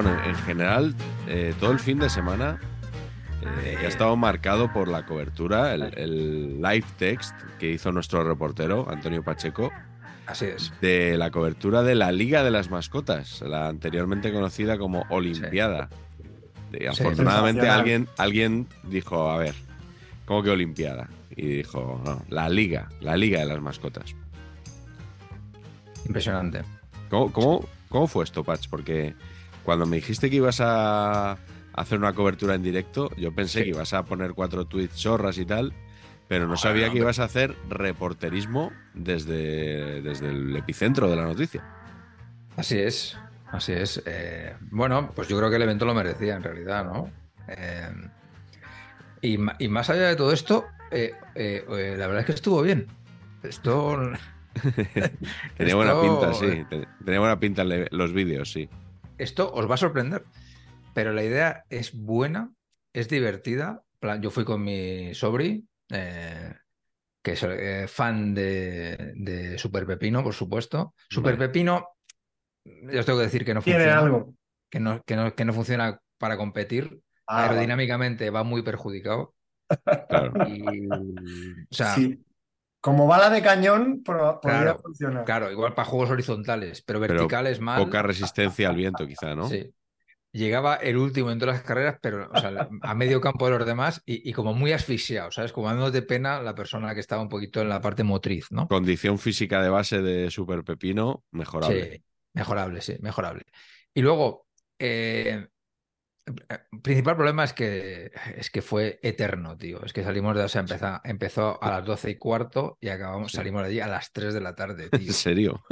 Bueno, en general, eh, todo el fin de semana eh, ha estado marcado por la cobertura, el, el live text que hizo nuestro reportero, Antonio Pacheco, Así es. de la cobertura de la Liga de las Mascotas, la anteriormente conocida como Olimpiada. Y afortunadamente alguien, alguien dijo, a ver, ¿cómo que Olimpiada? Y dijo, no, la Liga, la Liga de las Mascotas. Impresionante. ¿Cómo, cómo, cómo fue esto, Patch? Porque cuando me dijiste que ibas a hacer una cobertura en directo, yo pensé Sí. que ibas a poner cuatro tweets chorras y tal, pero no sabía que ibas a hacer reporterismo desde, desde el epicentro de la noticia. Así es. Así es. Eh, bueno, pues yo creo que el evento lo merecía en realidad, ¿no? Eh, y, más allá de todo esto, eh, la verdad es que estuvo bien. Esto. Tenía buena pinta, sí. te- Tenía buena pinta los vídeos, sí. Esto os va a sorprender. Pero la idea es buena, es divertida. Yo fui con mi sobri, eh, que es eh, fan de, de Super Pepino, por supuesto. Super Vale. Pepino, ya os tengo que decir que no Tiene funciona. algo. que no, que no, que no funciona para competir. Ah. Aerodinámicamente va muy perjudicado. Claro. Y, o sea, Sí. Como bala de cañón, podría Claro, funcionar. claro, igual para juegos horizontales, pero verticales mal. Poca resistencia al viento, quizá, ¿no? Sí. Llegaba el último en todas las carreras, pero o sea, a medio campo de los demás y, y como muy asfixiado, ¿sabes? Como dándote pena la persona que estaba un poquito en la parte motriz, ¿no? Condición física de base de Super Pepino, mejorable. Sí, mejorable, sí, mejorable. Y luego, eh, el principal problema es que, es que fue eterno, tío. Es que salimos de, o sea, empezó, empezó a las 12 y cuarto y acabamos, salimos de allí a las 3 de la tarde, tío. ¿En serio?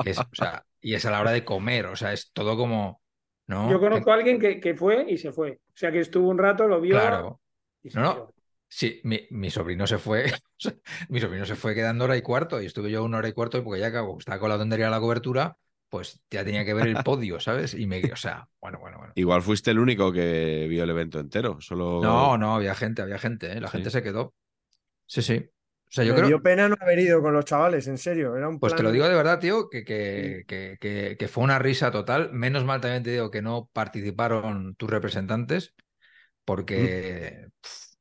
Que es, o sea, y es a la hora de comer, o sea, es todo como, ¿no? Yo conozco a alguien que, que fue y se fue. O sea, que estuvo un rato, lo vio Claro. y se No, no. Sí, mi, mi sobrino se fue, mi sobrino se fue quedando hora y cuarto y estuve yo una hora y cuarto porque ya acabó, estaba con la tontería de la cobertura, pues ya tenía que ver el podio, ¿sabes? Y me, o sea, bueno, bueno, bueno. Igual fuiste el único que vio el evento entero. Solo. No, no, había gente, había gente, ¿eh? La Sí. gente se quedó. Sí, sí. O sea, yo Me creo, dio pena no haber ido con los chavales, en serio. Era un pues te lo digo de verdad, tío, que, que, que, que, que fue una risa total. Menos mal también te digo que no participaron tus representantes, porque pff,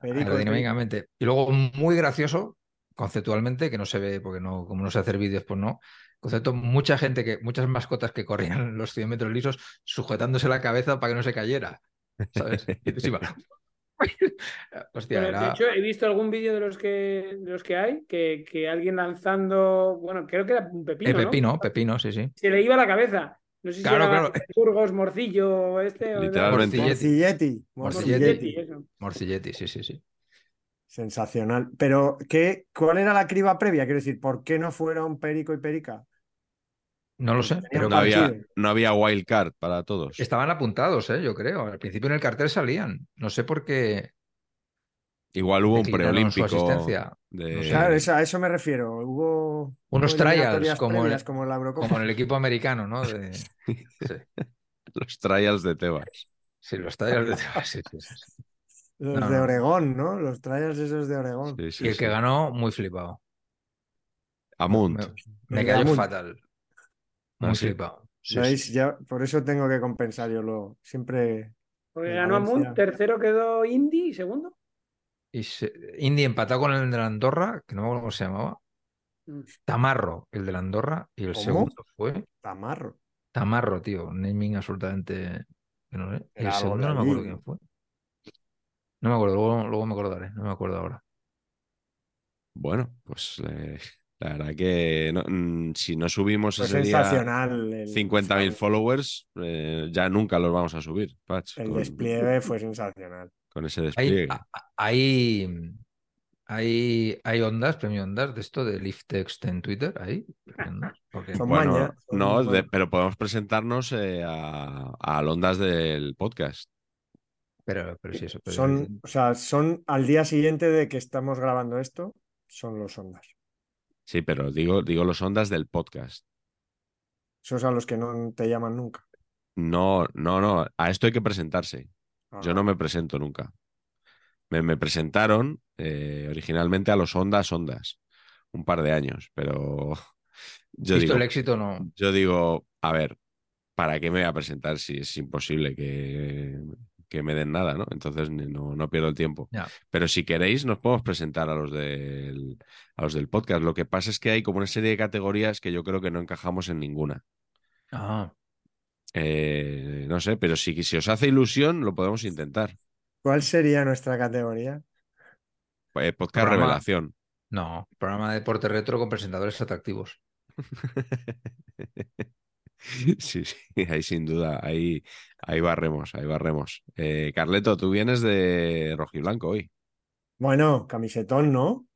Perico, aerodinámicamente. Y luego muy gracioso, conceptualmente, que no se ve, porque no, como no sé hacer vídeos, pues no. Concepto, mucha gente que, muchas mascotas que corrían los 100 metros lisos sujetándose la cabeza para que no se cayera. ¿Sabes? Sí. Hostia, Bueno, era. De hecho, he visto algún vídeo de los que de los que hay que, que alguien lanzando, bueno, creo que era un pepino, El ¿no? pepino, pepino, sí, sí. Se le iba la cabeza. No sé si Claro, era claro. Burgos, Morcillo, este. Literalmente. Morcilletti. Morcilletti. Morcilletti. Morcilletti. eso. Morcilletti, sí, sí, sí. Sensacional. Pero, ¿qué, ¿cuál era la criba previa? Quiero decir, ¿por qué no fueron Perico y Perica? No lo sé, pero No había, no había wildcard para todos. estaban apuntados, ¿eh? yo creo. Al principio en el cartel salían. No sé por qué. Igual hubo un preolímpico. asistencia. de- No sé. Claro, eso- a eso me refiero. Hubo Unos hubo trials, como el- como en la Eurocopa. Como en el equipo americano, ¿no? De- sí. Los trials de Tebas. Sí, los tallas de sí, sí, sí. Los No, de no. Oregón, ¿no? Los trailers esos de Oregón. Sí, sí, Y el sí. que ganó, muy flipado. Amunt. Me, me fatal. Muy sí. flipado. Sí. Ya, por eso tengo que compensar yo luego. Siempre. Porque ganó Valencia. tercero quedó Indy y segundo. Y se- Indy empató con el de la Andorra, que no me acuerdo cómo se llamaba. Mm. Tamarro, el de la Andorra, y el ¿Cómo? segundo fue Tamarro. Tamarro, tío. Naming absolutamente. no sé. El segundo no me acuerdo quién fue. No me acuerdo, luego, luego me acordaré, no me acuerdo ahora. Bueno, pues eh, la verdad que no- mm, si no subimos Fue ese día sensacional. El, 50.000 followers, eh, ya nunca los vamos a subir, Patch, el con, despliegue fue sensacional. con ese despliegue. hay, hay, hay ondas, premio ondas de esto de Lift Text en Twitter, ahí. porque- Son Bueno, maña, son no, de- pero podemos presentarnos eh, a, a ondas del podcast. Pero, pero sí, eso. pero- Son, o sea, son al día siguiente de que estamos grabando esto, son los ondas. Sí, pero digo, digo los ondas del podcast. Esos a los que no te llaman nunca. No, no, no, a esto hay que presentarse. Yo Ah, no me presento nunca. Me, me presentaron eh, originalmente a los ondas ondas, un par de años, pero yo Visto digo, el éxito, no. yo digo, a ver, ¿para qué me voy a presentar si es imposible que, que me den nada, ¿no? Entonces no, no pierdo el tiempo. Pero si queréis, nos podemos presentar a los del, a los del podcast. Lo que pasa es que hay como una serie de categorías que yo creo que no encajamos en ninguna. Ah, Eh, no sé, pero si, si os hace ilusión, lo podemos intentar. ¿Cuál sería nuestra categoría? Eh, podcast Programa- revelación. no. Programa de deporte retro con presentadores atractivos. Sí, sí, ahí sin duda, ahí, ahí barremos, ahí barremos. Eh, Carleto, tú vienes de rojiblanco hoy. Bueno, camisetón, ¿no?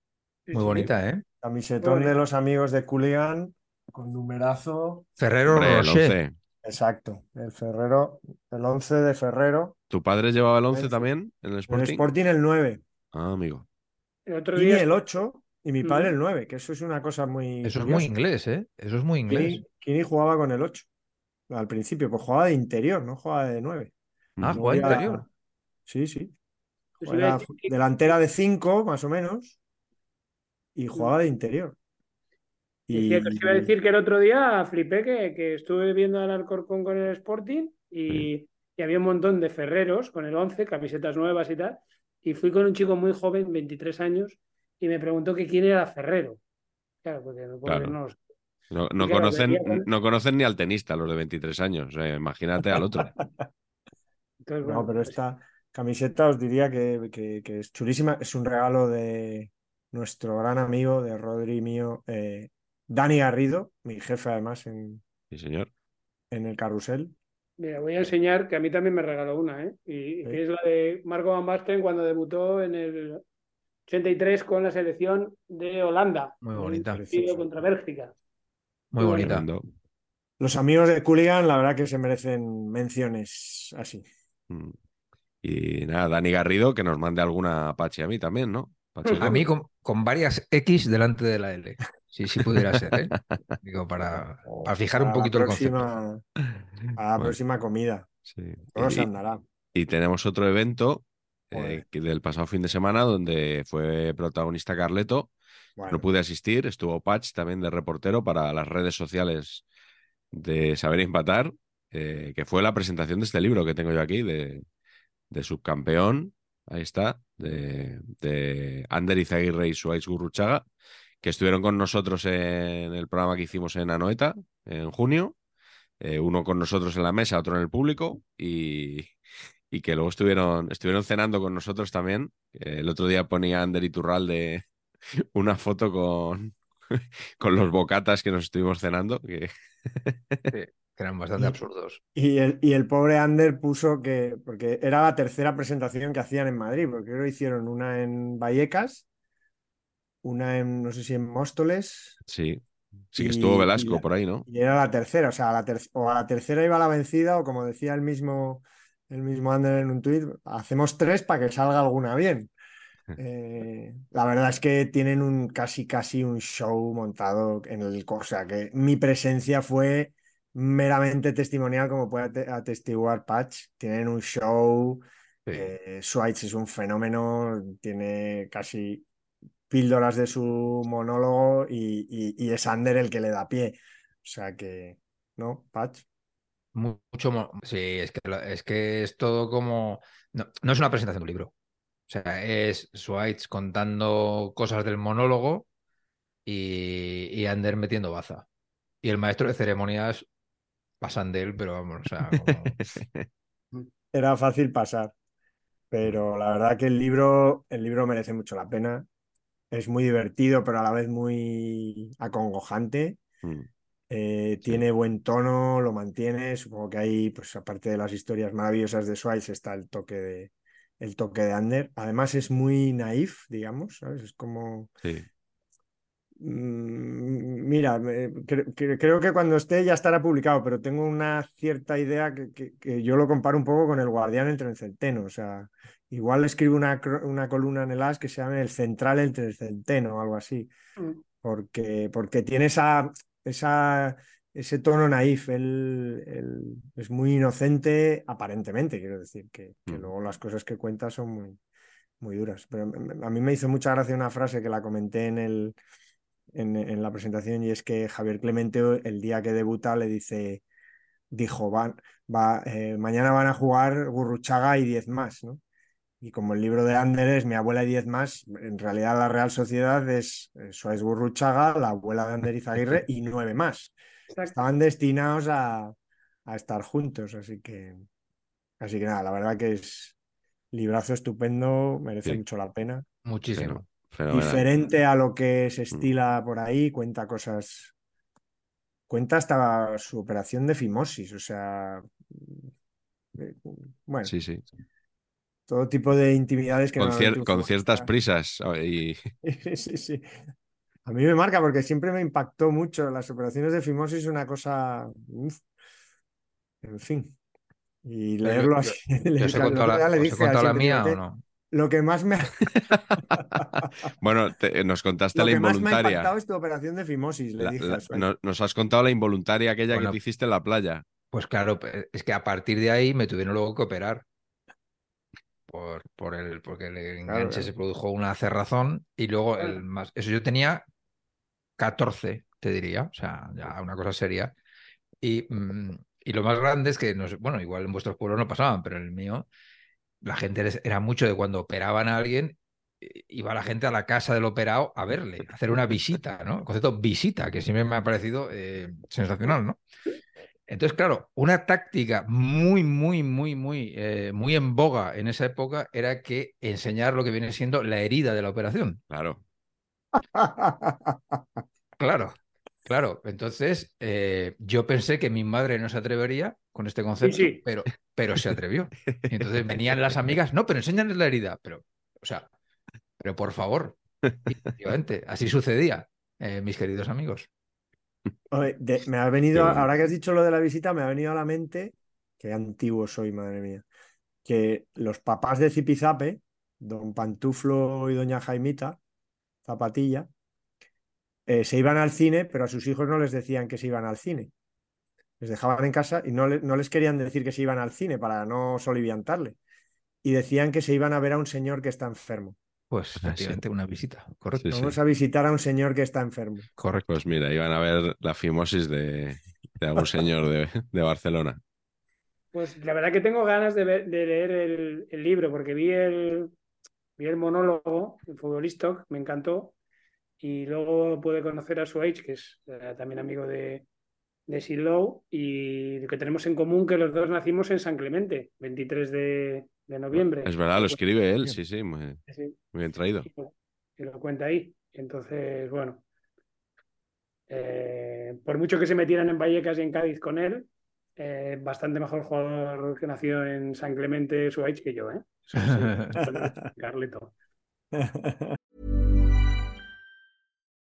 Sí, Muy sí. bonita, ¿eh? Camisetón de los amigos de Cooligan con numerazo. Ferrero Rocher. 11. Exacto, el Ferrero, el 11 de Ferrero. ¿Tu padre llevaba el 11 Once. también en el El Sporting? Sporting el 9. Ah, amigo. El otro día el 8 y mi padre el 9, que eso es una cosa muy. Eso es muy inglés, ¿eh? Eso es muy inglés. Kini, jugaba con el 8 al principio, pues jugaba de interior, no jugaba de 9. Ah, Luego ya- interior. Sí, sí. Pues Era que- delantera de 5, más o menos, y jugaba de interior. Decía que os iba a decir que el otro día flipé que, que estuve viendo al Alcorcón con el Sporting y, y había un montón de ferreros con el 11, camisetas nuevas y tal. Y fui con un chico muy joven, 23 años, y me preguntó que quién era Ferrero. Claro, porque no, Claro. no. No, no Y claro, conocen, no conocen ni al tenista, los de 23 años. eh, imagínate al otro. Entonces, No, pero pues, esta camiseta os diría que, que- que es chulísima. Es un regalo de nuestro gran amigo, de Rodri mío, eh, Dani Garrido, mi jefe además en, Sí, señor. en el carrusel. Mira, voy a enseñar que a mí también me regaló una, ¿eh? Y que es la de Marco Van Basten cuando debutó en el 83 con la selección de Holanda. Muy bonita. contra Bélgica. Muy bonita. Tremendo. Los amigos de Cooligan, la verdad que se merecen menciones así. Mm. Y nada, Dani Garrido, que nos mande alguna Apache a mí también, ¿no? Pacheco. A mí con, con varias X delante de la L. Sí, sí pudiera ser, ¿eh? Digo, para, para fijar un Para la poquito el concepto. próxima- Para la Bueno. próxima comida. Sí. Todo se Y- andará. Y tenemos otro evento eh, del pasado fin de semana donde fue protagonista Carleto. Bueno, No pude asistir, estuvo Patch también de reportero para las redes sociales de Saber Empatar, eh, que fue la presentación de este libro que tengo yo aquí, de, de subcampeón, ahí está, de, de Ander Izaguirre y Suárez Gurruchaga, que estuvieron con nosotros en el programa que hicimos en Anoeta en junio, eh, uno con nosotros en la mesa, otro en el público, y, y que luego estuvieron, estuvieron cenando con nosotros también. El otro día ponía Ander Iturralde una foto con, con los bocatas que nos estuvimos cenando. Que... Eran bastante Y- absurdos. Y el, y el pobre Ander puso que, porque era la tercera presentación que hacían en Madrid, porque creo que hicieron una en Vallecas, una en, no sé si en Móstoles, Sí, sí que estuvo Velasco la- por ahí, ¿no? y era la tercera, o sea, a la ter- o a la tercera iba la vencida, o como decía el mismo, el mismo Ander en un tuit, hacemos tres para que salga alguna bien. Eh, la verdad es que tienen un casi casi un show montado en el o sea que mi presencia fue meramente testimonial como puede atestiguar Patch. Tienen un show, sí. eh, es un fenómeno, tiene casi píldoras de su monólogo y, y, es Ander el que le da pie. O sea que, ¿no, Patch? Mucho, sí, es que, es que es todo como, no, no es una presentación de un libro. O sea, es Swites contando cosas del monólogo y, y Ander metiendo baza. Y el maestro de ceremonias pasan de él, pero vamos, o sea. Era fácil pasar. Pero la verdad que el libro, el libro merece mucho la pena. Es muy divertido, pero a la vez muy acongojante. Mm. Eh, tiene buen tono, lo mantiene. Supongo que ahí, pues aparte de las historias maravillosas de Swice, está el toque de el toque de Ander. Además es muy naif, digamos, ¿sabes? Es como sí. Mm, mira, creo que cuando esté ya estará publicado, pero tengo una cierta idea que, yo lo comparo un poco con el guardián entre el centeno. O sea, igual escribo una, una columna en el AS que se llame el central entre el centeno o algo así, mm. porque, porque tiene esa, esa, ese tono naif. Él, es muy inocente, aparentemente, quiero decir, que, que mm. luego las cosas que cuenta son muy, muy duras. Pero a mí me hizo mucha gracia una frase que la comenté en el en, la presentación y es que Javier Clemente el día que debuta le dice, dijo, van, va, eh, mañana van a jugar Gurruchaga y 10 más, ¿no? Y como el libro de Ander es Mi abuela y 10 más, en realidad la Real Sociedad es Suárez Gurruchaga, la abuela de Ander Izaguirre y nueve más. Estaban destinados a, a, estar juntos, así que, así que nada, la verdad que es librazo estupendo, merece mucho la pena. Muchísimo diferente a lo que se mm. estila por ahí, cuenta cosas. Cuenta hasta su operación de fimosis, o sea. Eh, bueno. Sí, sí. Todo tipo de intimidades que. Con, ciertas prisas. Y... sí, sí. A mí me marca porque siempre me impactó mucho. Las operaciones de fimosis, una cosa. En fin. Y leerlo así. Yo, se contó la, la mía o no? Lo que más me bueno, nos contaste la involuntaria. Lo que más me ha impactado es tu operación de fimosis, le dije Nos has contado la involuntaria aquella que te hiciste en la playa. Pues claro, es que a partir de ahí me tuvieron luego que operar. Por, por el, porque el enganche se produjo una cerrazón y luego el más. Eso yo tenía 14, te diría, o sea, ya una cosa seria. Y, mm, y lo más grande es que, no bueno, igual en vuestros pueblos no pasaban, pero en el mío la gente era mucho de cuando operaban a alguien, iba la gente a la casa del operado a verle, a hacer una visita, ¿no? El concepto visita, que siempre me ha parecido eh, sensacional, ¿no? Entonces, claro, una táctica muy, muy, muy, muy, eh, muy en boga en esa época era que enseñar lo que viene siendo la herida de la operación. Claro. Claro. Claro, entonces eh, yo pensé que mi madre no se atrevería con este concepto, Pero, pero se atrevió. Y entonces venían las amigas, no, pero enséñanos la herida, pero, o sea, pero por favor, efectivamente, así sucedía, eh, mis queridos amigos. Me ha venido, ahora que has dicho lo de la visita, me ha venido a la mente, qué antiguo soy, madre mía, que los papás de Zipizape, don Pantuflo y doña Jaimita, Zapatilla, eh, se iban al cine, pero a sus hijos no les decían que se iban al cine. Les dejaban en casa y no, no les querían decir que se iban al cine para no soliviantarle. Y decían que se iban a ver a un señor que está enfermo. Pues ah, efectivamente, una visita, correcto. Vamos a visitar a un señor que está enfermo. Correcto. Pues mira, iban a ver la fimosis de, de algún señor de, de, Barcelona. Pues la verdad que tengo ganas de, leer el, libro, porque vi el, vi el monólogo, el futbolista, me encantó, y luego pude conocer a Suárez, que es eh, también amigo de, de Silow, y lo que tenemos en común que los dos nacimos en San Clemente, 23 de, noviembre. Es verdad, lo escribe él, sí, sí, muy, bien traído. Y lo, cuenta ahí. Entonces, bueno, eh, por mucho que se metieran en Vallecas y en Cádiz con él, eh, bastante mejor jugador que nació en San Clemente Suárez que yo, ¿eh? Carleto.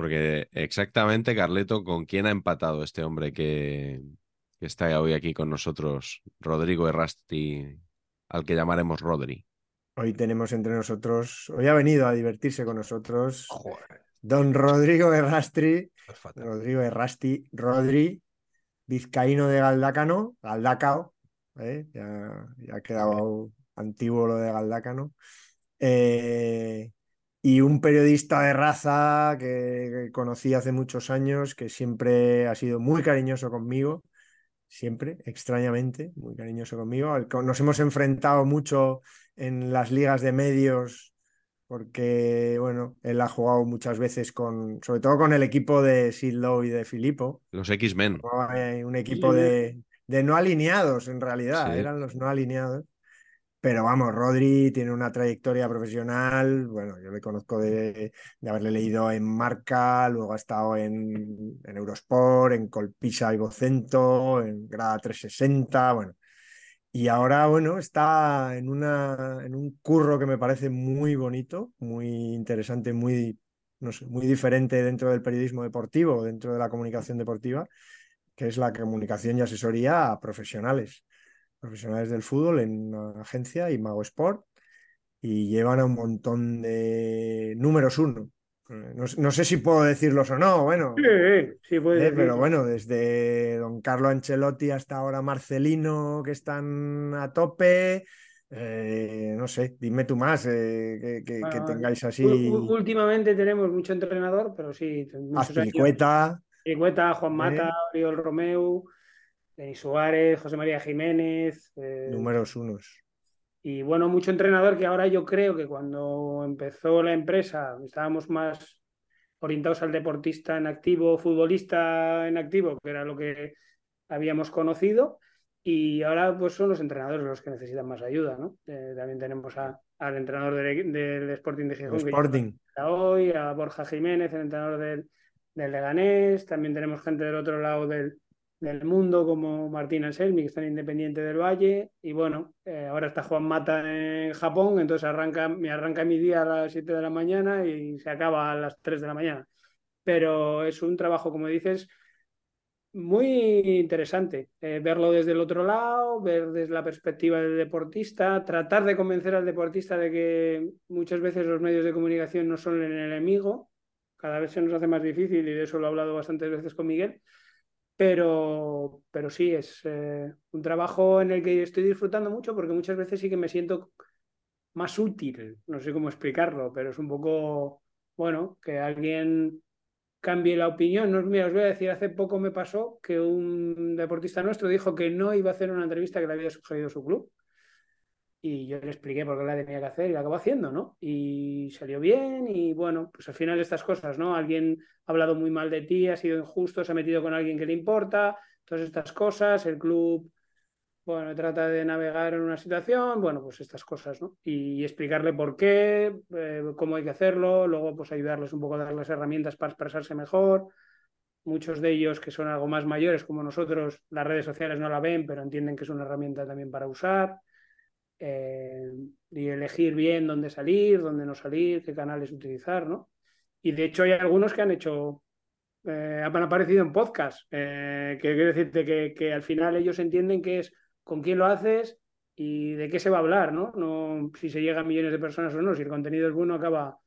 Porque exactamente, Carleto, ¿con quién ha empatado este hombre que, que está hoy aquí con nosotros, Rodrigo Errasti, al que llamaremos Rodri? Hoy tenemos entre nosotros, hoy ha venido a divertirse con nosotros don Rodrigo Errastri, Rodrigo Errasti, Rodri, vizcaíno de Galdácano, Galdácao, ¿eh? ya, ha quedado antiguo lo de Galdácano, eh, y un periodista de raza que, conocí hace muchos años, que siempre ha sido muy cariñoso conmigo, siempre, extrañamente, muy cariñoso conmigo. Nos hemos enfrentado mucho en las ligas de medios porque, bueno, él ha jugado muchas veces con, sobre todo con el equipo de Sid Lowe y de Filippo. Los X-Men. Un equipo de, de, no alineados, en realidad, eran los no alineados. Pero vamos, Rodri tiene una trayectoria profesional, bueno, yo le conozco de, haberle leído en Marca, luego ha estado en, en Eurosport, en Colpisa y Vocento, en Grada 360, bueno, y ahora, bueno, está en, una, en un curro que me parece muy bonito, muy interesante, muy, no sé, muy diferente dentro del periodismo deportivo, dentro de la comunicación deportiva, que es la comunicación y asesoría a profesionales, profesionales del fútbol en una agencia y Mago Sport, y llevan a un montón de números uno. Eh, no, sé si puedo decirlos o no, bueno. Sí, sí puede eh, Pero bueno, desde don Carlo Ancelotti hasta ahora Marcelino, que están a tope. Eh, no sé, dime tú más que, tengáis así. Últimamente tenemos mucho entrenador, pero sí. Azpilicueta. Azpilicueta, Juan Mata, Oriol Romeu, Denis Suárez, José María Jiménez. Números unos. Y bueno, mucho entrenador que ahora yo creo que cuando empezó la empresa estábamos más orientados al deportista en activo, futbolista en activo, que era lo que habíamos conocido. Y ahora pues son los entrenadores los que necesitan más ayuda, ¿no? Eh, también tenemos al entrenador del, Sporting de Gijón, Sporting. hoy, a Borja Jiménez, el entrenador del, del Leganés, también tenemos gente del otro lado del, del mundo como Martín Anselmi, que está en Independiente del Valle. Y bueno, eh, ahora está Juan Mata en Japón, entonces arranca, me arranca mi día a las 7 de la mañana y se acaba a las 3 de la mañana. Pero es un trabajo, como dices, muy interesante. Eh, verlo desde el otro lado, ver desde la perspectiva del deportista, tratar de convencer al deportista de que muchas veces los medios de comunicación no son el enemigo. Cada vez se nos hace más difícil y de eso lo he hablado bastantes veces con Miguel pero, pero sí, es eh, un trabajo en el que estoy disfrutando mucho porque muchas veces sí que me siento más útil, no sé cómo explicarlo, pero es un poco, bueno, que alguien cambie la opinión. No, mira, os voy a decir, hace poco me pasó que un deportista nuestro dijo que no iba a hacer una entrevista que le había sugerido su club y yo le expliqué por qué la tenía que hacer y la acabó haciendo, ¿no? Y salió bien y bueno, pues al final estas cosas, ¿no? Alguien ha hablado muy mal de ti, ha sido injusto, se ha metido con alguien que le importa, todas estas cosas, el club, bueno, trata de navegar en una situación, bueno, pues estas cosas, ¿no? Y, explicarle por qué, eh, cómo hay que hacerlo, luego pues ayudarles un poco a darles herramientas para expresarse mejor. Muchos de ellos que son algo más mayores como nosotros, las redes sociales no la ven, pero entienden que es una herramienta también para usar. Eh, y elegir bien dónde salir, dónde no salir, qué canales utilizar, ¿no? Y de hecho hay algunos que han hecho, eh, han aparecido en podcast, eh, que quiero decirte que, que, al final ellos entienden que es con quién lo haces y de qué se va a hablar, ¿no? No si se llega a millones de personas o no, si el contenido es bueno acaba,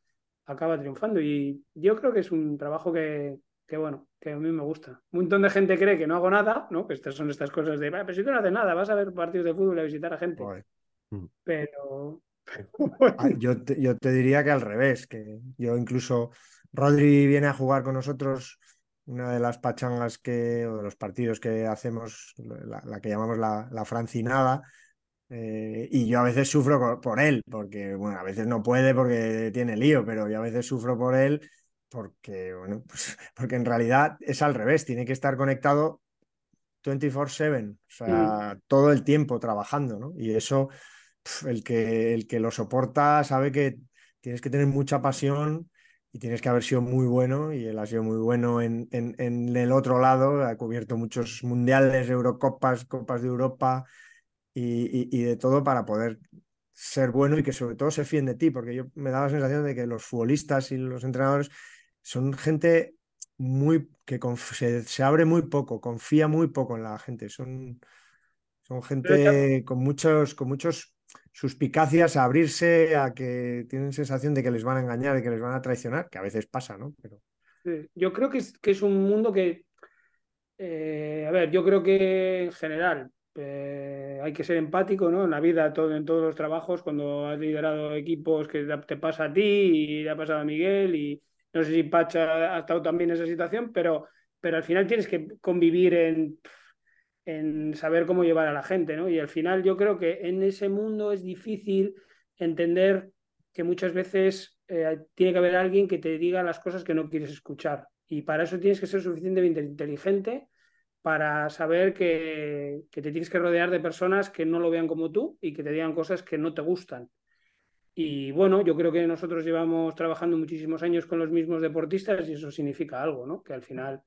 acaba triunfando. Y yo creo que es un trabajo que, que bueno, que a mí me gusta. Un montón de gente cree que no hago nada, ¿no? Que estas son estas cosas de, pero si tú no haces nada, vas a ver partidos de fútbol y a visitar a gente. Pero. Ah, yo, te, yo te diría que al revés, que yo incluso. Rodri viene a jugar con nosotros una de las pachangas que, o de los partidos que hacemos, la, que llamamos la, la francinada, eh, y yo a veces sufro por, él, porque, bueno, a veces no puede porque tiene lío, pero yo a veces sufro por él porque, bueno, pues, porque en realidad es al revés, tiene que estar conectado 24/7, o sea, mm. todo el tiempo trabajando, ¿no? Y eso el que, el que lo soporta sabe que tienes que tener mucha pasión y tienes que haber sido muy bueno y él ha sido muy bueno en, en, el otro lado, ha cubierto muchos mundiales, Eurocopas, Copas de Europa y, y, de todo para poder ser bueno y que sobre todo se fíen de ti, porque yo me da la sensación de que los futbolistas y los entrenadores son gente muy que se, se, abre muy poco, confía muy poco en la gente, son, son gente con muchos, con muchos suspicacias a abrirse, a que tienen sensación de que les van a engañar, de que les van a traicionar, que a veces pasa, ¿no? Pero... yo creo que es, que es un mundo que, eh, a ver, yo creo que en general eh, hay que ser empático, ¿no? En la vida, todo, en todos los trabajos, cuando has liderado equipos que te pasa a ti y le ha pasado a Miguel y no sé si Pacha ha estado también en esa situación, pero, pero al final tienes que convivir en en saber cómo llevar a la gente, ¿no? Y al final yo creo que en ese mundo es difícil entender que muchas veces eh, tiene que haber alguien que te diga las cosas que no quieres escuchar. Y para eso tienes que ser suficientemente inteligente para saber que, que, te tienes que rodear de personas que no lo vean como tú y que te digan cosas que no te gustan. Y bueno, yo creo que nosotros llevamos trabajando muchísimos años con los mismos deportistas y eso significa algo, ¿no? Que al final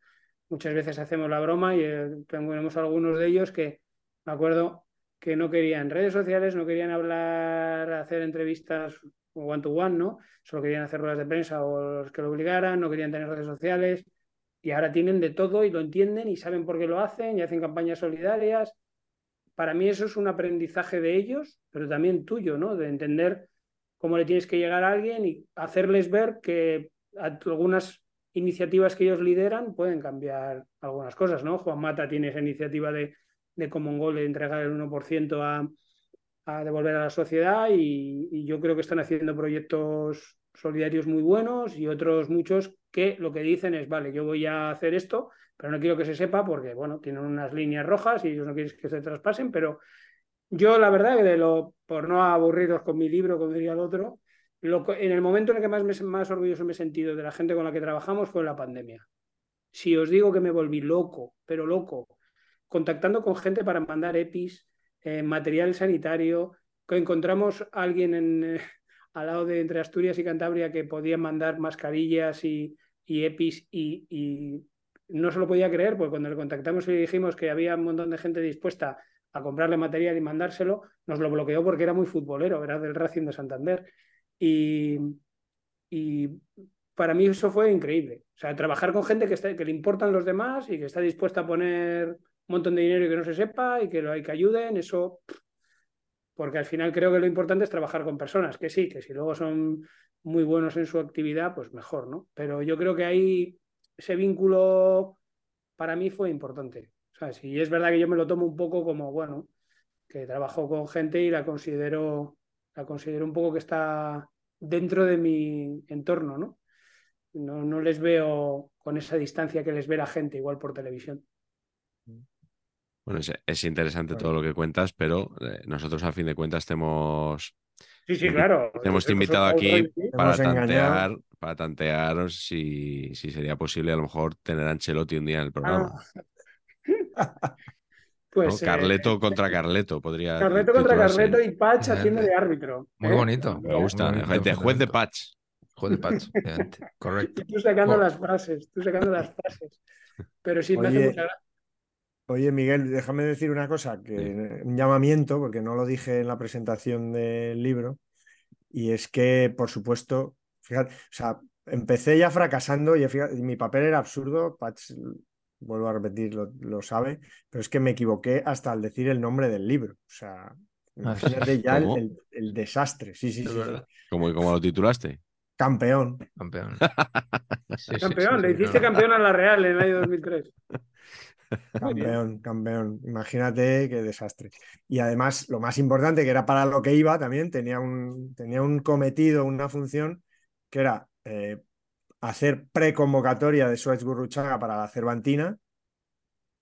muchas veces hacemos la broma y eh, tenemos algunos de ellos que me acuerdo que no querían redes sociales, no querían hablar, hacer entrevistas one to one, ¿no? Solo querían hacer ruedas de prensa o los que lo obligaran, no querían tener redes sociales y ahora tienen de todo y lo entienden y saben por qué lo hacen y hacen campañas solidarias. Para mí eso es un aprendizaje de ellos, pero también tuyo, ¿no? De entender cómo le tienes que llegar a alguien y hacerles ver que algunas iniciativas que ellos lideran pueden cambiar algunas cosas, ¿no? Juan Mata tiene esa iniciativa de, de Common Goal de entregar el 1% a, a, devolver a la sociedad y, yo creo que están haciendo proyectos solidarios muy buenos y otros muchos que lo que dicen es, vale, yo voy a hacer esto, pero no quiero que se sepa porque, bueno, tienen unas líneas rojas y ellos no quieren que se traspasen, pero yo la verdad de lo, por no aburriros con mi libro, como diría el otro, en el momento en el que más, más orgulloso me he sentido de la gente con la que trabajamos fue en la pandemia. Si os digo que me volví loco, pero loco, contactando con gente para mandar EPIs, eh, material sanitario, que encontramos a alguien en, eh, al lado de entre Asturias y Cantabria que podía mandar mascarillas y, EPIs y, y, no se lo podía creer, porque cuando le contactamos y le dijimos que había un montón de gente dispuesta a comprarle material y mandárselo, nos lo bloqueó porque era muy futbolero, era del Racing de Santander. Y, y para mí eso fue increíble. O sea, trabajar con gente que, está, que le importan los demás y que está dispuesta a poner un montón de dinero y que no se sepa y que hay que ayuden, eso, porque al final creo que lo importante es trabajar con personas, que sí, que si luego son muy buenos en su actividad, pues mejor, ¿no? Pero yo creo que ahí ese vínculo para mí fue importante. O sea, si es verdad que yo me lo tomo un poco como, bueno, que trabajo con gente y la considero la considero un poco que está dentro de mi entorno, ¿no? No, no les veo con esa distancia que les ve la gente, igual por televisión. Bueno, es, interesante todo lo que cuentas, pero eh, nosotros a fin de cuentas te hemos... Sí, sí, claro. Te hemos invitado aquí para tantear, para tantear si, si, sería posible a lo mejor tener a Ancelotti un día en el programa. Ah. Pues, eh, Carleto contra Carleto, podría. Carleto contra Carleto y Patch haciendo de árbitro. Muy ¿eh? bonito. Me gusta. de juez de Patch. Juez de Patch, correcto. Tú sacando las frases, tú sacando las frases. Pero sí me hace mucha Oye, Miguel, déjame decir una cosa, que un llamamiento, porque no lo dije en la presentación del libro, y es que, por supuesto, fíjate, o sea, empecé ya fracasando y, y mi papel era absurdo, Patch vuelvo a repetir, lo, sabe, pero es que me equivoqué hasta al decir el nombre del libro. O sea, ah, imagínate ya el, desastre. Sí, sí, sí. ¿Cómo, lo titulaste? Campeón. Campeón. campeón, le hiciste campeón a la Real en el año 2003. Campeón, campeón. Imagínate qué desastre. Y además, lo más importante, que era para lo que iba también, tenía un, tenía un cometido, una función, que era eh, hacer preconvocatoria de Suárez Gurruchaga para la Cervantina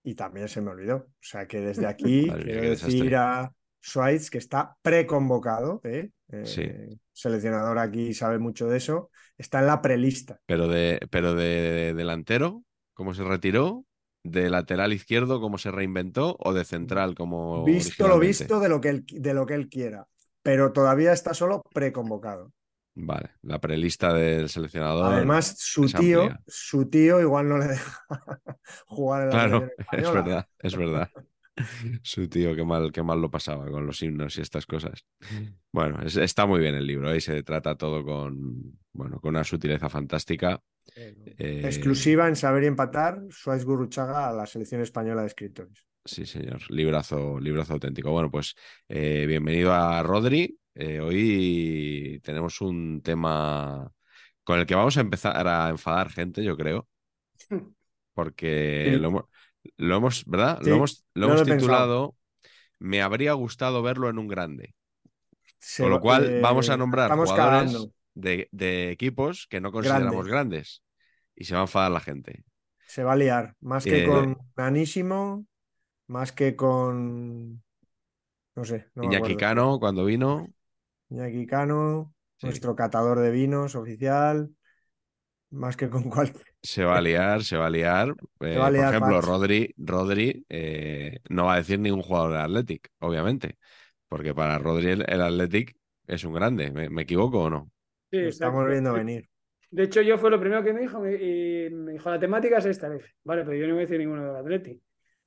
y también se me olvidó. O sea que desde aquí quiero decir a Suárez que está preconvocado, ¿eh? eh seleccionador aquí sabe mucho de eso, está en la prelista. Pero de, pero de, delantero, ¿cómo se retiró? ¿De lateral izquierdo, cómo se reinventó? ¿O de central, como. Visto lo visto de lo, que él, de lo que él quiera, pero todavía está solo preconvocado. Vale, la prelista del seleccionador. Además, su tío, su tío igual no le deja jugar en la Claro, es verdad, es verdad. Su tío, qué mal, qué mal lo pasaba con los himnos y estas cosas. Bueno, está muy bien el libro, ahí se trata todo con, bueno, con una sutileza fantástica. Eh, Exclusiva en Saber y Empatar, Suárez Guruchaga a la selección española de escritores. Sí, señor, librazo, librazo auténtico. Bueno, pues eh, bienvenido a Rodri. Eh, hoy tenemos un tema con el que vamos a empezar a enfadar gente, yo creo. Porque lo, lo hemos, ¿verdad? lo hemos, lo hemos titulado Me habría gustado verlo en un grande. Con lo cual eh, vamos a nombrar jugadores de, equipos que no consideramos grandes. Y se va a enfadar la gente. Se va a liar. Más que con Granísimo, más que con. No sé. Iñaki Cano cuando vino. Iñaki Cano, nuestro catador de vinos oficial. Más que con cualquier. Se va a liar, se va a liar. Eh, por ejemplo, Rodri, Rodri eh, no va a decir ningún jugador del Athletic, obviamente. Porque para Rodri el, Athletic es un grande. ¿Me, equivoco o no? Sí, estamos viendo venir. De hecho, yo fue lo primero que me dijo. Me, me dijo, la temática es esta. Vez. Vale, pero yo no voy a decir ninguno del Athletic.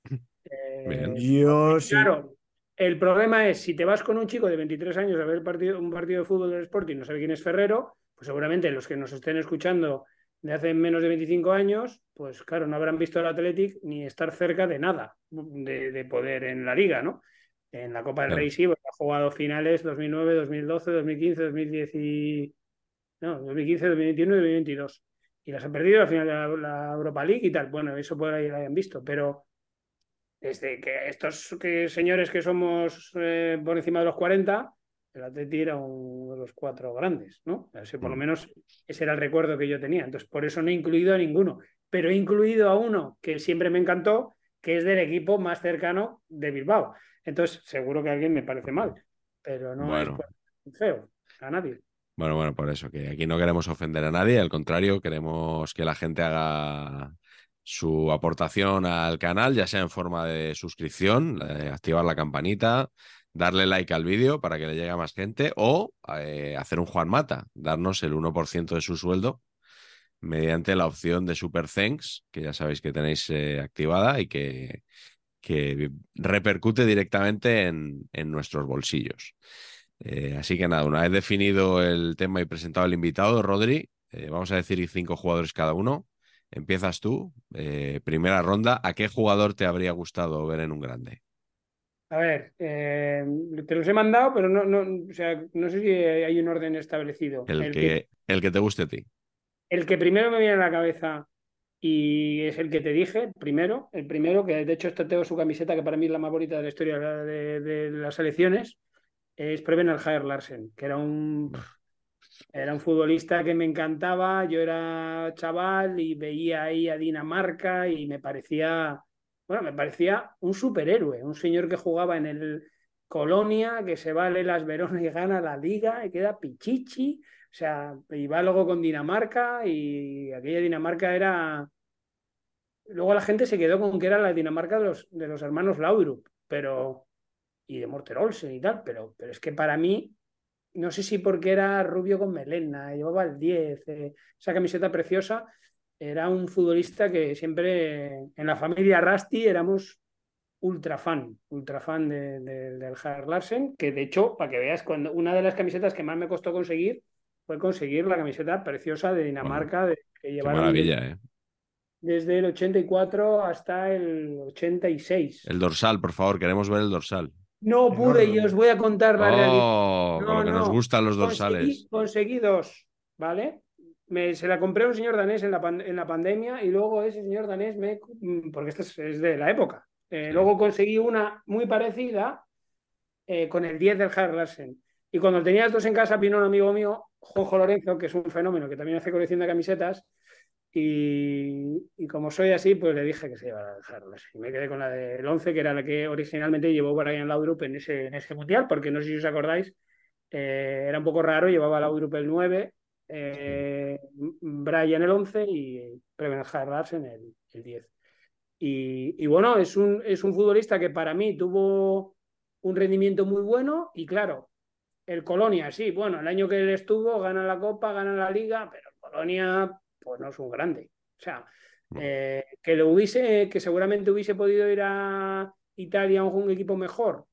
Eh, yo Claro, el problema es, si te vas con un chico de 23 años a ver partido, un partido de fútbol del Sporting y no sabe quién es Ferrero, pues seguramente los que nos estén escuchando de hace menos de 25 años, pues claro, no habrán visto el Athletic ni estar cerca de nada de, poder en la liga, ¿no? En la Copa del Rey sí, pues, ha jugado finales 2009, 2012, 2015, 2010 y... No, 2015, 2021 y 2022. Y las ha perdido al final de la, Europa League y tal. Bueno, eso por ahí lo hayan visto, pero desde que estos que, señores que somos eh, por encima de los 40, el Atleti era uno de los cuatro grandes, ¿no? por lo mm. menos ese era el recuerdo que yo tenía. Entonces, por eso no he incluido a ninguno, pero he incluido a uno que siempre me encantó, que es del equipo más cercano de Bilbao. Entonces, seguro que a alguien me parece mal, pero no es feo a nadie. Bueno, bueno, por eso, que aquí no queremos ofender a nadie, al contrario, queremos que la gente haga su aportación al canal, ya sea en forma de suscripción, activar la campanita, darle like al vídeo para que le llegue a más gente o eh, hacer un Juan Mata, darnos el 1% de su sueldo mediante la opción de Super Thanks, que ya sabéis que tenéis eh, activada y que, que repercute directamente en, en nuestros bolsillos. Eh, así que nada, una vez definido el tema y presentado al invitado, Rodri, vamos a decir cinco jugadores cada uno. Empiezas tú, primera ronda. ¿A qué jugador te habría gustado ver en un grande? A ver, eh, te los he mandado, pero no, no, o sea, no sé si hay un orden establecido. El, que, el que te guste a ti. El que primero me viene a la cabeza y es el que te dije, primero, el primero, que de hecho tengo su camiseta, que para mí es la más bonita de la historia de, las elecciones, es Preben Aljaer Larsen, que era un, era un futbolista que me encantaba, yo era chaval y veía ahí a Dinamarca y me parecía bueno, me parecía un superhéroe, un señor que jugaba en el Colonia, que se vale las Verona y gana la liga y queda pichichi, o sea, y va luego con Dinamarca y aquella Dinamarca era... Luego la gente se quedó con que era la Dinamarca de los, de los hermanos Laudrup, pero... y de Morter Olsen y tal, pero, pero es que para mí no sé si porque era rubio con melena, llevaba el 10, eh, esa camiseta preciosa, era un futbolista que siempre en la familia Rasti éramos ultra fan, ultra fan de, del Harry Larsen, que de hecho, para que veas, cuando una de las camisetas que más me costó conseguir fue conseguir la camiseta preciosa de Dinamarca que llevaron maravilla, ¿eh? desde el 84 hasta el 86. El dorsal, por favor, queremos ver el dorsal. No pude y os voy a contar la oh, realidad. No, nos gustan los dorsales. conseguí dos, ¿vale? se la compré a un señor danés en la, en la pandemia y luego ese señor danés me. Mm, porque esta es, de la época. Eh, luego conseguí una muy parecida eh, con el 10 del Harry Larsen. Y cuando tenía estos en casa, vino un amigo mío, Jojo Lorenzo, que es un fenómeno que también hace colección de camisetas. Y, como soy así, pues le dije que se el Harry Larsen. Y me quedé con la del 11, que era la que originalmente llevó Brian Laudrup en ese, en ese mundial, porque no sé si os acordáis, eh, era un poco raro, llevaba Laudrup el 9 eh, Brian el 11 y Preben Larsen el, el 10. Y, bueno, es un, es un futbolista que para mí tuvo un rendimiento muy bueno y claro, el Colonia, sí, bueno, el año que él estuvo, gana la Copa, gana la Liga, pero el Colonia, pues no es un grande. O sea, eh, que lo hubiese, que seguramente hubiese podido ir a Italia a un equipo mejor.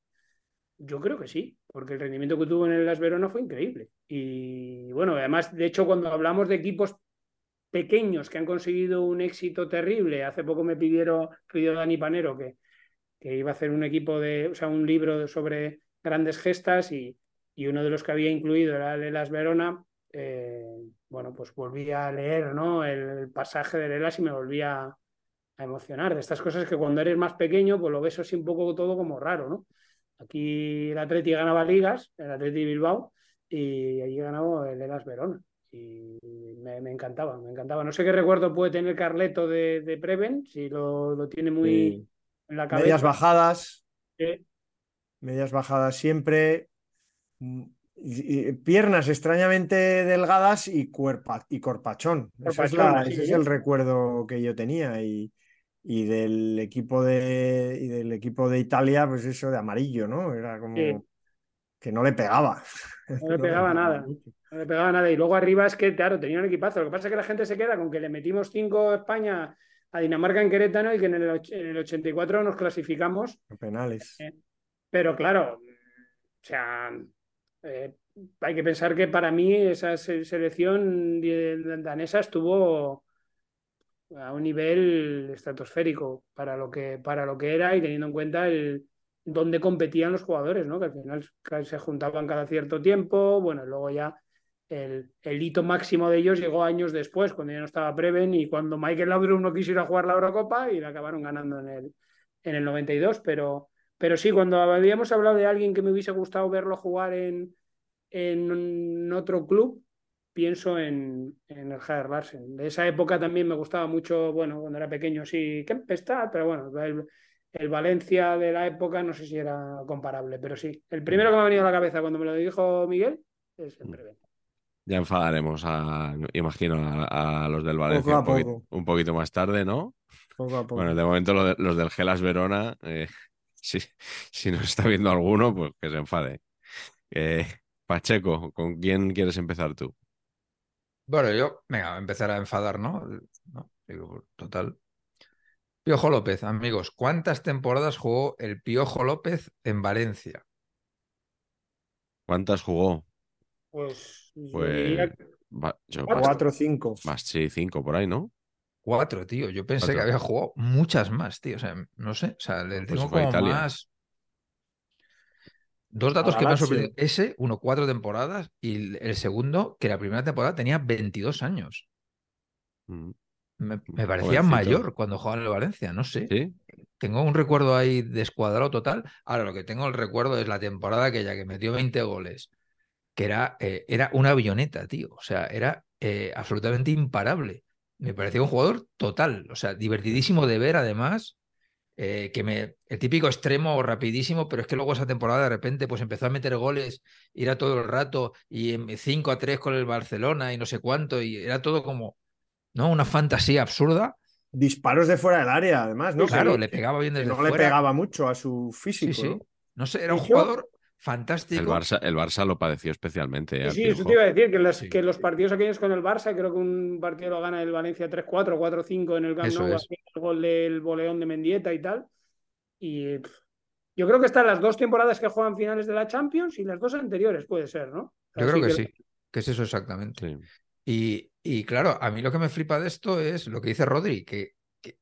Yo creo que sí, porque el rendimiento que tuvo en el Las Verona fue increíble. Y bueno, además, de hecho, cuando hablamos de equipos pequeños que han conseguido un éxito terrible, hace poco me pidieron, pidió Dani Panero que, que iba a hacer un equipo de, o sea, un libro sobre grandes gestas y, y uno de los que había incluido era el Las Verona. Eh, bueno, pues volví a leer ¿no? el, pasaje de Lelas y me volví a, emocionar de estas cosas que cuando eres más pequeño, pues lo ves así un poco todo como raro, ¿no? Aquí el Atleti ganaba ligas, el Atleti Bilbao, y allí ganaba el Elas Verona. Y me, encantaba, me encantaba. No sé qué recuerdo puede tener Carleto de, de Preven, si lo, tiene muy en la cabeza. Medias bajadas. Medias bajadas siempre. Piernas extrañamente delgadas y, cuerpa, y corpachón. ese es el recuerdo que yo tenía. Y, y del equipo de y del equipo de Italia, pues eso de amarillo, ¿no? Era como que no le pegaba. No le pegaba nada. No le pegaba nada. Y luego arriba es que, claro, tenía un equipazo. Lo que pasa es que la gente se queda con que le metimos cinco a España a Dinamarca en Querétaro y que en el, en el 84 nos clasificamos. penales. Eh, pero claro, o sea, eh, hay que pensar que para mí esa selección danesa estuvo a un nivel estratosférico para lo que, para lo que era y teniendo en cuenta el dónde competían los jugadores, ¿no? que al final se juntaban cada cierto tiempo, bueno, luego ya el, hito máximo de ellos llegó años después, cuando ya no estaba Preven y cuando Michael Laudrup no quiso ir a jugar la Eurocopa y la acabaron ganando en el, en el 92, pero, pero sí, cuando habíamos hablado de alguien que me hubiese gustado verlo jugar en, en otro club, pienso en, en el Jader Larsen. De esa época también me gustaba mucho, bueno, cuando era pequeño, sí, Kempestad, pero bueno, el, el, Valencia de la época no sé si era comparable, pero sí. El primero que me ha venido a la cabeza cuando me lo dijo Miguel es el Preven. Ya enfadaremos, a, imagino, a, los del Valencia un, poquito, más tarde, ¿no? Poco a poco. Bueno, de momento los del Gelas Verona, eh, si, si nos está viendo alguno, pues que se enfade. Eh, Pacheco, ¿con quién quieres empezar tú? Bueno, yo, venga, a empezar a enfadar, ¿no? ¿no? Digo, total. Piojo López, amigos, ¿cuántas temporadas jugó el Piojo López en Valencia? ¿Cuántas jugó? Pues, pues cuatro o cinco. Más, sí, cinco por ahí, ¿no? Cuatro, tío. Yo pensé que había jugado muchas más, tío. O sea, no sé. O sea, le pues tengo como más. Dos datos que me han sorprendido. Ese, uno, cuatro temporadas, y el segundo, que la primera temporada tenía 22 años. Mm. Me, parecía mayor cuando jugaba en el Valencia, no sé. Tengo un recuerdo ahí descuadrado total. Ahora lo que tengo el recuerdo es la temporada aquella que metió 20 goles, que era, eh, era una avioneta, tío. O sea, era eh, absolutamente imparable. Me parecía un jugador total, o sea, divertidísimo de ver además. Eh, que me, el típico extremo rapidísimo, pero es que luego esa temporada de repente pues empezó a meter goles, era todo el rato, y 5 a 3 con el Barcelona y no sé cuánto, y era todo como, ¿no? Una fantasía absurda. Disparos de fuera del área, además, ¿no? Claro, le pegaba bien desde no fuera. le pegaba mucho a su físico. Sí, sí. ¿no? sé, era un jugador fantástico. El Barça, el Barça lo padeció especialmente. ¿eh? Sí, eso te iba a decir, que, que, los partidos aquellos con el Barça, creo que un partido lo gana el Valencia 3-4, 4-5 en el Camp Nou, el gol del boleón de Mendieta y tal. Y yo creo que están las dos temporadas que juegan finales de la Champions y las dos anteriores, puede ser, ¿no? Yo creo que, sí, que es eso exactamente. Y, y, claro, a mí lo que me flipa de esto es lo que dice Rodri, que,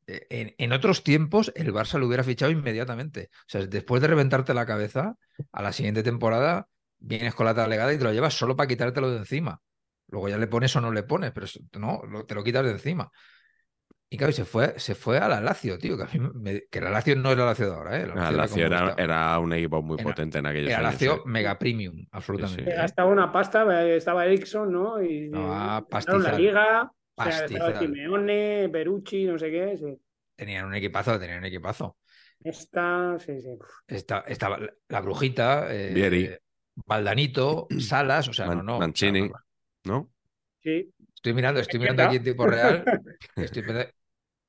en, en, otros tiempos el Barça lo hubiera fichado inmediatamente. O sea, después de reventarte la cabeza, a la siguiente temporada vienes con la talegada y te lo llevas solo para quitártelo de encima. Luego ya le pones o no le pones, pero no, te lo quitas de encima. Y claro, se fue, se fue a la Lazio, tío, que, a mí que la Lazio no era la Lazio de ahora, ¿eh? La Lazio, era, era, un equipo muy potente en aquellos era años. Lazio ¿eh? mega premium, absolutamente. Sí, Gastaba una pasta, estaba Ericsson, ¿no? Y, no, la liga, o sea, estaba Simeone, Perucci, no sé qué, sí. Tenían un equipazo, tenían un equipazo. Esta, sí, sí. estaba la brujita, eh, Vieri. Valdanito, Salas, o sea, no, no. Mancini, ¿no? Sí. Estoy mirando, estoy mirando aquí en tiempo real. Estoy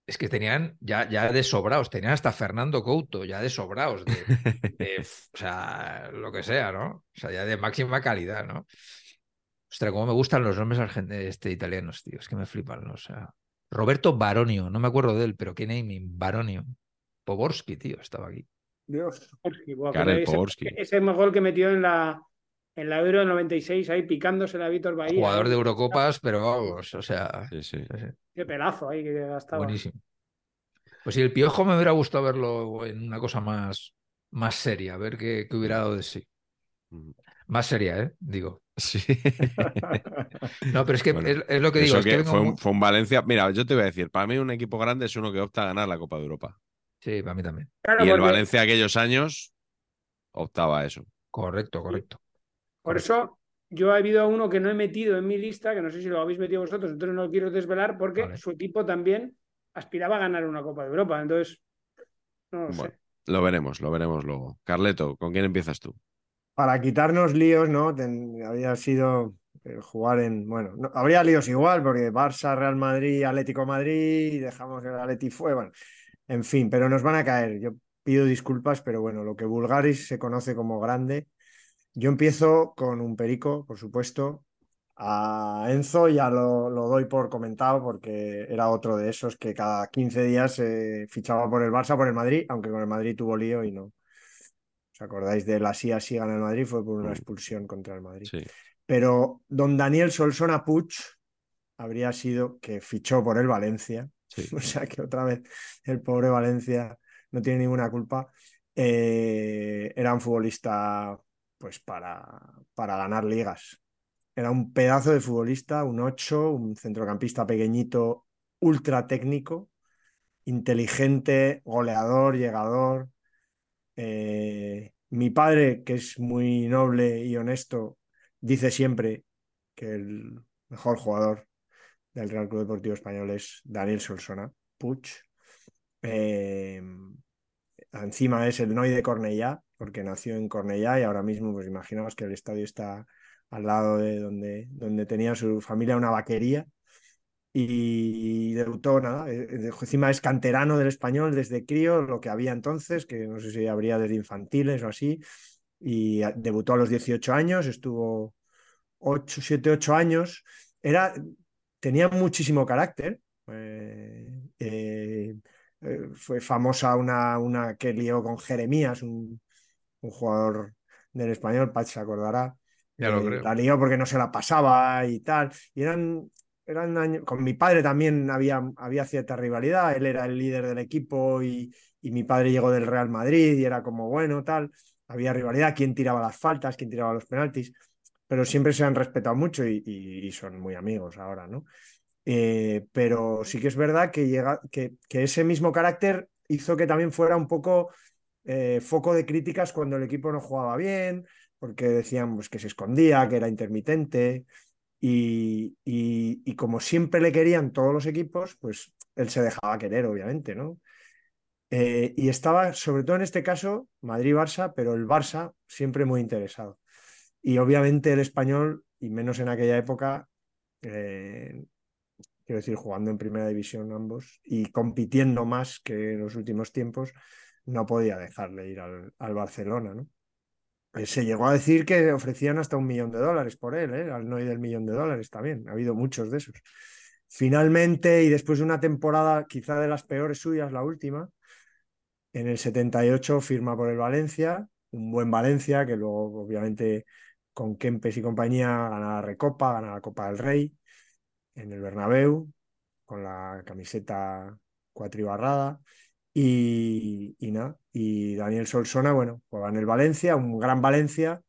es que tenían ya, ya de sobrados, tenían hasta Fernando Couto, ya de sobrados, de, o sea, lo que sea, ¿no? O sea, ya de máxima calidad, ¿no? Ostras, cómo me gustan los nombres este, italianos, tío, es que me flipan, ¿no? O sea, Roberto Baronio, no me acuerdo de él, pero qué naming, Baronio. Poborski, tío, estaba aquí. Dios, ese, ese gol que metió en la, en la Euro 96 ahí picándose la Víctor Bahía. Jugador de Eurocopas, pero vamos, o sea. Sí, sí. Qué pelazo ahí que gastaba. Buenísimo. Pues si el Piojo me hubiera gustado verlo en una cosa más, más seria, a ver qué, hubiera dado de sí. Mm. Más seria, ¿eh? Digo. Sí. no, pero es que es, lo que digo. fue, un, Valencia. Mira, yo te voy a decir, para mí un equipo grande es uno que opta a ganar la Copa de Europa. Sí, para mí también. y el Valencia aquellos años optaba a eso. Correcto, correcto. Por eso yo ha habido uno que no he metido en mi lista, que no sé si lo habéis metido vosotros, entonces no lo quiero desvelar porque su equipo también aspiraba a ganar una Copa de Europa. Entonces, no lo sé. Lo veremos, lo veremos luego. Carleto, ¿con quién empiezas tú? Para quitarnos líos, ¿no? había sido eh, jugar en. Bueno, habría líos igual, porque Barça, Real Madrid, Atlético Madrid, dejamos el Atleti fue, bueno, en fin, pero nos van a caer. Yo pido disculpas, pero bueno, lo que Bulgaris se conoce como grande yo empiezo con un perico, por supuesto. A Enzo ya lo, doy por comentado porque era otro de esos que cada 15 días se fichaba por el Barça, por el Madrid, aunque con el Madrid tuvo lío y no. ¿Os acordáis de la SIA así gana el Madrid? Fue por una mm. expulsión contra el Madrid. Pero don Daniel Solsona Puch habría sido que fichó por el Valencia. O sea que otra vez el pobre Valencia no tiene ninguna culpa. Eh, era un futbolista pues para, para ganar ligas. Era un pedazo de futbolista, un 8, un centrocampista pequeñito, ultra técnico, inteligente, goleador, llegador. Eh, mi padre, que es muy noble y honesto, dice siempre que el mejor jugador del Real Club Deportivo Español es Daniel Solsona, Puch. Eh, encima es el Noy de Cornellá, porque nació en Cornellá y ahora mismo, pues imaginaos que el estadio está al lado de donde, donde tenía su familia una vaquería y debutó, nada, eh, eh, encima es canterano del español desde crío, lo que había entonces, que no sé si habría desde infantiles o así, y debutó a los 18 años, estuvo 8, 7, 8 años, era, tenía muchísimo carácter, eh, fue famosa una, una que lió con Jeremías, un, un jugador del español, Pach se acordará. Ya lo eh, La lió porque no se la pasaba y tal. Y eran, Con mi padre también había, había cierta rivalidad. Él era el líder del equipo y, y mi padre llegó del Real Madrid y era como bueno, tal. Había rivalidad, quién tiraba las faltas, quién tiraba los penaltis. Pero siempre se han respetado mucho y, y, son muy amigos ahora, ¿no? Eh, pero sí que es verdad que, llega, que, que ese mismo carácter hizo que también fuera un poco eh, foco de críticas cuando el equipo no jugaba bien, porque decían pues, que se escondía, que era intermitente. Y, y, como siempre le querían todos los equipos, pues él se dejaba querer, obviamente, ¿no? Eh, y estaba, sobre todo en este caso, Madrid-Barça, pero el Barça siempre muy interesado. Y obviamente el español, y menos en aquella época, eh, quiero decir, jugando en primera división ambos y compitiendo más que en los últimos tiempos, no podía dejarle ir al, Barcelona, ¿no? Eh, se llegó a decir que ofrecían hasta un millón de dólares por él, ¿eh? al Noy del millón de dólares también. Ha habido muchos de esos. Finalmente, y después de una temporada quizá de las peores suyas, la última, en el 78 firma por el Valencia, un buen Valencia que luego obviamente con Kempes y compañía gana la Recopa, gana la Copa del Rey en el Bernabéu con la camiseta cuatribarrada y, y nada, y Daniel Solsona, bueno, juega en el Valencia, un gran Valencia,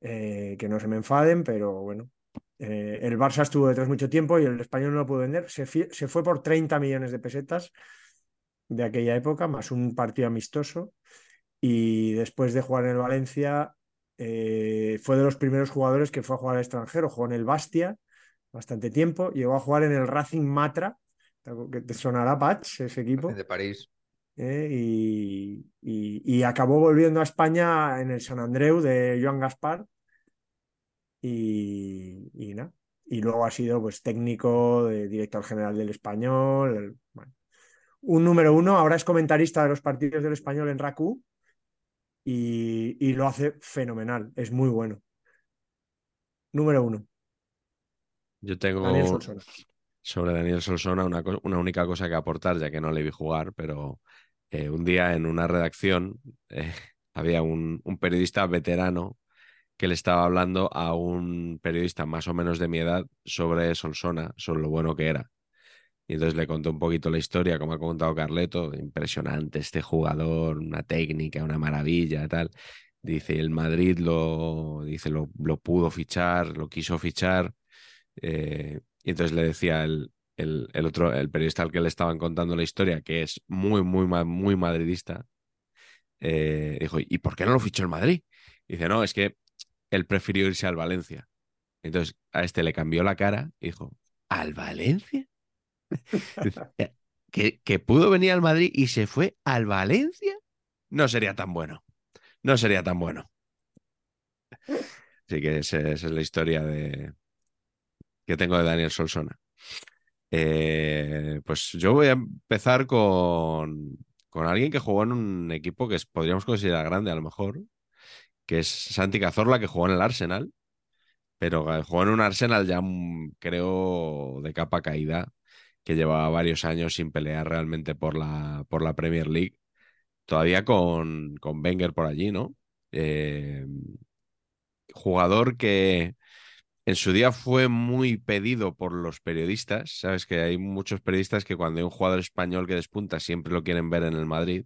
eh, que no se me enfaden, pero bueno, eh, el Barça estuvo detrás mucho tiempo y el español no lo pudo vender. Se, se, fue por 30 millones de pesetas de aquella época, más un partido amistoso. Y después de jugar en el Valencia, eh, fue de los primeros jugadores que fue a jugar al extranjero. Jugó en el Bastia bastante tiempo. Llegó a jugar en el Racing Matra, que te sonará Patch, ese equipo. De París. ¿Eh? y, acabó volviendo a España en el San Andreu de Joan Gaspar y, y luego ha sido pues técnico, de director general del español, un número uno, ahora es comentarista de los partidos del español en RACU y, y lo hace fenomenal, es muy bueno. Número uno. Yo tengo Daniel sobre Daniel Solsona una, una única cosa que aportar, ya que no le vi jugar, pero eh, un día en una redacción eh, había un, periodista veterano que le estaba hablando a un periodista más o menos de mi edad sobre Solsona, sobre lo bueno que era. Y entonces le conté un poquito la historia, como ha contado Carleto, impresionante este jugador, una técnica, una maravilla, tal. Dice, el Madrid lo, dice, lo, pudo fichar, lo quiso fichar. eh, y entonces le decía el, el, el otro, el periodista al que le estaban contando la historia, que es muy, muy, muy madridista, eh, dijo, ¿y por qué no lo fichó el Madrid? Dice, no, es que él prefirió irse al Valencia. Entonces a este le cambió la cara y dijo, ¿al Valencia? Dice, ¿Que, que pudo venir al Madrid y se fue al Valencia? No sería tan bueno. No sería tan bueno. Así que ese- esa es la historia de, que tengo de Daniel Solsona. Eh, pues yo voy a empezar con, con alguien que jugó en un equipo que podríamos considerar grande a lo mejor, que es Santi Cazorla, que jugó en el Arsenal, pero jugó en un Arsenal ya mm, creo de capa caída, que llevaba varios años sin pelear realmente por la, por la Premier League, todavía con, con Wenger por allí, ¿no? Eh, jugador que en su día fue muy pedido por los periodistas. Sabes que hay muchos periodistas que cuando hay un jugador español que despunta siempre lo quieren ver en el Madrid,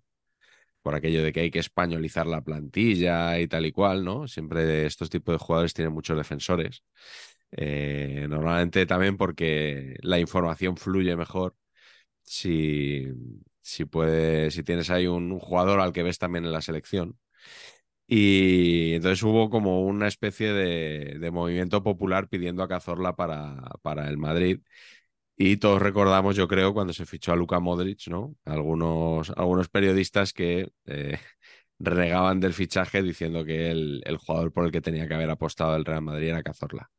por aquello de que hay que españolizar la plantilla y tal y cual, ¿no? Siempre estos tipos de jugadores tienen muchos defensores. Eh, normalmente también porque la información fluye mejor si, si, si tienes ahí un jugador al que ves también en la selección. Y entonces hubo como una especie de, movimiento popular pidiendo a Cazorla para, para el Madrid. Y todos recordamos, yo creo, cuando se fichó a Luka Modric, ¿no? Algunos, algunos periodistas que eh, renegaban del fichaje diciendo que el, jugador por el que tenía que haber apostado el Real Madrid era Cazorla.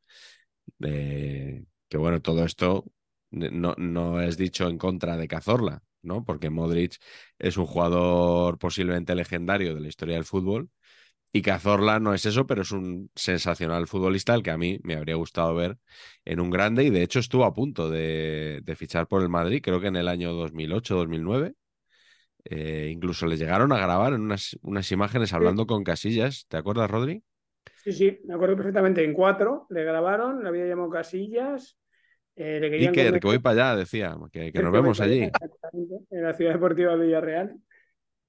Eh, que bueno, todo esto no, no es dicho en contra de Cazorla, ¿no? Porque Modric es un jugador posiblemente legendario de la historia del fútbol y Cazorla no es eso, pero es un sensacional futbolista al que a mí me habría gustado ver en un grande y de hecho estuvo a punto de, de fichar por el Madrid, creo que en el año 2008-2009. Eh, incluso le llegaron a grabar en unas, unas imágenes hablando con Casillas. ¿Te acuerdas, Rodri? Sí, sí, me acuerdo perfectamente. En cuatro le grabaron, le había llamado Casillas. eh, le querían Iker, que voy para allá, decía, que, que nos vemos allá, allí. En la Ciudad Deportiva de Villarreal.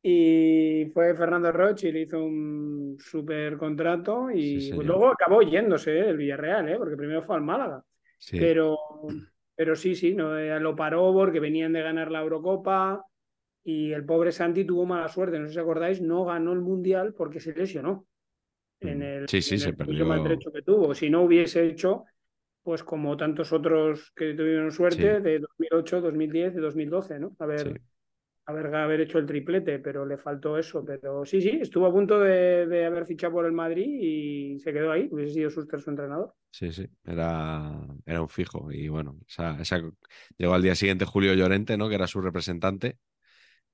Y fue Fernando Roche y le hizo un súper contrato y Sí, pues luego acabó yéndose ¿eh? el Villarreal, ¿eh? porque primero fue al Málaga. Sí. Pero, pero sí, sí, no, Eh, lo paró porque venían de ganar la Eurocopa y el pobre Santi tuvo mala suerte. No sé si acordáis, no ganó el Mundial porque se lesionó en Mm. el, Sí, sí, en se el perdió. tobillo maltrecho que tuvo. Si no hubiese hecho, pues como tantos otros que tuvieron suerte Sí. de 2008, 2010 y 2012, ¿no? A ver, Sí. Haber, haber hecho el triplete, pero le faltó eso. Pero sí, sí, estuvo a punto de, de haber fichado por el Madrid y se quedó ahí. Hubiese sido Suster su entrenador. Sí, sí, era, era un fijo. Y bueno, esa, esa- llegó al día siguiente Julio Llorente, ¿no? Que era su representante.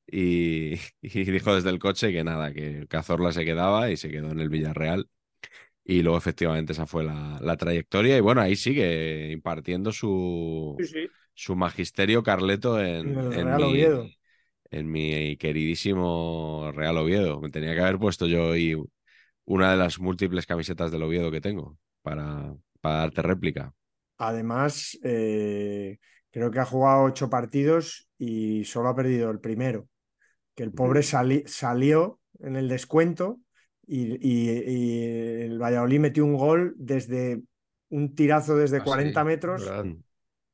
Y, y dijo desde el coche que nada, que Cazorla se quedaba y se quedó en el Villarreal. Y luego efectivamente esa fue la, la trayectoria. Y bueno, ahí sigue impartiendo su, Sí, sí. su magisterio Carleto en, En mi, Oviedo. En mi queridísimo Real Oviedo. Me tenía que haber puesto yo hoy una de las múltiples camisetas del Oviedo que tengo para, para darte réplica. Además, eh, creo que ha jugado ocho partidos y solo ha perdido el primero. Que el pobre sali- salió en el descuento y, y- y el Valladolid metió un gol desde un tirazo desde Ah, sí, 40 metros. ¿verdad?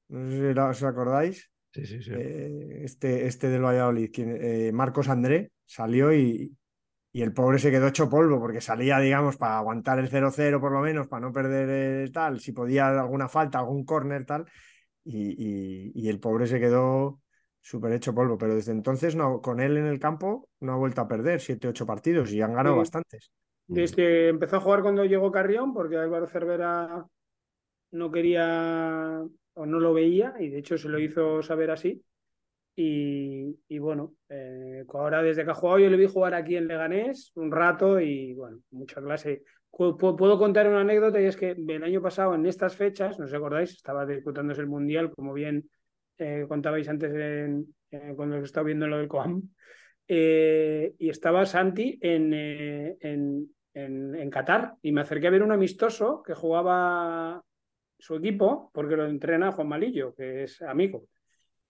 No sé si os acordáis. Sí, sí, sí. Eh, este, este del Valladolid, quien- eh, Marcos André, salió y, y el pobre se quedó hecho polvo porque salía, digamos, para aguantar el 0-0 por lo menos, para no perder el tal, si podía alguna falta, algún córner tal, y, y- y el pobre se quedó súper hecho polvo, pero desde entonces no, con él en el campo no ha vuelto a perder 7-8 partidos y han ganado Sí. bastantes. Desde empezó a jugar cuando llegó Carrión, porque Álvaro Cervera no quería o no lo veía, y de hecho se lo hizo saber así. Y, bueno, eh, ahora desde que ha jugado yo le vi jugar aquí en Leganés un rato y bueno, mucha clase. Puedo contar una anécdota y es que el año pasado en estas fechas, no os acordáis, estaba disputándose el Mundial, como bien eh, contabais antes en, cuando estaba viendo lo del Coam, eh, y estaba Santi en, en, en, Qatar y me acerqué a ver un amistoso que jugaba su equipo, porque lo entrena Juan Malillo, que es amigo.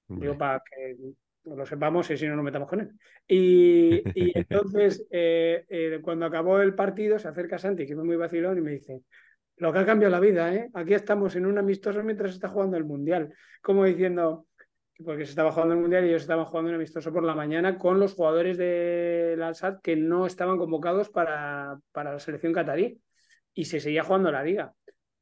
Digo, para que lo sepamos y si no nos metamos con él. Y, entonces, eh, eh, cuando acabó el partido, se acerca Santi, que es muy vacilón, y me dice, lo que ha cambiado la vida, ¿eh? Aquí estamos en un amistoso mientras se está jugando el Mundial. Como diciendo, porque se estaba jugando el Mundial y ellos estaban jugando un amistoso por la mañana con los jugadores del Al-Sad que no estaban convocados para, para la selección catarí. Y se seguía jugando la liga.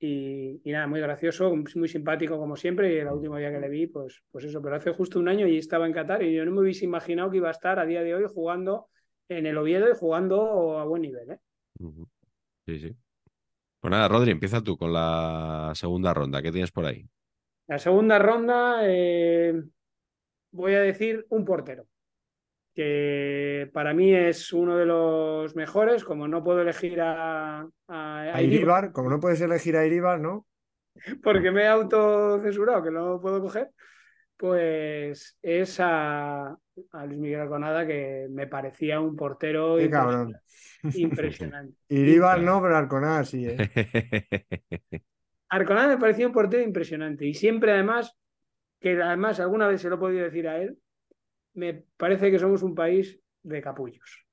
Y, nada, muy gracioso, muy simpático como siempre. Y el último día que le vi, pues, pues eso, pero hace justo un año y estaba en Qatar y yo no me hubiese imaginado que iba a estar a día de hoy jugando en el Oviedo y jugando a buen nivel. ¿eh? Sí, sí. Pues nada, Rodri, empieza tú con la segunda ronda. ¿Qué tienes por ahí? La segunda ronda, eh, voy a decir un portero que para mí es uno de los mejores, como no puedo elegir a, a, como no puedes elegir a Iribar, ¿no? Porque me he autocensurado, que no puedo coger, pues es a, Luis Miguel Arconada, que me parecía un portero impresionante. impresionante. Iribar no, pero Arconada sí. ¿eh? Arconada me parecía un portero impresionante y siempre además, que además alguna vez se lo he podido decir a él, me parece que somos un país de capullos.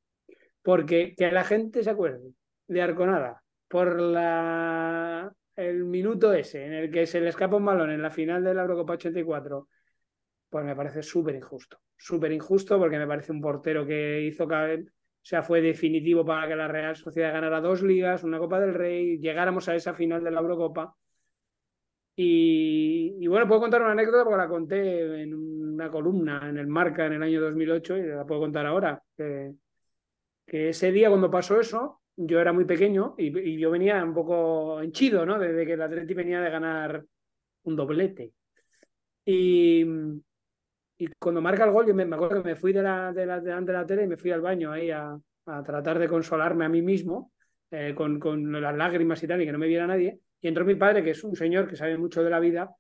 Porque que la gente se acuerde de Arconada por la, el minuto ese en el que se le escapa un balón en la final de la Eurocopa 84, pues me parece súper injusto. Súper injusto porque me parece un portero que hizo caber, o sea, fue definitivo para que la Real Sociedad ganara dos ligas, una Copa del Rey, llegáramos a esa final de la Eurocopa. Y, y, bueno, puedo contar una anécdota porque la conté en una columna en el Marca en el año 2008 y la puedo contar ahora. Que, ese día cuando pasó eso, yo era muy pequeño y, yo venía un poco henchido, ¿no? Desde que el Atleti venía de ganar un doblete. Y, y cuando marca el gol, yo me, acuerdo que me fui de la, de la, delante de la tele y me fui al baño ahí a, a tratar de consolarme a mí mismo eh, con, con las lágrimas y tal y que no me viera nadie. Y entró mi padre, que es un señor que sabe mucho de la vida,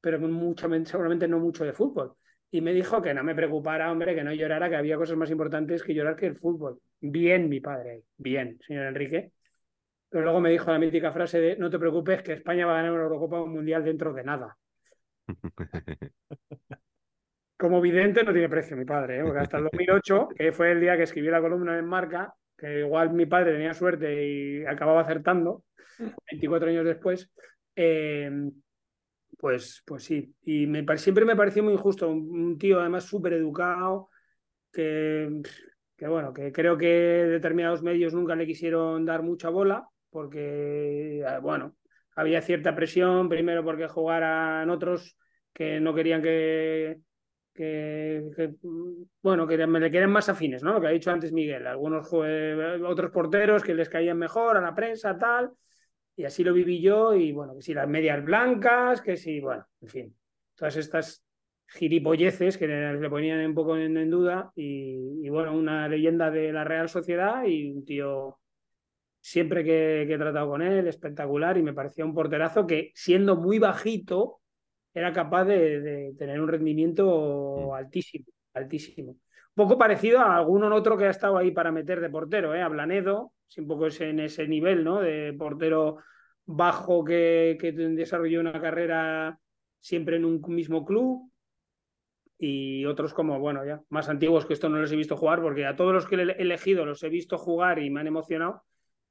pero mucho, seguramente no mucho de fútbol y me dijo que no me preocupara, hombre, que no llorara, que había cosas más importantes que llorar que el fútbol. Bien, mi padre, bien, señor Enrique. Pero luego me dijo la mítica frase de no te preocupes que España va a ganar una Eurocopa Mundial dentro de nada. Como vidente no tiene precio mi padre, ¿eh? porque hasta el 2008, que fue el día que escribí la columna en Marca, que igual mi padre tenía suerte y acababa acertando, 24 años después, eh, pues, pues sí, y me, siempre me pareció muy injusto, un, tío además súper educado, que, que bueno, que creo que determinados medios nunca le quisieron dar mucha bola, porque, eh, bueno, había cierta presión, primero porque jugaran otros que no querían que, bueno, que me le quieren más afines, ¿no? Lo que ha dicho antes Miguel, algunos otros porteros que les caían mejor a la prensa, tal, y así lo viví yo, y bueno, que si las medias blancas, que si, bueno, en fin, todas estas gilipolleces que le, ponían un poco en, duda, y, bueno, una leyenda de la Real Sociedad y un tío siempre que, he tratado con él, espectacular, y me parecía un porterazo que siendo muy bajito, era capaz de, tener un rendimiento mm. altísimo, altísimo. Un poco parecido a algún otro que ha estado ahí para meter de portero, ¿eh? a Blanedo, un poco es en ese nivel, ¿no? De portero bajo que, que desarrolló una carrera siempre en un mismo club y otros como, bueno, ya más antiguos que esto no los he visto jugar porque a todos los que he elegido los he visto jugar y me han emocionado,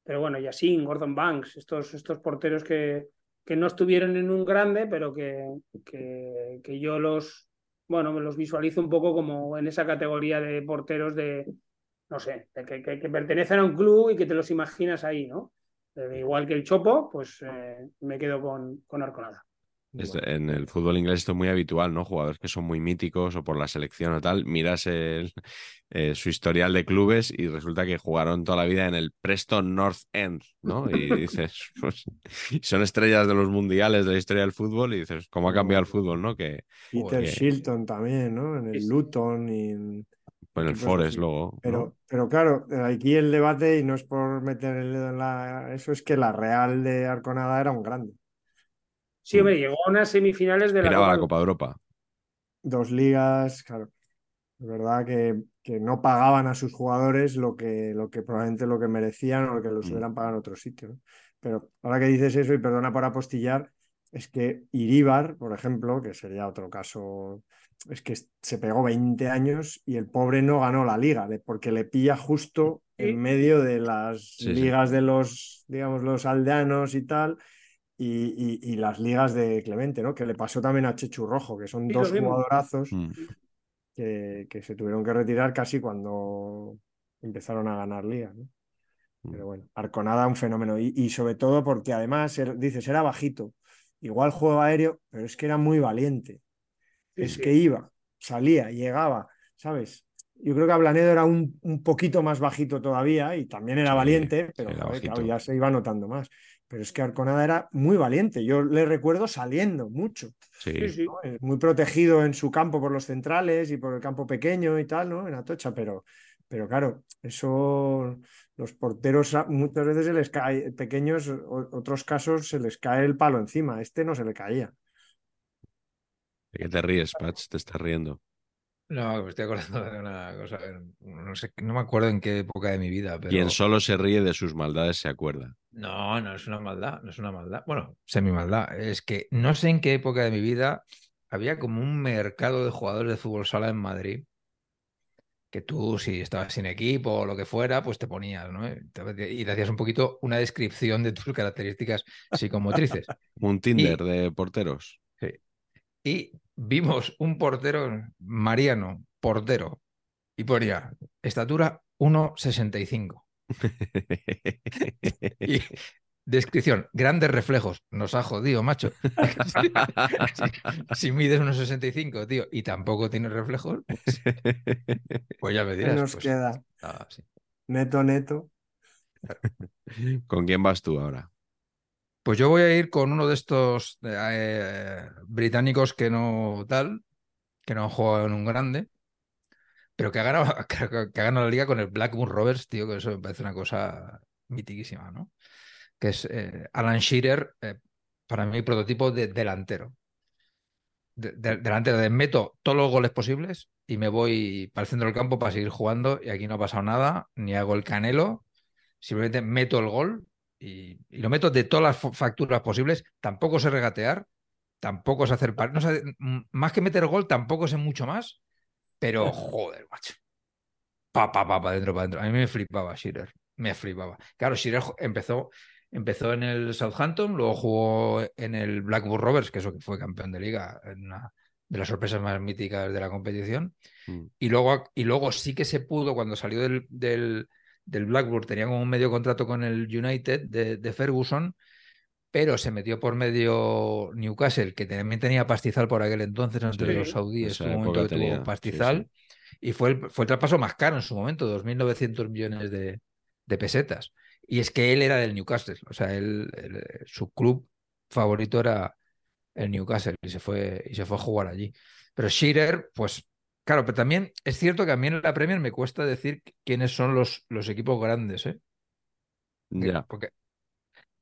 pero bueno, Yassin, Gordon Banks, estos, estos porteros que, que no estuvieron en un grande, pero que, que, que yo los, bueno, los visualizo un poco como en esa categoría de porteros de, no sé, que, que, pertenecen a un club y que te los imaginas ahí, ¿no? Eh, igual que el Chopo, pues eh, me quedo con, con Arconada. en el fútbol inglés esto es muy habitual, ¿no? Jugadores que son muy míticos o por la selección o tal, miras el, eh, su historial de clubes y resulta que jugaron toda la vida en el Preston North End, ¿no? Y dices, pues, son estrellas de los mundiales de la historia del fútbol y dices, ¿cómo ha cambiado el fútbol, no? Que, Peter Shilton también, ¿no? En el Luton y en... Pues en el Forest luego. Pero, pero claro, aquí el debate, y no es por meter el dedo en la... Eso es que la Real de Arconada era un grande. Sí, hombre, llegó a unas semifinales de la Copa, la Copa de Europa. Dos ligas, claro. Es verdad que, que, no pagaban a sus jugadores lo que, lo que probablemente lo que merecían o lo que los mm. hubieran pagado en otro sitio. Pero ahora que dices eso, y perdona por apostillar, es que Iríbar, por ejemplo, que sería otro caso, es que se pegó 20 años y el pobre no ganó la liga, porque le pilla justo en medio de las ligas de los, digamos, los aldeanos y tal, y, las ligas de Clemente, ¿no? Que le pasó también a Chechu Rojo, que son dos jugadorazos mm. que, que, se tuvieron que retirar casi cuando empezaron a ganar ligas, ¿no? Mm. Pero bueno, Arconada un fenómeno. Y, sobre todo porque además, dices, era bajito. Igual juego aéreo, pero es que era muy valiente. Es que iba, salía, llegaba, ¿sabes? Yo creo que Ablanedo era un, un poquito más bajito todavía y también era valiente, pero ya se iba notando más. Pero es que Arconada era muy valiente. Yo le recuerdo saliendo mucho. Sí. sí. Eh, muy protegido en su campo por los centrales y por el campo pequeño y tal, ¿no? En Atocha, pero, pero claro, eso los porteros muchas veces se les cae, pequeños, otros casos se les cae el palo encima. Este no se le caía. ¿De qué te ríes, Patch? Te estás riendo. No, me estoy acordando de una cosa. No, sé, no me acuerdo en qué época de mi vida. Pero... Quien solo se ríe de sus maldades se acuerda. No, no es una maldad, no es una maldad. Bueno, semi maldad. Es que no sé en qué época de mi vida había como un mercado de jugadores de fútbol sala en Madrid. Que tú, si estabas sin equipo o lo que fuera, pues te ponías, ¿no? Y te hacías un poquito una descripción de tus características psicomotrices. un Tinder de porteros. Y vimos un portero, Mariano, portero, y ponía estatura 1,65. y descripción, grandes reflejos. Nos ha jodido, macho. si, mides unos 65, tío, y tampoco tienes reflejos, pues, pues ya me dirás. nos pues, queda? Neto, neto. ¿Con quién vas tú ahora? Pues yo voy a ir con uno de estos eh, británicos que no tal, que no han jugado en un grande, pero que ha ganado, que, ha la liga con el Blackburn Rovers, tío, que eso me parece una cosa mitiquísima, ¿no? Que es eh, Alan Shearer, eh, para mí, prototipo de delantero. delantero de meto todos los goles posibles y me voy para el centro del campo para seguir jugando y aquí no ha pasado nada, ni hago el canelo, simplemente meto el gol y, lo meto de todas las facturas posibles. Tampoco sé regatear, tampoco sé hacer. No sé, más que meter gol, tampoco sé mucho más, pero joder, macho. Pa, pa, pa, pa, dentro, pa, dentro. A mí me flipaba Shearer, me flipaba. Claro, Shearer empezó, empezó en el Southampton, luego jugó en el Blackburn Rovers, que eso que fue campeón de liga, una de las sorpresas más míticas de la competición. Mm. Y, luego, y luego sí que se pudo, cuando salió del, del del Blackburn tenía como un medio contrato con el United de, Ferguson, pero se metió por medio Newcastle, que también tenía pastizal por aquel entonces, entre los saudíes, en un momento tuvo pastizal, y fue el, fue el traspaso más caro en su momento, 2.900 millones de, pesetas. Y es que él era del Newcastle, o sea, él, su club favorito era el Newcastle y se fue, y se fue a jugar allí. Pero Shearer, pues Claro, pero también es cierto que a mí en la Premier me cuesta decir quiénes son los, los equipos grandes, ¿eh? Ya. Porque,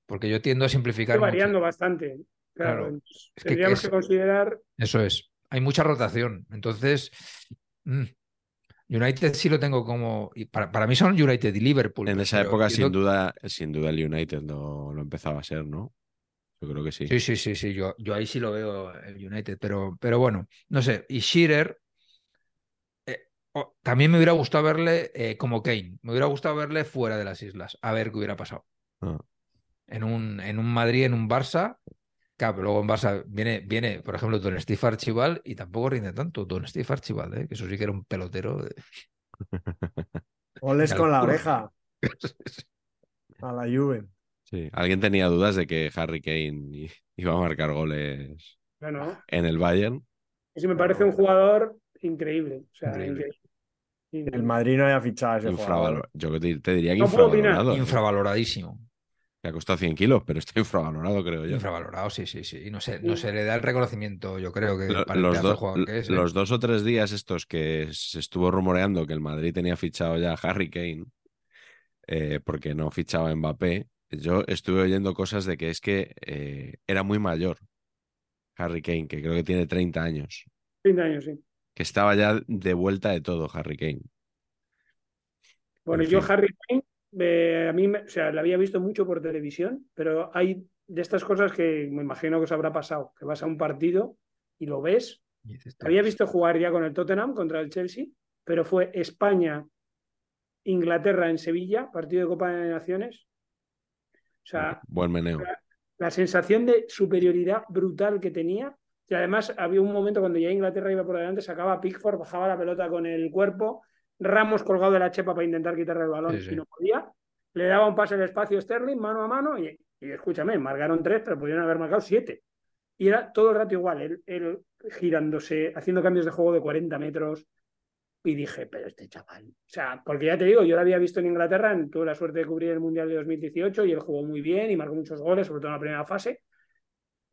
porque yo tiendo a simplificar. Estoy variando bastante. Claro. tendríamos que, considerar. Eso es. Hay mucha rotación. Entonces, mm, United sí lo tengo como. Para, para, mí son United y Liverpool. En esa época, sin duda, sin duda, el United no lo empezaba a ser, ¿no? Yo creo que sí. Sí, sí, sí, sí. Yo, yo ahí sí lo veo el United. Pero, pero bueno, no sé. Y Shearer también me hubiera gustado verle eh, como Kane. Me hubiera gustado verle fuera de las islas, a ver qué hubiera pasado. Ah. En, un, en un Madrid, en un Barça. Claro, pero luego en Barça viene, viene, por ejemplo, Don Steve Archibald y tampoco rinde tanto. Don Steve Archibald, ¿eh? que eso sí que era un pelotero. De... Oles con la oreja. A la Juve. Sí, alguien tenía dudas de que Harry Kane iba a marcar goles en el Bayern. Ese me parece un jugador increíble. O sea, increíble. El Madrid no haya fichado ese jugador. Yo te, diría que infravalorado. Infravaloradísimo. Que ha costado 100 kilos, pero está infravalorado, creo yo. Infravalorado, sí, sí, sí. No se, no se le da el reconocimiento, yo creo que para los, que es, ¿eh? los dos o tres días estos que se estuvo rumoreando que el Madrid tenía fichado ya a Harry Kane, eh, porque no fichaba a Mbappé, yo estuve oyendo cosas de que es que eh, era muy mayor Harry Kane, que creo que tiene 30 años. 30 años, sí. Que estaba ya de vuelta de todo Harry Kane. Bueno, yo Harry Kane, eh, a mí, o sea, la había visto mucho por televisión, pero hay de estas cosas que me imagino que os habrá pasado, que vas a un partido y lo ves. había visto jugar ya con el Tottenham contra el Chelsea, pero fue España, Inglaterra en Sevilla, partido de Copa de Naciones, o sea, buen meneo. La, sensación de superioridad brutal que tenía. Y además había un momento cuando ya Inglaterra iba por delante, sacaba Pickford, bajaba la pelota con el cuerpo, Ramos colgado de la chepa para intentar quitarle el balón y no podía. Le daba un pase al espacio Sterling, mano a mano, y, escúchame, marcaron tres, pero pudieron haber marcado siete. Y era todo el rato igual, él girándose, haciendo cambios de juego de 40 metros, y dije, pero este chaval. O sea, porque ya te digo, yo lo había visto en Inglaterra, tuve la suerte de cubrir el Mundial de 2018 y él jugó muy bien y marcó muchos goles, sobre todo en la primera fase.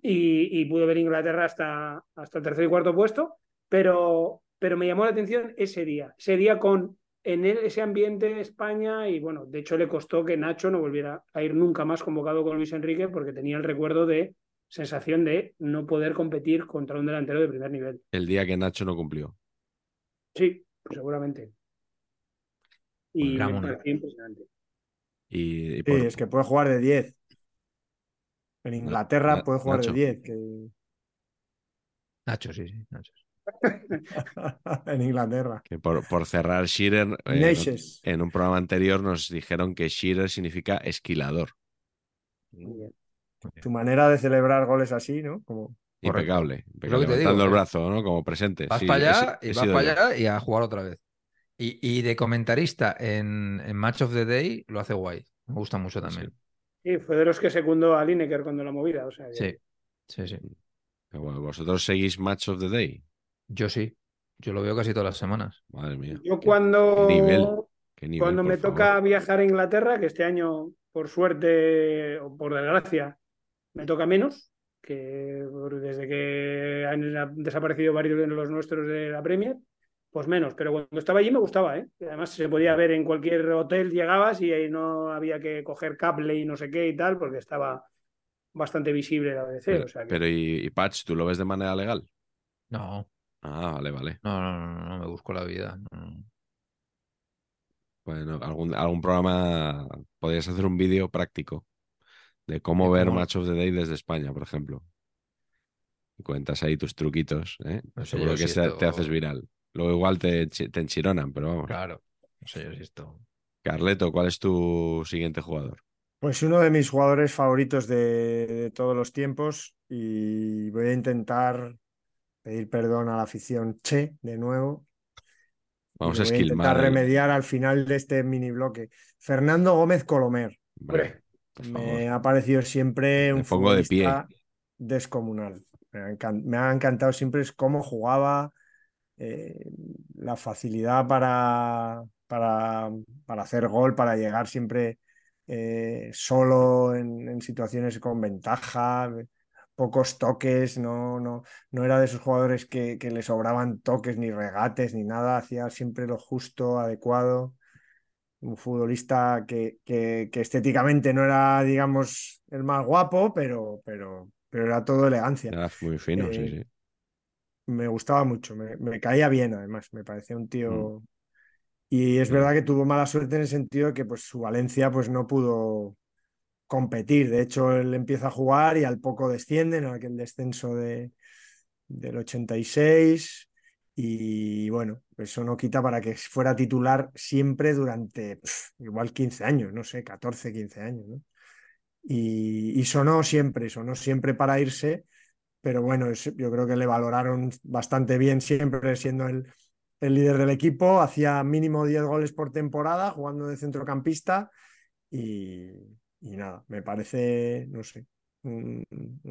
Y, y pude ver Inglaterra hasta, hasta el tercer y cuarto puesto, pero, pero me llamó la atención ese día. Ese día con en ese ambiente España y bueno, de hecho le costó que Nacho no volviera a ir nunca más convocado con Luis Enrique porque tenía el recuerdo de sensación de no poder competir contra un delantero de primer nivel. El día que Nacho no cumplió. Sí, seguramente. Y me pareció impresionante. Y, es que puede jugar de 10. En Inglaterra puede jugar de 10. Que... Nacho, sí, sí, Nacho. en Inglaterra. Que por, por cerrar Shearer, en, un programa anterior nos dijeron que Shearer significa esquilador. Tu manera de celebrar goles así, ¿no? Como... Impecable. Levantando el brazo, ¿no? Como presente. Vas para allá, y vas para allá y a jugar otra vez. Y, de comentarista en, Match of the Day lo hace guay. Me gusta mucho también. Sí, fue de los que secundó a Lineker cuando la movida. O sea, Sí, sí, sí. ¿Vosotros seguís Match of the Day? Yo sí. Yo lo veo casi todas las semanas. Madre mía. Yo cuando, cuando me toca viajar a Inglaterra, que este año, por suerte o por desgracia, me toca menos, que desde que han desaparecido varios de los nuestros de la Premier, pues menos. Pero cuando estaba allí me gustaba, ¿eh? Además se podía ver en cualquier hotel, llegabas y ahí no había que coger cable y no sé qué y tal, porque estaba bastante visible la BBC. Pero, o sea pero ¿y, Patch, tú lo ves de manera legal? No. Ah, vale, vale. No, no, no, no, me busco la vida. Bueno, algún, algún programa podrías hacer un vídeo práctico de cómo ver Match of the Day desde España, por ejemplo. Y cuentas ahí tus truquitos, ¿eh? Seguro que te haces viral. Luego igual te, te enchironan, pero vamos. Claro, no sé yo si esto. Carleto, ¿cuál es tu siguiente jugador? Pues uno de mis jugadores favoritos de, todos los tiempos y voy a intentar pedir perdón a la afición Che de nuevo. Vamos a esquilmar. remediar al final de este mini bloque. Fernando Gómez Colomer. Me ha parecido siempre un futbolista descomunal. Me ha, encantado siempre cómo jugaba, eh, la facilidad para, para, para, hacer gol, para llegar siempre eh, solo en, situaciones con ventaja, pocos toques, no, no, no era de esos jugadores que, que, le sobraban toques ni regates ni nada, hacía siempre lo justo, adecuado un futbolista que, que, estéticamente no era, digamos, el más guapo, pero, pero, pero era todo elegancia. Era muy fino, sí, sí. Me gustaba mucho, me, caía bien además, me parecía un tío... Mm. Y es verdad que tuvo mala suerte en el sentido de que pues, su Valencia pues, no pudo competir. De hecho, él empieza a jugar y al poco desciende en aquel descenso de, del 86. Y bueno, eso no quita para que fuera titular siempre durante igual 15 años, no sé, 14, 15 años. ¿no? Y, sonó siempre, sonó siempre para irse, pero bueno, yo creo que le valoraron bastante bien siempre siendo el, el líder del equipo, hacía mínimo 10 goles por temporada jugando de centrocampista y, nada, me parece, no sé, un,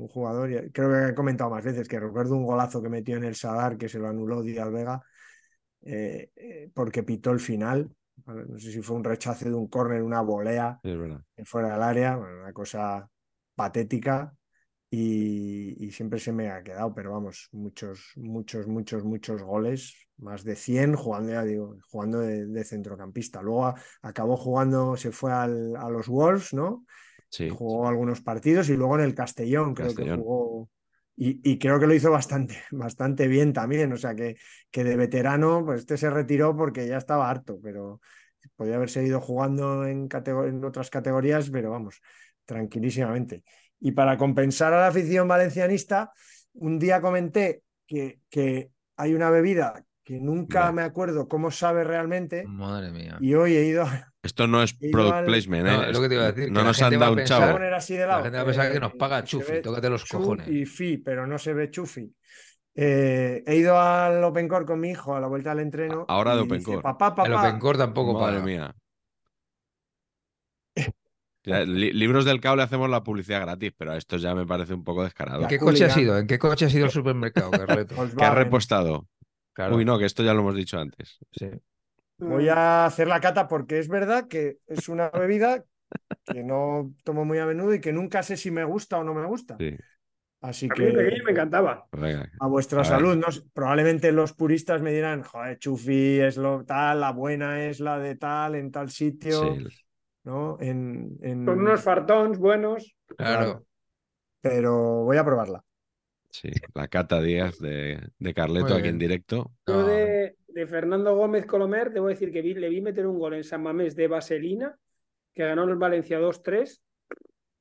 jugador, creo que he comentado más veces que recuerdo un golazo que metió en el Sadar que se lo anuló Díaz Vega eh, eh, porque pitó el final. No sé si fue un rechace de un córner, una volea fuera del área, una cosa patética y, siempre se me ha quedado, pero vamos, muchos, muchos, muchos, muchos goles, más de 100 jugando, ya digo, jugando de, centrocampista. Luego acabó jugando, se fue al, a los Wolves, ¿no? Sí. Jugó algunos partidos y luego en el Castellón, creo que jugó. Y, creo que lo hizo bastante, bastante bien también. O sea que, que de veterano, pues este se retiró porque ya estaba harto, pero podía haber seguido jugando en, en otras categorías, pero vamos, tranquilísimamente. Y para compensar a la afición valencianista, un día comenté que, que hay una bebida que nunca me acuerdo cómo sabe realmente. Madre mía. Y hoy he ido. Esto no es product placement, ¿eh? No, es lo que te iba a decir. No nos han dado un chavo. Así de lado. La gente va a pensar que nos paga Chufi, tócate los cojones. Y Fi, pero no se ve Chufi. Eh, he ido al Open Core con mi hijo a la vuelta al entreno. Ahora de Open Core. Papá, papá. El Open Core tampoco Madre mía libros del cable hacemos la publicidad gratis, pero esto ya me parece un poco descarado. ¿En qué coche ha sido? ¿En qué coche ha sido el supermercado, Carleto? ¿Qué ha repostado? Uy, no, que esto ya lo hemos dicho antes. Sí. Voy a hacer la cata porque es verdad que es una bebida que no tomo muy a menudo y que nunca sé si me gusta o no me gusta. Así que. me encantaba. Pues a vuestra salud. ¿no? Probablemente los puristas me dirán, joder, Chufi es lo tal, la buena es la de tal, en tal sitio. Sí. ¿No? En, Con unos fartons buenos. Claro. Pero voy a probarla. Sí, la Cata Díaz de, de Carleto aquí en directo. Yo de, Fernando Gómez Colomer, debo decir que le vi meter un gol en San Mamés de Vaselina, que ganó el Valencia 2-3.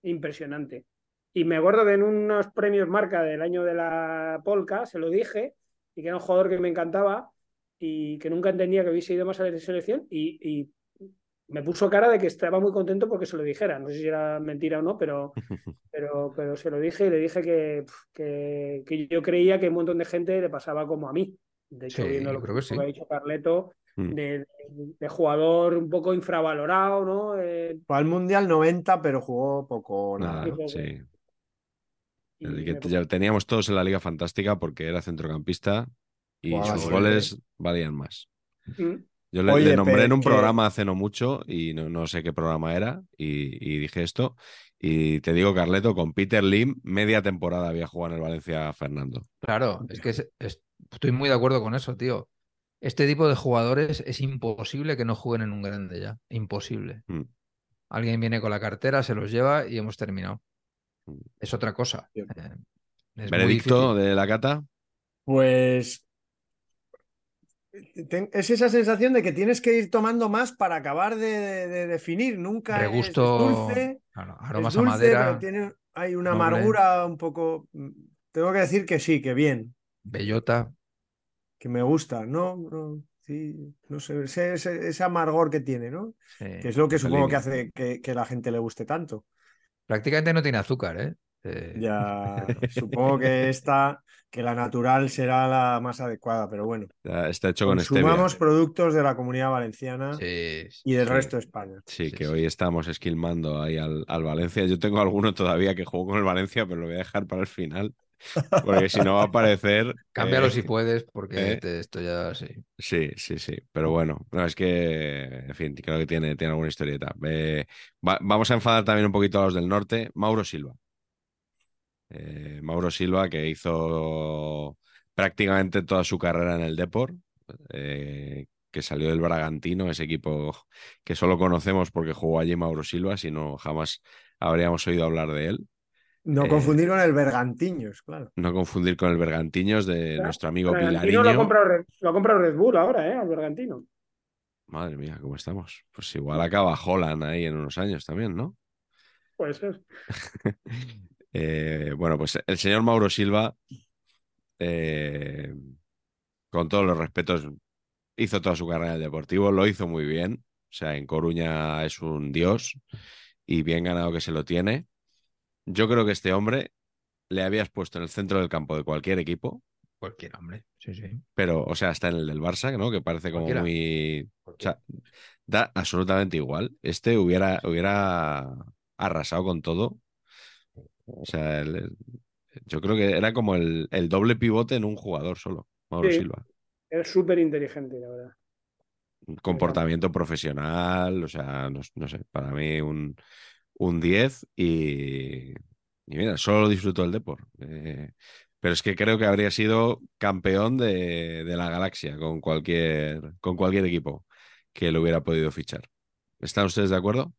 Impresionante. Y me acuerdo que en unos premios marca del año de la Polka se lo dije, y que era un jugador que me encantaba y que nunca entendía que hubiese ido más a la selección. y me puso cara de que estaba muy contento porque se lo dijera. No sé si era mentira o no, pero, pero, pero se lo dije y le dije que, que, yo creía que un montón de gente le pasaba como a mí. De hecho, viendo lo que, ha dicho Carleto, mm. de, jugador un poco infravalorado, ¿no? Eh, Fue al Mundial 90, pero jugó poco. Nada, sí. teníamos todos en la Liga Fantástica porque era centrocampista y sus goles valían más. Mm. Yo le, nombré en un programa hace no mucho y no, sé qué programa era y, dije esto. Y te digo, Carleto, con Peter Lim, media temporada había jugado en el Valencia Fernando. Claro, es que estoy muy de acuerdo con eso, tío. Este tipo de jugadores es imposible que no jueguen en un grande ya. Imposible. Mm. Alguien viene con la cartera, se los lleva y hemos terminado. Mm. Es otra cosa. Eh, ¿Veredicto de la cata? Pues es esa sensación de que tienes que ir tomando más para acabar de, definir. Nunca Regusto, es, dulce. aromas a madera. tiene, hay una amargura un poco. Mm, tengo que decir que sí, que bien. Bellota. Que me gusta, ¿no? no sí, no sé, ese, amargor que tiene, ¿no? que es lo que supongo que hace que, que la gente le guste tanto. Prácticamente no tiene azúcar, ¿eh? Eh, ya, supongo que esta, que la natural será la más adecuada, pero bueno. está hecho con Consumamos productos de la comunidad valenciana y del resto de España. Sí, que hoy estamos esquilmando ahí al, Valencia. Yo tengo alguno todavía que juego con el Valencia, pero lo voy a dejar para el final. Porque si no va a aparecer. Cámbialo eh, si puedes, porque eh, esto ya sí. Sí, sí, sí. Pero bueno, no, es que, en fin, creo que tiene, tiene alguna historieta. vamos a enfadar también un poquito a los del norte. Mauro Silva. Eh, Mauro Silva, que hizo prácticamente toda su carrera en el Deport, eh, que salió del Bragantino, ese equipo que solo conocemos porque jugó allí Mauro Silva, si no jamás habríamos oído hablar de él. No eh, confundir con el Bergantiños, claro. No confundir con el Bergantiños de nuestro amigo Pilariño. Lo ha, comprado, lo Red Bull ahora, ¿eh? Al Bergantino. Madre mía, ¿cómo estamos? Pues igual acaba Holland ahí en unos años también, ¿no? Puede ser. Eh, bueno, pues el señor Mauro Silva, eh, con todos los respetos, hizo toda su carrera en el deportivo, lo hizo muy bien. O sea, en Coruña es un dios y bien ganado que se lo tiene. Yo creo que este hombre le habías puesto en el centro del campo de cualquier equipo. Cualquier hombre, sí, sí. Pero, o sea, está en el del Barça, ¿no? Que parece como muy. O sea, da absolutamente igual. Este hubiera, hubiera arrasado con todo. O sea, yo creo que era como el, doble pivote en un jugador solo, Mauro Silva. Es súper inteligente, la verdad. Comportamiento profesional, o sea, no, sé, para mí un, un 10 y, y mira, solo disfruto el deporte. Eh, pero es que creo que habría sido campeón de, de, la galaxia con cualquier, con cualquier equipo que lo hubiera podido fichar. ¿Están ustedes de acuerdo?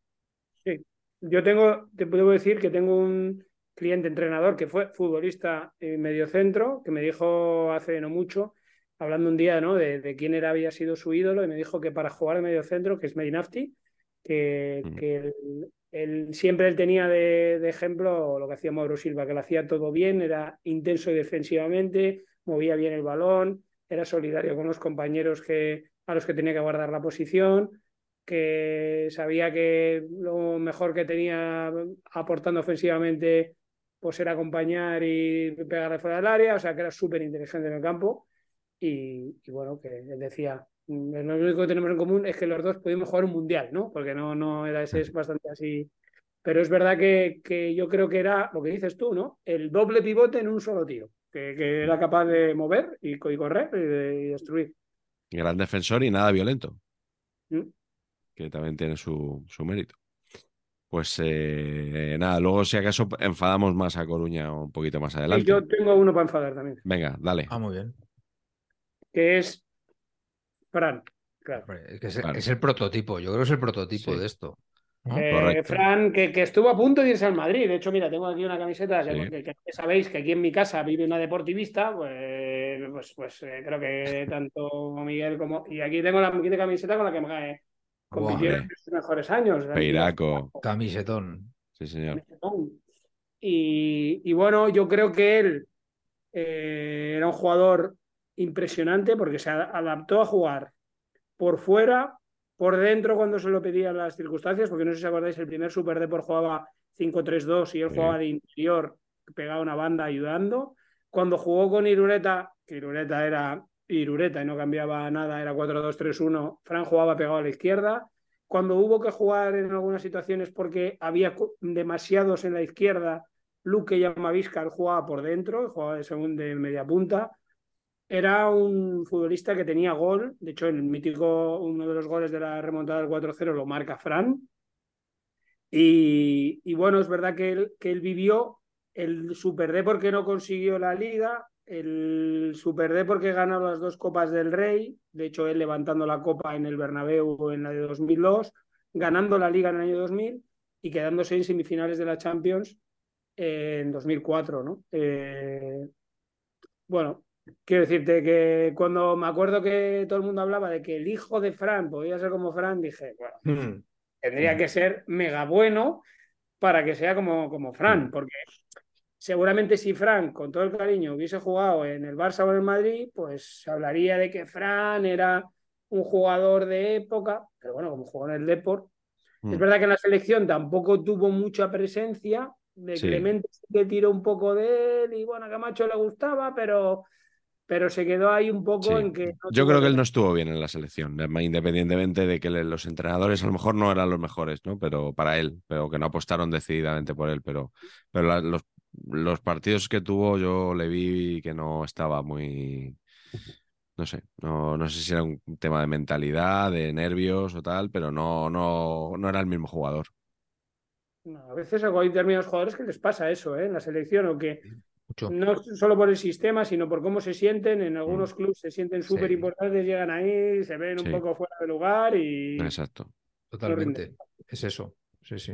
Sí. Yo tengo, te puedo decir que tengo un cliente entrenador que fue futbolista en mediocentro, que me dijo hace no mucho, hablando un día ¿no? de, quién era, había sido su ídolo, y me dijo que para jugar en mediocentro, que es Medinafti, que, mm. que él, siempre él tenía de, de, ejemplo lo que hacía Mauro Silva, que lo hacía todo bien, era intenso defensivamente, movía bien el balón, era solidario con los compañeros que, a los que tenía que guardar la posición, que sabía que lo mejor que tenía aportando ofensivamente pues era acompañar y pegarle fuera del área, o sea que era súper inteligente en el campo y, bueno, que él decía, mm, lo único que tenemos en común es que los dos pudimos jugar un mundial, ¿no? Porque no, no era ese, es bastante así. Pero es verdad que, que yo creo que era lo que dices tú, ¿no? El doble pivote en un solo tiro, que, era capaz de mover y, correr y, destruir. Gran defensor y nada violento. Mm. Que también tiene su, su mérito. Pues eh, nada, luego si acaso enfadamos más a Coruña un poquito más adelante. yo tengo uno para enfadar también. Venga, dale. Ah, muy bien. Que es Fran. Claro. Es, el prototipo, yo creo que es el prototipo de esto. Eh, Fran, que, estuvo a punto de irse al Madrid. De hecho, mira, tengo aquí una camiseta que, sabéis que aquí en mi casa vive una deportivista. Pues, pues, pues eh, creo que tanto Miguel como. Y aquí tengo la camiseta con la que me, compitieron en sus mejores años. Peiraco. Camisetón. Sí, señor. Y, bueno, yo creo que él eh, era un jugador impresionante porque se adaptó a jugar por fuera, por dentro cuando se lo pedían las circunstancias, porque no sé si acordáis, el primer Super Deport jugaba 5-3-2 y él jugaba de interior, pegaba una banda ayudando. Cuando jugó con Irureta, que Irureta era Irureta y no cambiaba nada, era 4-2-3-1, Fran jugaba pegado a la izquierda. Cuando hubo que jugar en algunas situaciones porque había demasiados en la izquierda, Luque y Amaviscar jugaba por dentro, jugaba de segundo de media punta. Era un futbolista que tenía gol, de hecho el mítico, uno de los goles de la remontada del 4-0 lo marca Fran. Y, y, bueno, es verdad que él, que él vivió el Super D porque no consiguió la liga, el Super D porque ganó las dos Copas del Rey, de hecho él levantando la copa en el Bernabéu en la de 2002, ganando la Liga en el año 2000 y quedándose en semifinales de la Champions en 2004, ¿no? Eh, bueno, quiero decirte que cuando me acuerdo que todo el mundo hablaba de que el hijo de Fran podía ser como Fran, dije, bueno, hmm. tendría que ser mega bueno para que sea como, como Fran, hmm. porque seguramente si Fran, con todo el cariño, hubiese jugado en el Barça o en el Madrid, pues se hablaría de que Fran era un jugador de época, pero bueno, como jugó en el Deport. Es mm. verdad que en la selección tampoco tuvo mucha presencia, de Clemente que tiró un poco de él y bueno, a Camacho le gustaba, pero, pero se quedó ahí un poco en que... Yo creo que él no estuvo bien en la selección, independientemente de que los entrenadores a lo mejor no eran los mejores, ¿no? Pero para él, pero que no apostaron decididamente por él, pero, pero los los partidos que tuvo yo le vi que no estaba muy, no sé, no, no sé si era un tema de mentalidad, de nervios o tal, pero no, no, no era el mismo jugador. a veces hay determinados jugadores que les pasa eso ¿eh? en la selección, o que no solo por el sistema, sino por cómo se sienten. En algunos mm. clubes se sienten súper importantes, llegan ahí, se ven un poco fuera de lugar y. Exacto. Totalmente. Es eso. Sí, sí.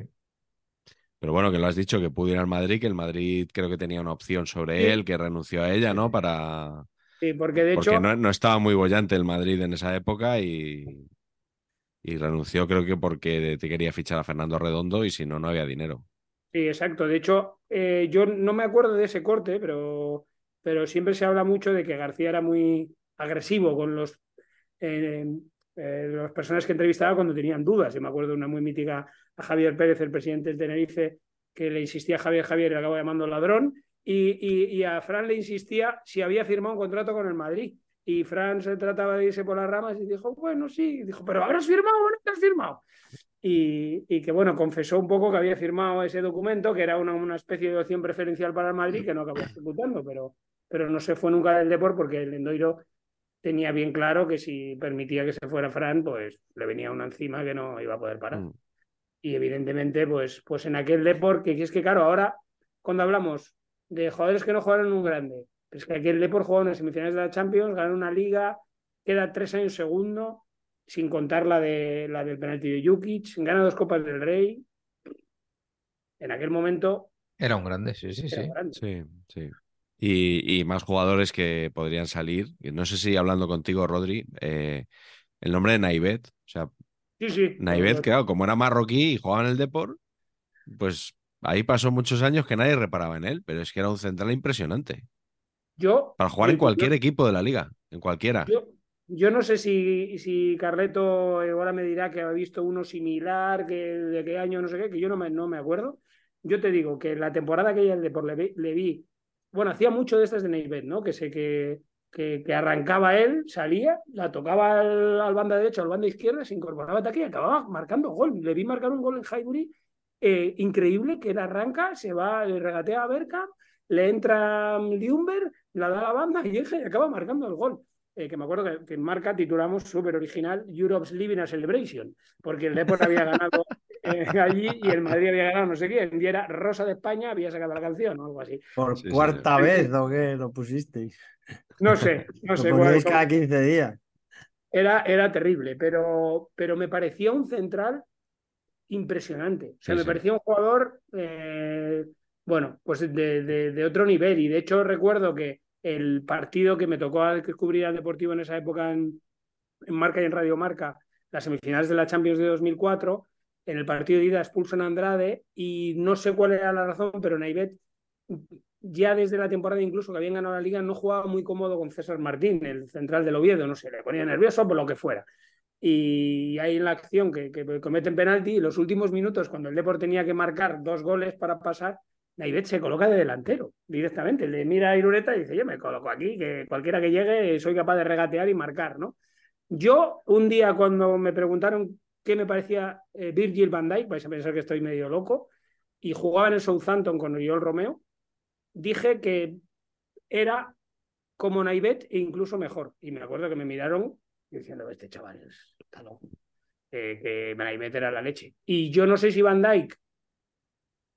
Pero bueno, que lo has dicho, que pudo ir al Madrid, que el Madrid creo que tenía una opción sobre él, que renunció a ella, ¿no? Para. Sí, porque de porque hecho. No, no, estaba muy bollante el Madrid en esa época y. Y renunció, creo que porque te quería fichar a Fernando Redondo y si no, no había dinero. Sí, exacto. De hecho, eh, yo no me acuerdo de ese corte, pero, pero siempre se habla mucho de que García era muy agresivo con los, eh, eh, las personas que entrevistaba cuando tenían dudas. Y me acuerdo de una muy mítica a Javier Pérez, el presidente del Tenerife, que le insistía a Javier Javier y le acabo llamando ladrón. Y, a Fran le insistía si había firmado un contrato con el Madrid. Y Fran se trataba de irse por las ramas y dijo, bueno, sí. dijo, pero habrás firmado o no has firmado. y, que, bueno, confesó un poco que había firmado ese documento, que era una, una especie de opción preferencial para el Madrid, que no acabó ejecutando, pero, pero no se fue nunca del Depor porque el Endoiro tenía bien claro que si permitía que se fuera Fran, pues le venía una encima que no iba a poder parar. Mm. Y evidentemente, pues, pues en aquel Depor, que es que claro, ahora cuando hablamos de jugadores que no jugaron en un grande, es que aquel Depor jugó en las semifinales de la Champions, ganó una liga, queda tres años segundo, sin contar la, de, la del penalti de Jukic, gana dos Copas del Rey. En aquel momento. Era un grande, sí, sí, sí. Sí, sí. Y, más jugadores que podrían salir. No sé si hablando contigo, Rodri, eh, el nombre de Naivet. O sea, sí, claro, como era marroquí y jugaba en el Deport, pues ahí pasó muchos años que nadie reparaba en él, pero es que era un central impresionante. Yo. Para jugar en cualquier equipo de la liga, en cualquiera. Yo, no sé si, si Carleto ahora me dirá que ha visto uno similar, que de qué año, no sé qué, que yo no me, no me acuerdo. Yo te digo que la temporada que el Deport le vi bueno, hacía mucho de estas de Neyvet, ¿no? Que sé que, que, arrancaba él, salía, la tocaba al, banda derecha al banda izquierda, se incorporaba aquí y acababa marcando gol. Le vi marcar un gol en Highbury eh, increíble, que él arranca, se va, le regatea a Berka, le entra Liumber, la da a la banda y, y acaba marcando el gol. Eh, que me acuerdo que, en marca titulamos súper original Europe's Living a Celebration, porque el Depor había ganado eh, allí y el Madrid había ganado no sé quién, y era Rosa de España, había sacado la canción o algo así. ¿Por cuarta vez o qué lo pusisteis? No sé, no sé. Lo cada 15 días. Era, era terrible, pero, pero me parecía un central impresionante. O sea, me parecía un jugador, eh, bueno, pues de, de otro nivel. Y de hecho recuerdo que el partido que me tocó descubrir al Deportivo en esa época en, Marca y en Radio Marca, las semifinales de la Champions de 2004, en el partido de ida expulsan a Andrade y no sé cuál era la razón, pero Naivet ya desde la temporada incluso que habían ganado la liga no jugaba muy cómodo con César Martín, el central del Oviedo, no sé, le ponía nervioso por lo que fuera. Y hay en la acción que, cometen penalti y los últimos minutos, cuando el Deport tenía que marcar dos goles para pasar, Naivet se coloca de delantero directamente. Le mira a Irureta y dice, yo me coloco aquí, que cualquiera que llegue soy capaz de regatear y marcar, ¿no? Yo, un día cuando me preguntaron qué me parecía eh, Virgil van Dijk, vais a pensar que estoy medio loco, y jugaba en el Southampton con Oriol Romeo, dije que era como Naivet e incluso mejor. Y me acuerdo que me miraron diciendo, este chaval es talón, que Naivet era la leche. Y yo no sé si Van Dijk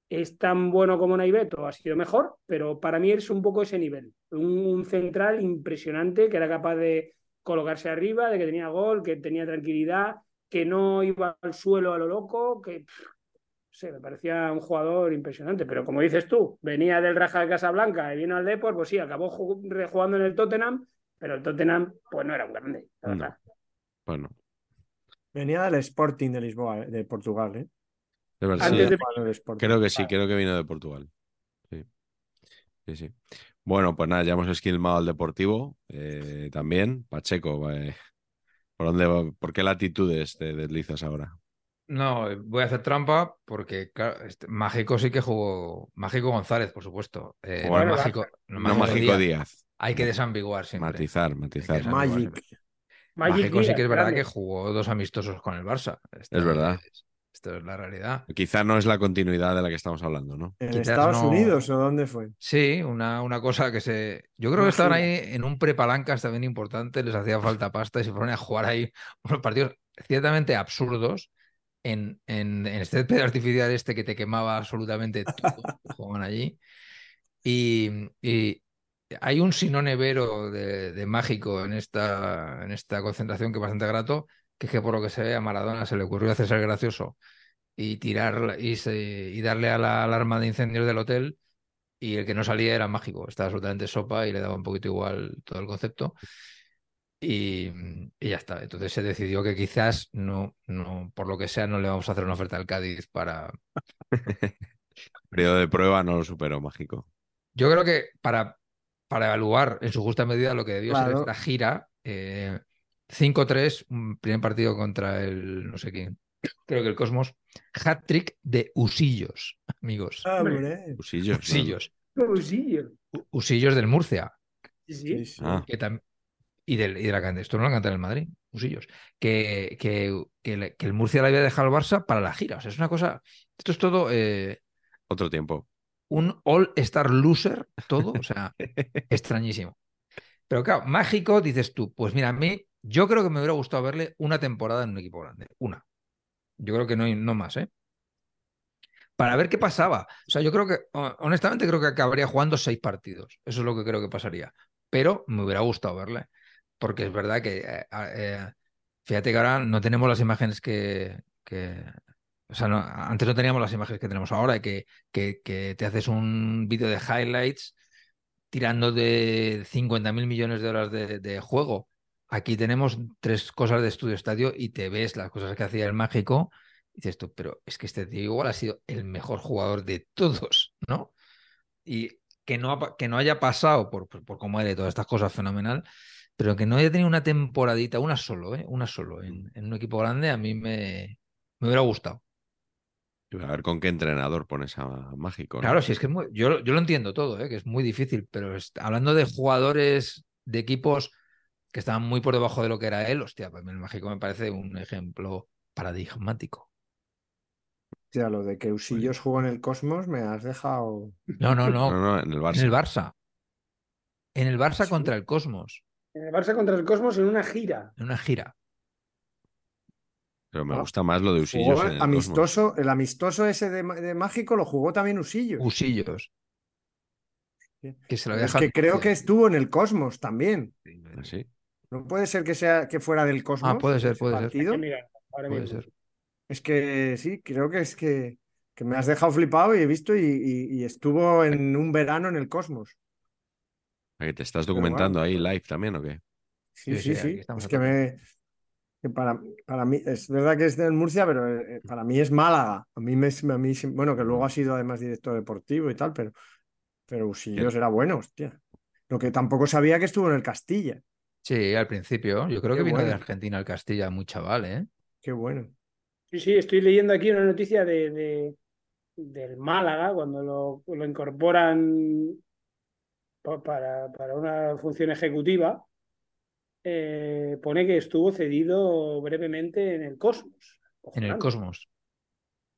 es tan bueno como Naiveto, ha sido mejor, pero para mí es un poco ese nivel. Un, central impresionante que era capaz de colocarse arriba, de que tenía gol, que tenía tranquilidad, que no iba al suelo a lo loco, que sé, me parecía un jugador impresionante. Pero como dices tú, venía del Raja de Casablanca y vino al Depor, pues sí, acabó jugando en el Tottenham, pero el Tottenham pues no era un grande. Bueno. Venía del Sporting de Lisboa, de Portugal, ¿eh? Creo que sí, creo que vino de Portugal. Sí. Sí, sí. Bueno, pues nada, ya hemos esquilmado al Deportivo eh, también. Pacheco, eh, ¿por, dónde, ¿por qué latitudes te deslizas ahora? No, voy a hacer trampa porque este, Mágico sí que jugó. Mágico González, por supuesto. Eh, no, Mágico, Mágico, Díaz. Hay que desambiguar siempre. Matizar, matizar. Magic. Mágico sí que es verdad que jugó dos amistosos con el Barça. es verdad. Esto es la realidad. Quizá no es la continuidad de la que estamos hablando, ¿no? ¿En Estados Unidos o dónde fue? Sí, una, una cosa que se. Yo creo que estaban ahí en un prepalancas también importante, les hacía falta pasta y se ponen a jugar ahí unos partidos ciertamente absurdos en, en, en este pedo artificial este que te quemaba absolutamente todo. juegan allí. Y, y, hay un sinonevero de, de, mágico en esta, en esta concentración que es bastante grato, que es que por lo que se ve a Maradona se le ocurrió hacerse el gracioso y tirar y, y darle a la alarma de incendios del hotel y el que no salía era mágico, estaba absolutamente sopa y le daba un poquito igual todo el concepto. Y, ya está. Entonces se decidió que quizás no, no, por lo que sea, no le vamos a hacer una oferta al Cádiz para. Periodo de prueba no lo superó mágico. Yo creo que para, para evaluar en su justa medida lo que debió ser esta gira, eh, 5-3, un primer partido contra el no sé quién, creo que el Cosmos. Hat-trick de Usillos, amigos. Ah, Usillos. Usillos. Usillos. Usillos del Murcia. Sí, sí. Ah. Y, del, y de la Esto no lo canta en el Madrid, Usillos. Que, que, que, el Murcia le había dejado al Barça para la gira. O sea, es una cosa. Esto es todo. Eh, Otro tiempo. Un all-star loser, todo. O sea, extrañísimo. Pero claro, mágico, dices tú. Pues mira, a mí, yo creo que me hubiera gustado verle una temporada en un equipo grande. Una. Yo creo que no, no más, ¿eh? Para ver qué pasaba. O sea, yo creo que, honestamente, creo que acabaría jugando seis partidos. Eso es lo que creo que pasaría. Pero me hubiera gustado verle porque es verdad que, eh, eh, fíjate que ahora no tenemos las imágenes que, o sea, antes no teníamos las imágenes que tenemos ahora, que, que, que te haces un vídeo de highlights tirando de 50 mil millones de horas de, juego. Aquí tenemos tres cosas de estudio estadio y te ves las cosas que hacía el mágico. Y dices tú, pero es que este tío igual ha sido el mejor jugador de todos, ¿no? Y que no, que no haya pasado por, por, por todas estas cosas fenomenal, pero que no haya tenido una temporadita, una solo, ¿eh? una solo, en, un equipo grande, a mí me, me hubiera gustado. A ver con qué entrenador pones a Mágico. Claro, sí, es que yo, yo lo entiendo todo, ¿eh? que es muy difícil, pero hablando de jugadores de equipos que estaban muy por debajo de lo que era él, hostia, pues el Mágico me parece un ejemplo paradigmático. Ya, lo de que Usillos jugó en el Cosmos me has dejado. No, no, no. no, en el Barça. En el Barça. En el Barça contra el Cosmos. En el Barça contra el Cosmos en una gira. En una gira. Pero me ah. gusta más lo de Usillos. el amistoso, el amistoso ese de, Mágico lo jugó también Usillos. Usillos. Que se lo es que creo que estuvo en el Cosmos también. Sí. No puede ser que sea que fuera del Cosmos. Ah, puede ser, puede ser. Es que sí, creo que es que, que, me has dejado flipado y he visto y estuvo en un verano en el Cosmos. ¿Te estás documentando ahí live también o qué? Sí, sí, sí. Es que, me, para, para mí, es verdad que es de Murcia, pero eh, eh, para mí es Málaga. A mí, me, a mí bueno, que luego ha sido además director deportivo y tal, pero, pero Usillos era bueno, hostia. Lo que tampoco sabía que estuvo en el Castilla. Sí, al principio. Yo creo que vino de Argentina al Castilla, muy chaval, ¿eh? Qué bueno. Sí, sí, estoy leyendo aquí una noticia de, del Málaga, cuando lo, lo incorporan para, para una función ejecutiva, eh, pone que estuvo cedido brevemente en el Cosmos. En el Cosmos.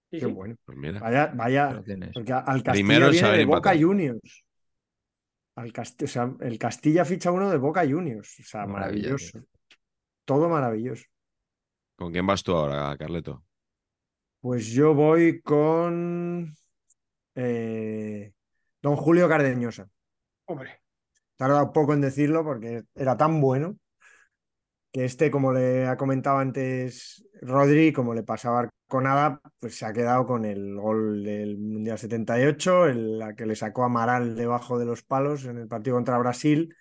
Qué bueno. Pues vaya, vaya. Porque al Castilla viene de Boca Juniors. Al o sea, el Castilla ficha uno de Boca Juniors. O sea, maravilloso. Todo maravilloso. ¿Con quién vas tú ahora, Carleto? Pues yo voy con eh, Don Julio Cardeñosa. Hombre. Tarda poco en decirlo porque era tan bueno que este, como le ha comentado antes Rodri, como le pasaba con nada, pues se ha quedado con el gol del Mundial 78, el, la que le sacó Amaral debajo de los palos en el partido contra Brasil,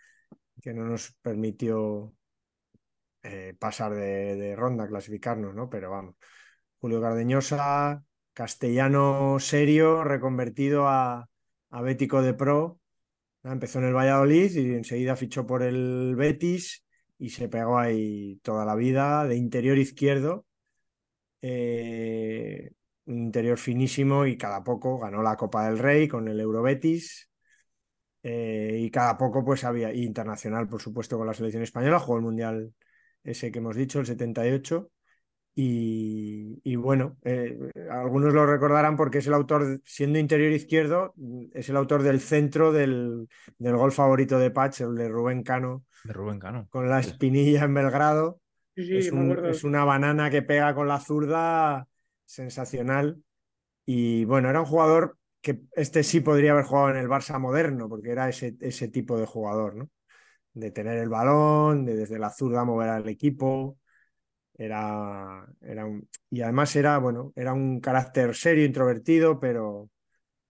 que no nos permitió eh, pasar de, de, ronda, clasificarnos, ¿no? Pero vamos, Julio Cardeñosa, castellano serio, reconvertido a, a Bético de Pro, Empezó en el Valladolid y enseguida fichó por el Betis y se pegó ahí toda la vida de interior izquierdo. Eh, un interior finísimo y cada poco ganó la Copa del Rey con el Eurobetis. Eh, y cada poco pues había internacional, por supuesto, con la selección española, jugó el Mundial ese que hemos dicho, el 78. Y, bueno, eh, algunos lo recordarán porque es el autor, siendo interior izquierdo, es el autor del centro del, del gol favorito de Patch, el de Rubén Cano. De Rubén Cano. Con la espinilla en Belgrado. es, es, una banana que pega con la zurda sensacional. Y bueno, era un jugador que este sí podría haber jugado en el Barça moderno, porque era ese, ese tipo de jugador, ¿no? De tener el balón, de desde la zurda mover al equipo era, era un, y además era, bueno, era un carácter serio, introvertido, pero,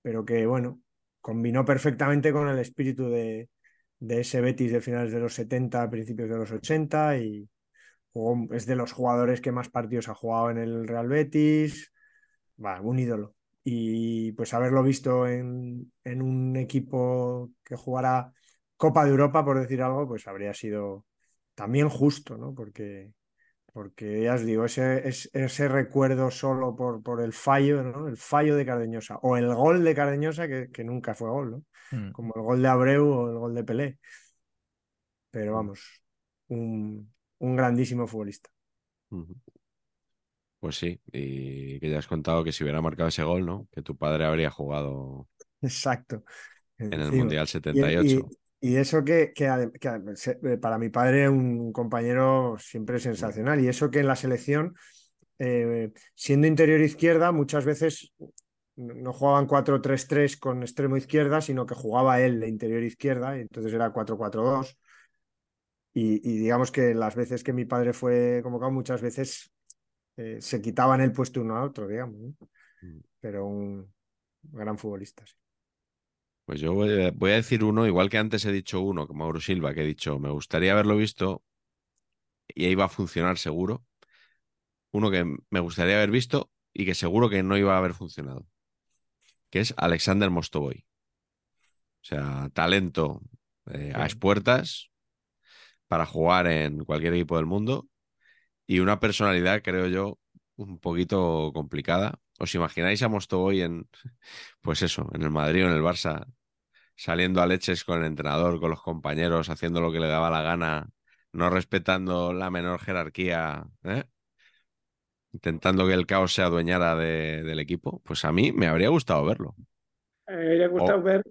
pero que, bueno, combinó perfectamente con el espíritu de, de ese Betis de finales de los 70, principios de los 80 y es de los jugadores que más partidos ha jugado en el Real Betis, va, un ídolo. Y pues haberlo visto en, en un equipo que jugara Copa de Europa, por decir algo, pues habría sido también justo, ¿no? Porque porque ya os digo, ese, ese recuerdo solo por, por el fallo, ¿no? El fallo de Cardeñosa, o el gol de Cardeñosa, que, que nunca fue gol, ¿no? Hmm. Como el gol de Abreu o el gol de Pelé. Pero hmm. vamos, un, un grandísimo futbolista. Pues sí, y que ya has contado que si hubiera marcado ese gol, ¿no? Que tu padre habría jugado Exacto. en el Mundial 78. Y, eso que, que, eh, para mi padre un compañero siempre sensacional. Y eso que en la selección, eh, siendo interior izquierda, muchas veces no jugaban 4-3-3 con extremo izquierda, sino que jugaba él de interior izquierda, y entonces era 4-4-2. Y, y, digamos que las veces que mi padre fue convocado, muchas veces eh, se quitaban el puesto uno a otro, digamos. Mm. Pero un gran futbolista. Pues yo voy a, decir uno, igual que antes he dicho uno, como Mauro Silva, que he dicho, me gustaría haberlo visto y iba a funcionar seguro. Uno que me gustaría haber visto y que seguro que no iba a haber funcionado, que es Alexander Mostovoy. O sea, talento eh, a expuertas para jugar en cualquier equipo del mundo y una personalidad, creo yo, un poquito complicada. ¿Os imagináis a Mostovoy en, pues eso, en el Madrid o en el Barça, saliendo a leches con el entrenador, con los compañeros, haciendo lo que le daba la gana, no respetando la menor jerarquía, ¿eh? Intentando que el caos se adueñara del equipo? Pues a mí me habría gustado verlo. Me habría gustado ver.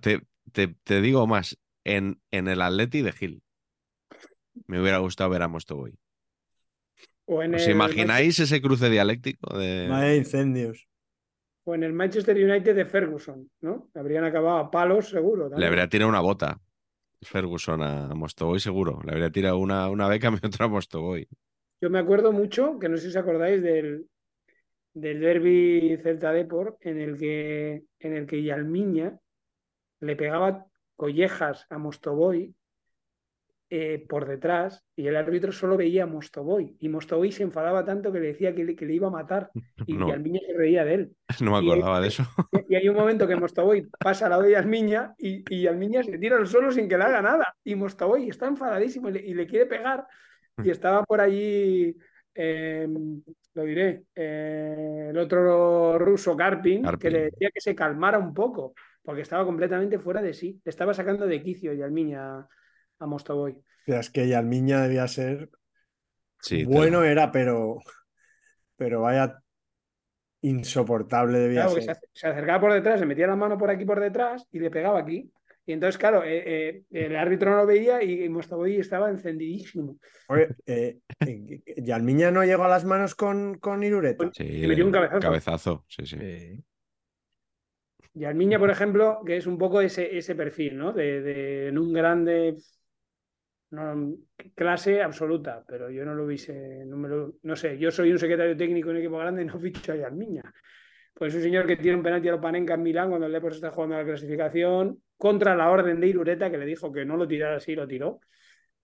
te, digo más, en, en el Atleti de Gil. Me hubiera gustado ver a Mostovoy. ¿Os imagináis ese cruce dialéctico de... incendios. O en el Manchester United de Ferguson, ¿no? Habrían acabado a palos seguro. Le habría tirado una bota Ferguson a Mostovoy seguro. Le habría tirado una, una beca y otra a Mostovoy. Yo me acuerdo mucho, que no sé si os acordáis del, del derby Celta Deport, en el que en el que Yalmiña le pegaba collejas a Mostovoy eh, por detrás y el árbitro solo veía a Mostovoy y Mostovoy se enfadaba tanto que le decía que le, que le iba a matar y no. Almiña se reía de él. No me acordaba de eso. Y hay un momento que Mostovoy pasa a la de Almiña y, y Almiña se tira al suelo sin que le haga nada y Mostovoy está enfadadísimo y le, quiere pegar y estaba por allí, em, lo diré, eh, el otro ruso Karpin, que le decía que se calmara un poco porque estaba completamente fuera de sí, le estaba sacando de quicio y Almiña a Mostovoy. es que Yalmiña debía ser. bueno era, pero. Pero vaya insoportable debía ser. Se, acercaba por detrás, se metía la mano por aquí por detrás y le pegaba aquí. Y entonces, claro, eh, eh, el árbitro no lo veía y Mostovoy estaba encendidísimo. Oye, eh, Yalmiña no llegó a las manos con, con Irureta. Sí, le dio un cabezazo. cabezazo. Sí, sí. Y Almiña, por ejemplo, que es un poco ese, ese perfil, ¿no? De, de, en un grande no, clase absoluta, pero yo no lo hubiese, no, me lo, no sé, yo soy un secretario técnico en un equipo grande y no ficho a Yarmiña. Pues un señor que tiene un penalti a Panenka en Milán cuando el Lepos está jugando la clasificación contra la orden de Irureta que le dijo que no lo tirara así, lo tiró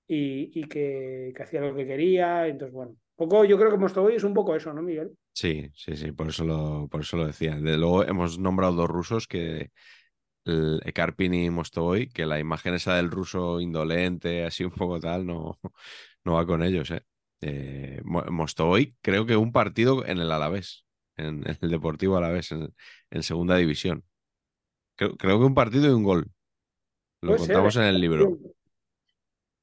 y, y que, que, hacía lo que quería. Entonces, bueno, poco yo creo que Mostovoy es un poco eso, ¿no, Miguel? Sí, sí, sí, por eso lo, por eso lo decía. De luego hemos nombrado dos rusos que el y Mostovoy, que la imagen esa del ruso indolente, así un poco tal, no, no va con ellos. ¿eh? eh creo que un partido en el Alavés, en, el Deportivo Alavés, en segunda división. Creo, creo, que un partido y un gol. Lo contamos en el libro.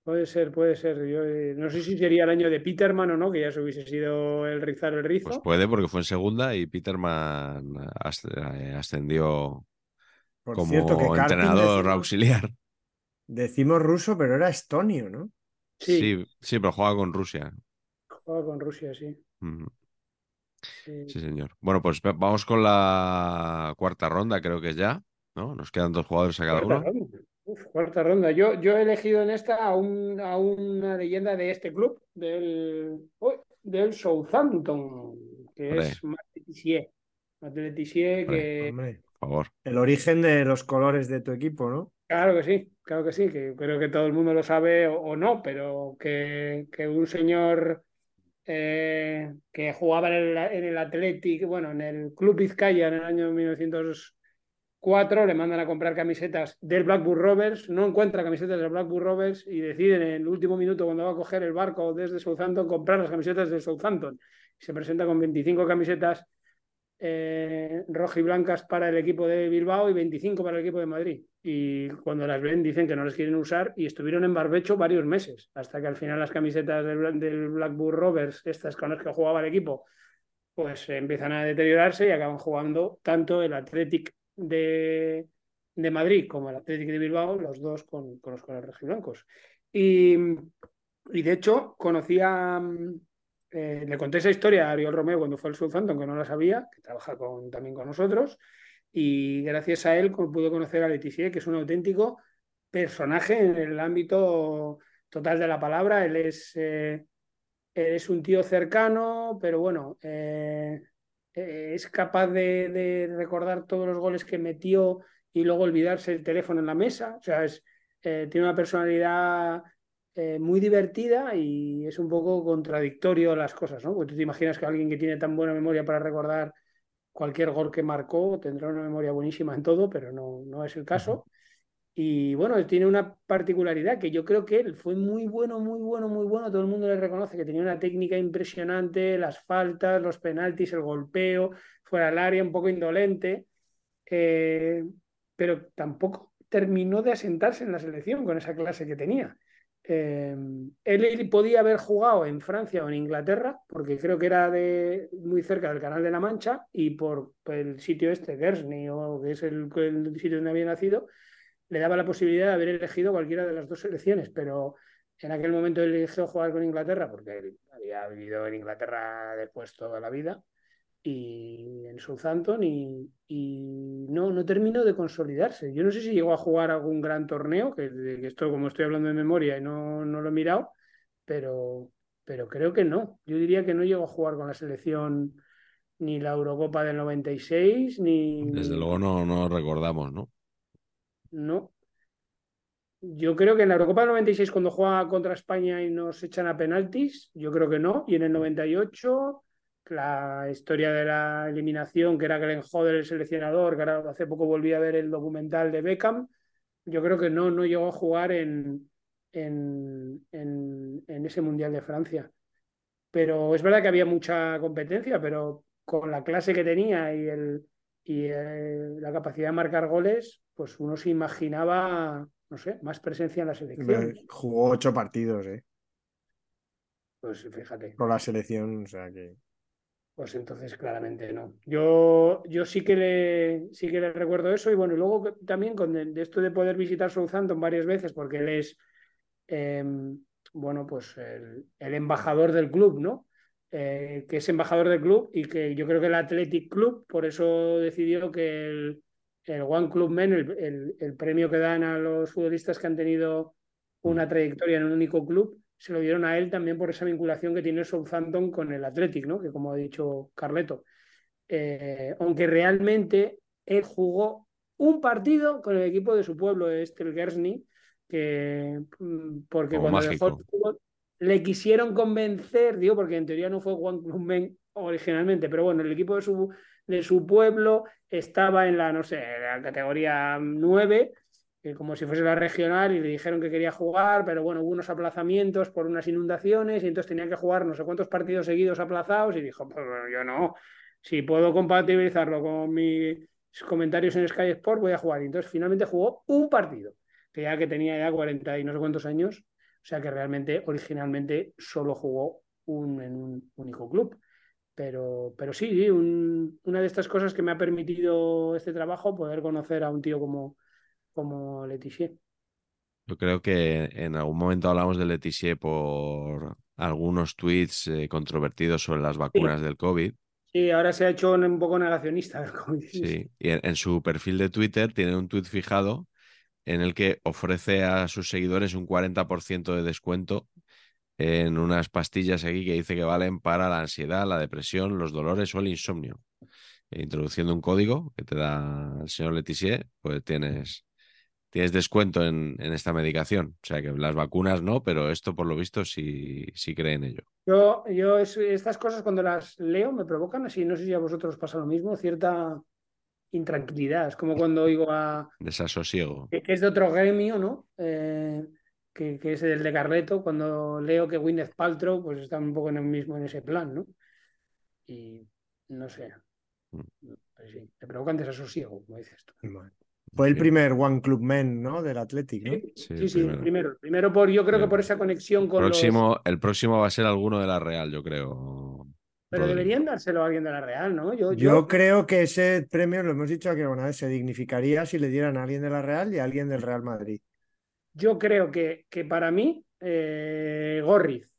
Puede ser, puede ser. Yo, eh, no sé si sería el año de Peterman o no, que ya se hubiese sido el rizar el rizo. Pues puede, porque fue en segunda y Peterman eh, ascendió como entrenador auxiliar. Decimos ruso, pero era estonio, ¿no? Sí, sí, pero juega con Rusia. Juega con Rusia, sí. sí. señor. Bueno, pues vamos con la cuarta ronda, creo que es ya, ¿no? Nos quedan dos jugadores a cada uno. cuarta ronda. Yo, yo he elegido en esta a, una leyenda de este club, del, del Southampton, que es Matt Letizier. que favor. El origen de los colores de tu equipo, ¿no? Claro que sí, claro que sí, que creo que todo el mundo lo sabe o, no, pero que, un señor eh, que jugaba en el, en el Athletic, bueno, en el Club Vizcaya en el año 1904, le mandan a comprar camisetas del Blackburn Rovers, no encuentra camisetas del Blackburn Rovers y decide en el último minuto, cuando va a coger el barco desde Southampton, comprar las camisetas de Southampton. Se presenta con 25 camisetas eh, rojiblancas para el equipo de Bilbao y 25 para el equipo de Madrid. Y cuando las ven dicen que no les quieren usar y estuvieron en barbecho varios meses, hasta que al final las camisetas del, del Blackburn Rovers, estas con las que jugaba el equipo, pues empiezan a deteriorarse y acaban jugando tanto el Athletic de, de Madrid como el Athletic de Bilbao, los dos con, con los colores rojiblancos. Y, y de hecho, conocía eh, le conté esa historia a Ariel Romeo cuando fue al Southampton, que no la sabía, que trabaja con, también con nosotros, y gracias a él pude conocer a Leticia, que es un auténtico personaje en el ámbito total de la palabra. Él es, eh, es un tío cercano, pero bueno, eh, es capaz de, recordar todos los goles que metió y luego olvidarse el teléfono en la mesa. O sea, es, tiene una personalidad eh, muy divertida y es un poco contradictorio las cosas, ¿no? Porque tú te imaginas que alguien que tiene tan buena memoria para recordar cualquier gol que marcó tendrá una memoria buenísima en todo, pero no, no es el caso. Y bueno, tiene una particularidad que yo creo que él fue muy bueno, muy bueno, muy bueno. Todo el mundo le reconoce que tenía una técnica impresionante, las faltas, los penaltis, el golpeo, fuera del área, un poco indolente, eh, pero tampoco terminó de asentarse en la selección con esa clase que tenía. Eh, él podía haber jugado en Francia o en Inglaterra, porque creo que era de, muy cerca del Canal de la Mancha, y por, el sitio este, Guernsey, o que es el, sitio donde había nacido, le daba la posibilidad de haber elegido cualquiera de las dos selecciones, pero en aquel momento él eligió jugar con Inglaterra, porque él había vivido en Inglaterra después toda la vida, y en Southampton y, no, no terminó de consolidarse. Yo no sé si llegó a jugar algún gran torneo, que, que esto como estoy hablando de memoria y no, no lo he mirado, pero, pero creo que no. Yo diría que no llegó a jugar con la selección ni la Eurocopa del 96, ni... Desde luego no, no recordamos, ¿no? No. Yo creo que en la Eurocopa del 96, cuando juega contra España y nos echan a penaltis, yo creo que no. Y en el 98 la historia de la eliminación, que era Glenn Hodder el seleccionador, que ahora hace poco volví a ver el documental de Beckham, yo creo que no, no llegó a jugar en, en, en, ese Mundial de Francia. Pero es verdad que había mucha competencia, pero con la clase que tenía y, el, y eh, la capacidad de marcar goles, pues uno se imaginaba, no sé, más presencia en la selección. Jugó ocho partidos, ¿eh? Pues fíjate. Con la selección, o sea que pues entonces claramente no. Yo, yo sí que le sí que le recuerdo eso y bueno, luego también con de esto de poder visitar Southampton varias veces porque él es em, bueno, pues el, embajador del club, ¿no? Eh, que es embajador del club y que yo creo que el Athletic Club por eso decidió que el, el One Club Men, el, el premio que dan a los futbolistas que han tenido una trayectoria en un único club, se lo dieron a él también por esa vinculación que tiene Southampton con el Athletic, ¿no? que como ha dicho Carleto. Eh, aunque realmente él jugó un partido con el equipo de su pueblo, este el Guernsey, que mm, porque cuando dejó el fútbol le quisieron convencer, digo, porque en teoría no fue Juan Club originalmente, pero bueno, el equipo de su, de su pueblo estaba en la, no sé, la categoría 9 como si fuese la regional y le dijeron que quería jugar, pero bueno, hubo unos aplazamientos por unas inundaciones y entonces tenía que jugar no sé cuántos partidos seguidos aplazados y dijo, pues yo no, si puedo compatibilizarlo con mis comentarios en Sky Sport voy a jugar. Y entonces finalmente jugó un partido, que ya que tenía ya 40 y no sé cuántos años, o sea que realmente originalmente solo jugó un, en un único club. Pero, pero sí, una de estas cosas que me ha permitido este trabajo, poder conocer a un tío como, como Letizier. Yo creo que en algún momento hablamos de Letizier por algunos tweets eh, controvertidos sobre las vacunas del COVID. Sí, ahora se ha hecho un poco negacionista del COVID. Sí, y en, su perfil de Twitter tiene un tweet fijado en el que ofrece a sus seguidores un 40% de descuento en unas pastillas aquí que dice que valen para la ansiedad, la depresión, los dolores o el insomnio. Introduciendo un código que te da el señor Letizier, pues tienes tienes descuento en, esta medicación. O sea que las vacunas no, pero esto por lo visto sí, sí cree en ello. Yo, yo estas cosas cuando las leo me provocan así, no sé si a vosotros pasa lo mismo, cierta intranquilidad. Es como cuando oigo a... Desasosiego. Que, es de otro gremio, ¿no? Eh, que, que, es el de Carleto, cuando leo que Gwyneth Paltrow pues está un poco en el mismo en ese plan, ¿no? Y no sé, Pues sí, te provocan desasosiego, como dices tú. Fue el primer One Club Men, ¿no? Del Athletic, ¿no? Sí, sí, el primero. primero. por, yo creo que por esa conexión con próximo, El próximo va a ser alguno de la Real, yo creo. Pero deberían dárselo a alguien de la Real, ¿no? Yo, yo... creo que ese premio, lo hemos dicho aquí alguna vez, se dignificaría si le dieran a alguien de la Real y a alguien del Real Madrid. Yo creo que, que para mí, eh, Gorriz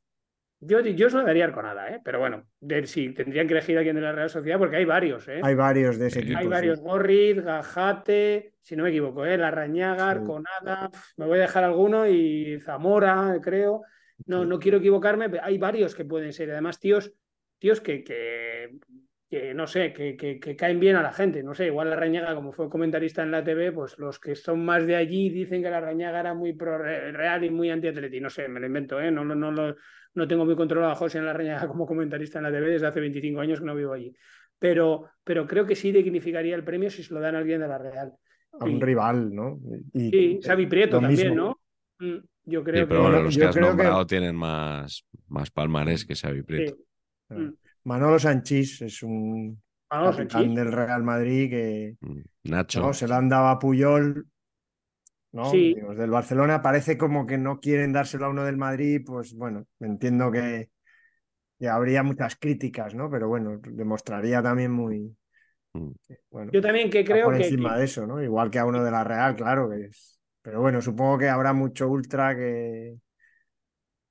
yo, yo se lo daría Arconada, ¿eh? pero bueno, sí, tendrían que elegir a alguien de la Real Sociedad porque hay varios. ¿eh? Hay varios de ese equipo. Hay varios, Gorriz, Gajate, si no me equivoco, ¿eh? Larrañaga, Arconada, me voy a dejar alguno y Zamora, creo. No, no quiero equivocarme, hay varios que pueden ser. Además, tíos, tíos que, que, que no sé, que, que, caen bien a la gente. No sé, igual la Rañaga, como fue comentarista en la TV, pues los que son más de allí dicen que la Rañaga era muy pro real y muy anti-atleti. No sé, me lo invento, ¿eh? No, no, no, lo, no tengo muy controlado a José en la Reñaga como comentarista en la TV desde hace 25 años que no vivo allí. Pero, pero creo que sí dignificaría el premio si se lo dan a alguien de la Real. A un rival, ¿no? Y, sí, Xavi Prieto también, ¿no? Mm, yo creo que. los que has nombrado tienen más, más palmares que Xavi Prieto. Mm. Manolo Sanchís es un capitán del Real Madrid que mm, Nacho. se lo han dado a Puyol ¿no? del Barcelona parece como que no quieren dárselo a uno del Madrid, pues bueno, entiendo que, habría muchas críticas, ¿no? Pero bueno, demostraría también muy. Mm. bueno, Yo también que creo por que. encima de eso, ¿no? Igual que a uno de la Real, claro que es. Pero bueno, supongo que habrá mucho ultra que,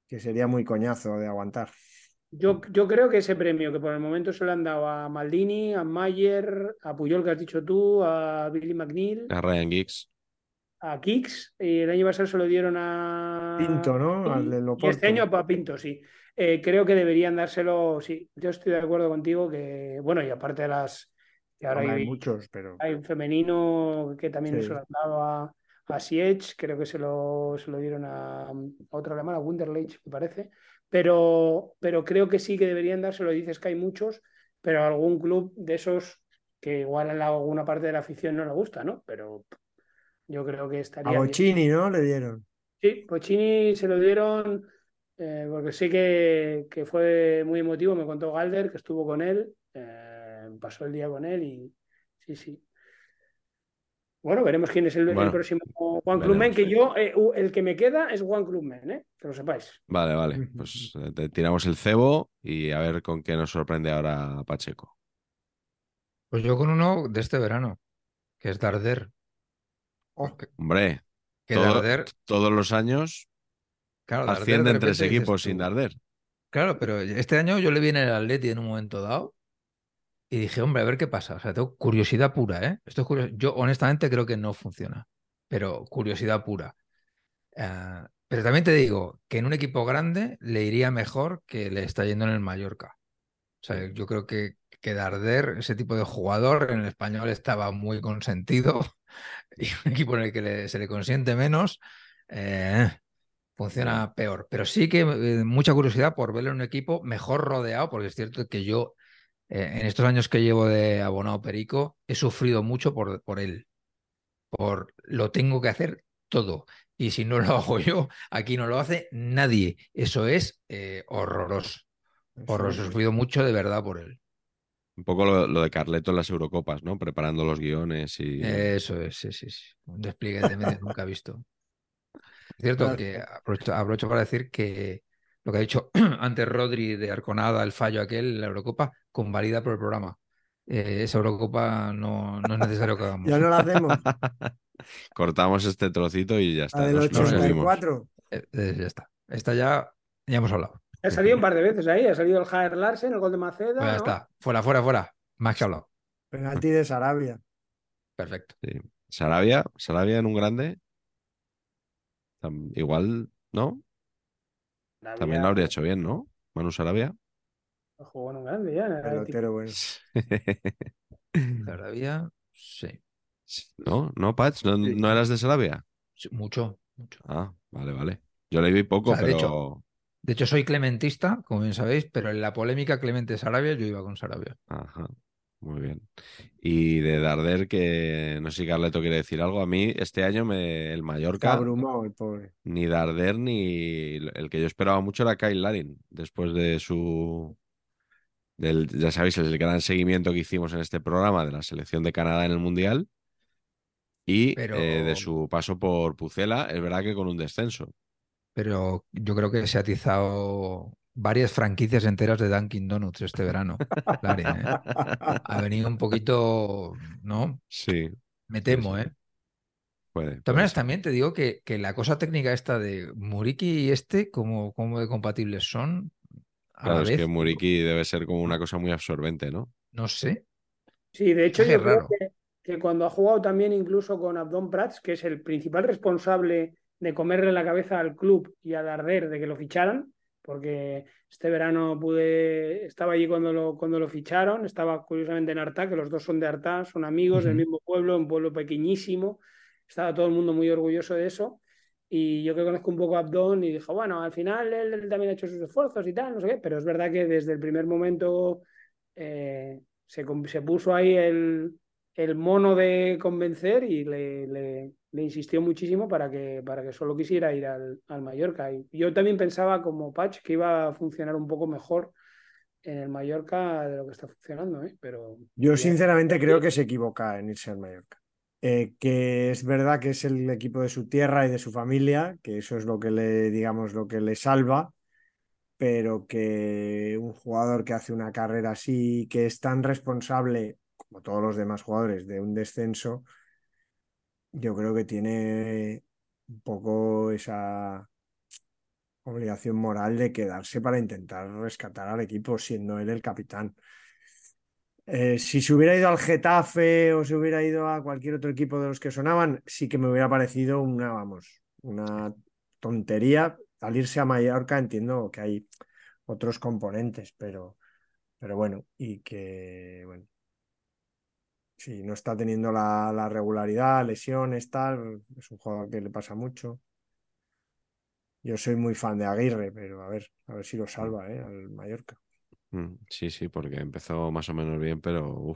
que sería muy coñazo de aguantar. Yo, yo, creo que ese premio que por el momento se lo han dado a Maldini, a Mayer, a Puyol que has dicho tú, a Billy McNeil. A Ryan Giggs a Kicks y el año pasado se lo dieron a Pinto, ¿no? Al de y este año a Pinto, sí. Eh, creo que deberían dárselo, sí. Yo estoy de acuerdo contigo que, bueno, y aparte de las que ahora hay, muchos, pero hay un femenino que también se lo han dado a, a Siege, creo que se lo, se lo dieron a, a otra alemana, Wunderlich, me parece. Pero, pero creo que sí que deberían dárselo. Dices que hay muchos, pero algún club de esos que igual a alguna parte de la afición no le gusta, ¿no? Pero yo creo que estaría. A Bocini, ¿no? Le dieron. Sí, Bocini se lo dieron eh, porque sí que, que, fue muy emotivo. Me contó Galder que estuvo con él, eh, pasó el día con él y sí, sí. Bueno, veremos quién es el, próximo Juan Clubmen, que yo, eh, el que me queda es Juan Clubmen, ¿eh? que lo sepáis. Vale, vale. Pues te tiramos el cebo y a ver con qué nos sorprende ahora Pacheco. Pues yo con uno de este verano, que es Darder. Hombre, todos los años claro, ascienden tres equipos sin Darder. Claro, pero este año yo le vi en el Atleti en un momento dado y dije, hombre, a ver qué pasa. O sea, tengo curiosidad pura, ¿eh? Esto es curioso. Yo honestamente creo que no funciona, pero curiosidad pura. Eh, pero también te digo que en un equipo grande le iría mejor que le está yendo en el Mallorca. O sea, yo creo que, que Darder, ese tipo de jugador, en el español estaba muy consentido y un equipo en el que se le consiente menos, eh, funciona peor. Pero sí que eh, mucha curiosidad por verlo en un equipo mejor rodeado, porque es cierto que yo, eh, en estos años que llevo de abonado Perico, he sufrido mucho por, por él. Por lo tengo que hacer todo. Y si no lo hago yo, aquí no lo hace nadie. Eso es horroroso. Horroroso. He sufrido mucho de verdad por él. Un poco lo, de Carleto en las Eurocopas, ¿no? Preparando los guiones y. Eso es, sí, sí, sí. Un despliegue de medios nunca visto. Es cierto que aprovecho, para decir que lo que ha dicho antes Rodri de Arconada, el fallo aquel en la Eurocopa, convalida por el programa. Eh, esa Eurocopa no, no, es necesario que hagamos. ya no la hacemos. Cortamos este trocito y ya está. La del 84. Eh, eh, ya está. Esta ya, ya hemos hablado. Ha salido un par de veces ahí, ha salido el Jair Larsen, el gol de Maceda. Pues ya está, fuera, fuera, fuera. Más que hablado. Penalti de Sarabia. Perfecto. Sí. Sarabia, Sarabia en un grande. Igual, ¿no? También lo habría hecho bien, ¿no? Manu Sarabia. Jugó en un grande ya. Pero bueno. Sarabia, sí. ¿No? ¿No, Patch? ¿No, eras de Sarabia? mucho, mucho. Ah, vale, vale. Yo le vi poco, pero. De hecho, soy clementista, como bien sabéis, pero en la polémica Clemente Sarabia yo iba con Sarabia. Ajá, muy bien. Y de Darder, que no sé si Carleto quiere decir algo. A mí, este año me, el Mallorca. abrumó el pobre. Ni Darder ni el que yo esperaba mucho era Kyle Larin, después de su ya sabéis, el gran seguimiento que hicimos en este programa de la selección de Canadá en el Mundial y eh, de su paso por Pucela, es verdad que con un descenso. Pero yo creo que se ha atizado varias franquicias enteras de Dunkin' Donuts este verano. ¿eh? Ha venido un poquito, ¿no? Sí. Me temo, ¿eh? Puede, también te digo que, que, la cosa técnica esta de Muriki y este, como, como de compatibles son. claro, es que Muriki debe ser como una cosa muy absorbente, ¿no? No sé. Sí, de hecho, yo creo que, que, cuando ha jugado también incluso con Abdon Prats, que es el principal responsable de comerle la cabeza al club y a Darder de que lo ficharan, porque este verano pude, estaba allí cuando lo, cuando lo ficharon, estaba curiosamente en Artá, que los dos son de Artá, son amigos del mismo pueblo, un pueblo pequeñísimo, estaba todo el mundo muy orgulloso de eso. Y yo que conozco un poco a Abdón y dijo, bueno, al final él, también ha hecho sus esfuerzos y tal, no sé qué, pero es verdad que desde el primer momento eh, se, se, puso ahí el, el, mono de convencer y le, le, le, insistió muchísimo para que, para que solo quisiera ir al, al, Mallorca. Y yo también pensaba como Patch que iba a funcionar un poco mejor en el Mallorca de lo que está funcionando, ¿eh? pero... Yo sinceramente creo que se equivoca en irse al Mallorca. Eh, que es verdad que es el equipo de su tierra y de su familia, que eso es lo que le, digamos, lo que le salva, pero que un jugador que hace una carrera así, que es tan responsable como todos los demás jugadores de un descenso, yo creo que tiene un poco esa obligación moral de quedarse para intentar rescatar al equipo siendo él el capitán. Eh, si se hubiera ido al Getafe o se hubiera ido a cualquier otro equipo de los que sonaban, sí que me hubiera parecido una, vamos, una tontería. Al irse a Mallorca entiendo que hay otros componentes, pero, pero bueno, y que, bueno, si no está teniendo la, la regularidad, lesiones, tal, es un jugador que le pasa mucho. Yo soy muy fan de Aguirre, pero a ver, a ver si lo salva, ¿eh? Al Mallorca. Mm, sí, sí, porque empezó más o menos bien, pero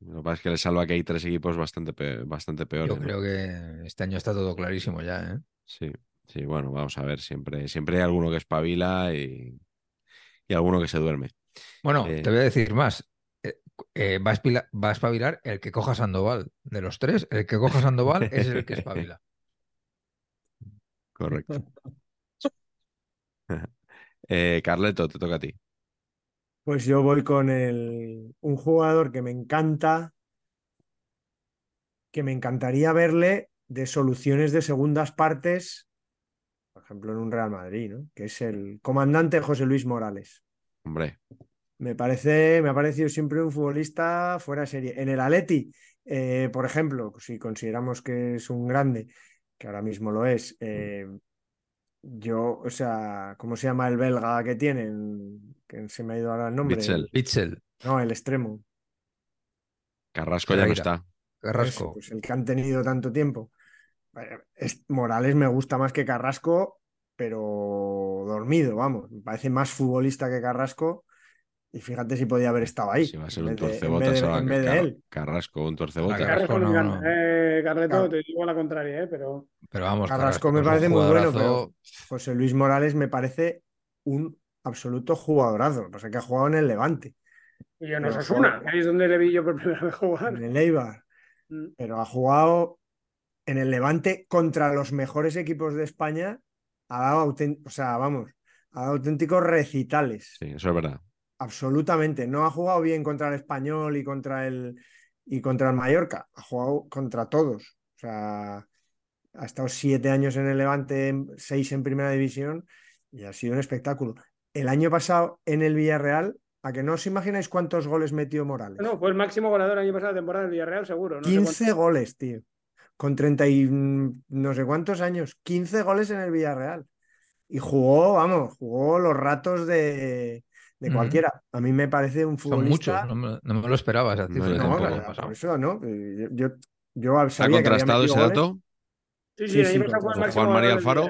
lo que pasa es que le salva que hay tres equipos bastante, bastante peores. Yo creo que este año está todo clarísimo ya, ¿eh? Sí, sí, bueno, vamos a ver, siempre, siempre hay alguno que espabila y, y alguno que se duerme. Bueno, te voy a decir más. Eh, va, a va, a espabilar el que coja Sandoval. De los tres, el que coja Sandoval es el que espabila. Correcto. eh, Carleto, te toca a ti. Pues yo voy con el, un jugador que me encanta, que me encantaría verle de soluciones de segundas partes, por ejemplo en un Real Madrid, ¿no? que es el comandante José Luis Morales. Hombre. Me parece, me ha parecido siempre un futbolista fuera de serie. En el Atleti, eh, por ejemplo, si consideramos que es un grande, que ahora mismo lo es, eh, yo, o sea, ¿cómo se llama el belga que tienen? Que se me ha ido ahora el nombre. Bitzel. No, el extremo. Carrasco ya no está. Carrasco. pues el que han tenido tanto tiempo. Morales me gusta más que Carrasco, pero dormido, vamos. Me parece más futbolista que Carrasco. Y fíjate si podía haber estado ahí. Si va a ser un torcebotas en vez de, él. Carrasco, un torcebotas. Carrasco no, no. Eh, Carleto, te digo la contraria, eh, pero. Pero vamos, Carrasco, me parece muy bueno, pero José Luis Morales me parece un absoluto jugadorazo. Lo que pasa es que ha jugado en el Levante. Y en Osasuna, ahí es donde le vi yo por primera vez jugar. En el Eibar. Mm. Pero ha jugado en el Levante contra los mejores equipos de España. Ha dado, o sea, vamos, ha dado auténticos recitales. Sí, eso es verdad. Absolutamente. No ha jugado bien contra el Español y contra el, y contra el Mallorca. Ha jugado contra todos. O sea, ha estado siete años en el Levante, seis en primera división y ha sido un espectáculo. El año pasado en el Villarreal, ¿a que no os imagináis cuántos goles metió Morales? No, fue el máximo goleador el año pasado de temporada del Villarreal, seguro. 15 goles, tío. Con 30 y no sé cuántos años. 15 goles en el Villarreal. Y jugó, vamos, jugó los ratos de, de cualquiera. A mí me parece un futbolista. Son muchos, no me, lo esperaba esa cifra. No, por eso, ¿no? Yo, yo ¿Ha contrastado ese dato? Sí, sí, sí, Juan María Alfaro.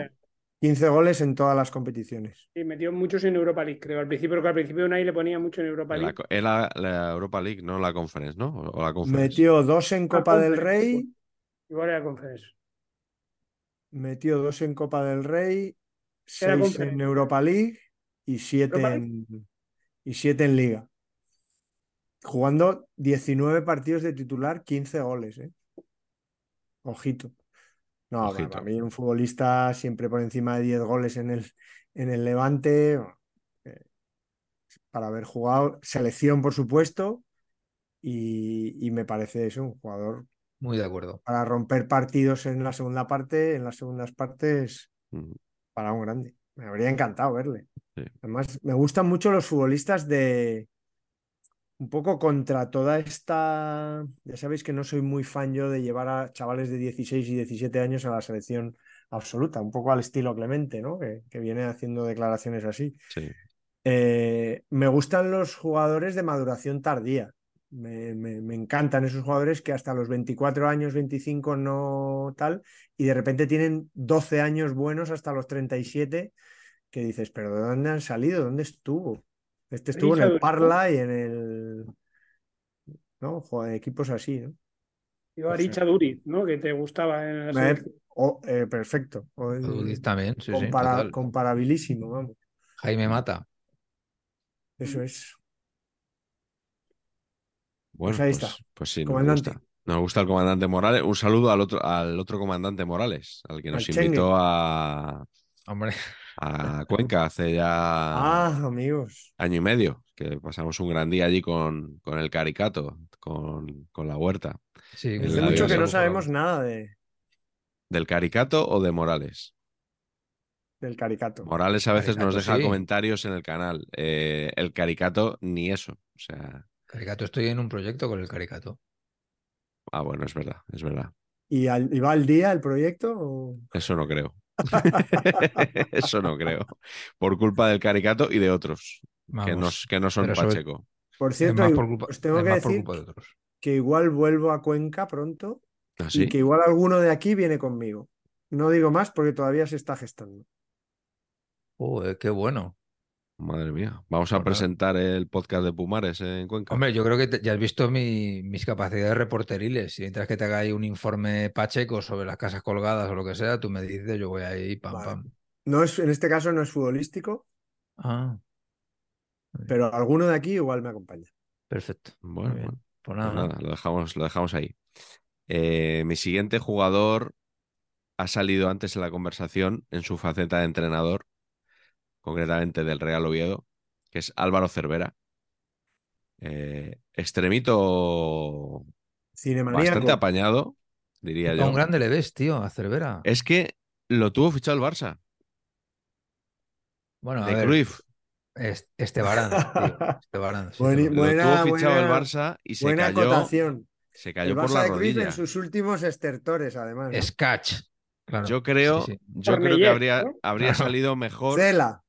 15 goles en todas las competiciones. Y metió muchos en Europa League, creo. Al principio, porque al principio Unai le ponía mucho en Europa League. La, la, Europa League, no la Conference, ¿no? O la Metió dos en Copa del Rey. Igual era Conference. Metió dos en Copa del Rey, seis en Europa League y siete en, y siete en liga. jugando 19 partidos de titular, 15 goles. ¿eh? Ojito. No, Ojito. para mí un futbolista siempre por encima de 10 goles en el, en el Levante, eh, para haber jugado selección, por supuesto, y, y me parece eso, un jugador Muy de acuerdo. para romper partidos en la segunda parte, en las segundas partes, Mm, para un grande. Me habría encantado verle. Sí. Además, me gustan mucho los futbolistas de un poco contra toda esta. Ya sabéis que no soy muy fan yo de llevar a chavales de 16 y 17 años a la selección absoluta, un poco al estilo Clemente, ¿no? Que, que viene haciendo declaraciones así. Sí. Eh, me gustan los jugadores de maduración tardía. Me, me- me encantan esos jugadores que hasta los 24 años, 25 no tal, y de repente tienen 12 años buenos hasta los 37, que dices, pero ¿de dónde han salido? ¿Dónde estuvo? Este estuvo en el. Parla y en el... ¿No? Joder, equipos así, ¿no? Iba a Richa Duriz, ¿no? Que te gustaba en la Eh, eh, perfecto. O en- Ludiz también, sí, sí, compara- comparabilísimo, vamos. Jaime Mata. Eso es. Bueno, Pues ahí pues, está. pues sí, nos gusta. Nos gusta el comandante Morales. Un saludo al otro, al otro comandante Morales, al que nos Al Chengue. invitó a, Hombre, a Cuenca hace ya Ah, amigos. año y medio, que pasamos un gran día allí con, con el Caricato, con, con la huerta. sí. Hace la mucho que no sabemos nada de, ¿Del Caricato o de Morales? del caricato. Morales a veces nos deja sí. comentarios en el canal. Eh, el Caricato ni eso. O sea, Caricato, estoy en un proyecto con el Caricato. ah, bueno, es verdad, es verdad. ¿Y, al- y va al día el proyecto? o- Eso no creo. Eso no creo. Por culpa del Caricato y de otros, que no, que no son sobre- Pacheco. Por cierto, por culpa, os tengo que decir de que igual vuelvo a Cuenca pronto ¿Así? y que igual alguno de aquí viene conmigo. No digo más porque todavía se está gestando. Joder, qué bueno. Madre mía. Vamos a Pues presentar el podcast de Pumares en Cuenca. Hombre, yo creo que te- ya has visto mi- mis capacidades reporteriles. Si mientras que te haga ahí un informe pacheco sobre las casas colgadas o lo que sea, tú me dices, yo voy ahí, pam, Vale. pam. No es, en este caso no es futbolístico, Ah, pero alguno de aquí igual me acompaña. perfecto. Bueno, bueno. Pues Pues nada, nada, lo dejamos, lo dejamos ahí. Eh, mi siguiente jugador ha salido antes en la conversación en su faceta de entrenador, concretamente del Real Oviedo, que es Álvaro Cervera. Eh, extremito bastante apañado, diría A un yo. grande le ves, tío, a Cervera. Es que lo tuvo fichado el Barça, Bueno, a de ver, Cruyff. es- Estebarán, tío, Estebarán, sí, Bueni- te lo- Lo buena- tuvo fichado el Barça y se Buena cayó, acotación. se El cayó por la de Cruyff rodilla. en sus últimos estertores, además. ¿no? Es catch. Claro, Yo creo, sí, sí. yo creo que habría, ¿no? habría Claro. salido mejor. Cela.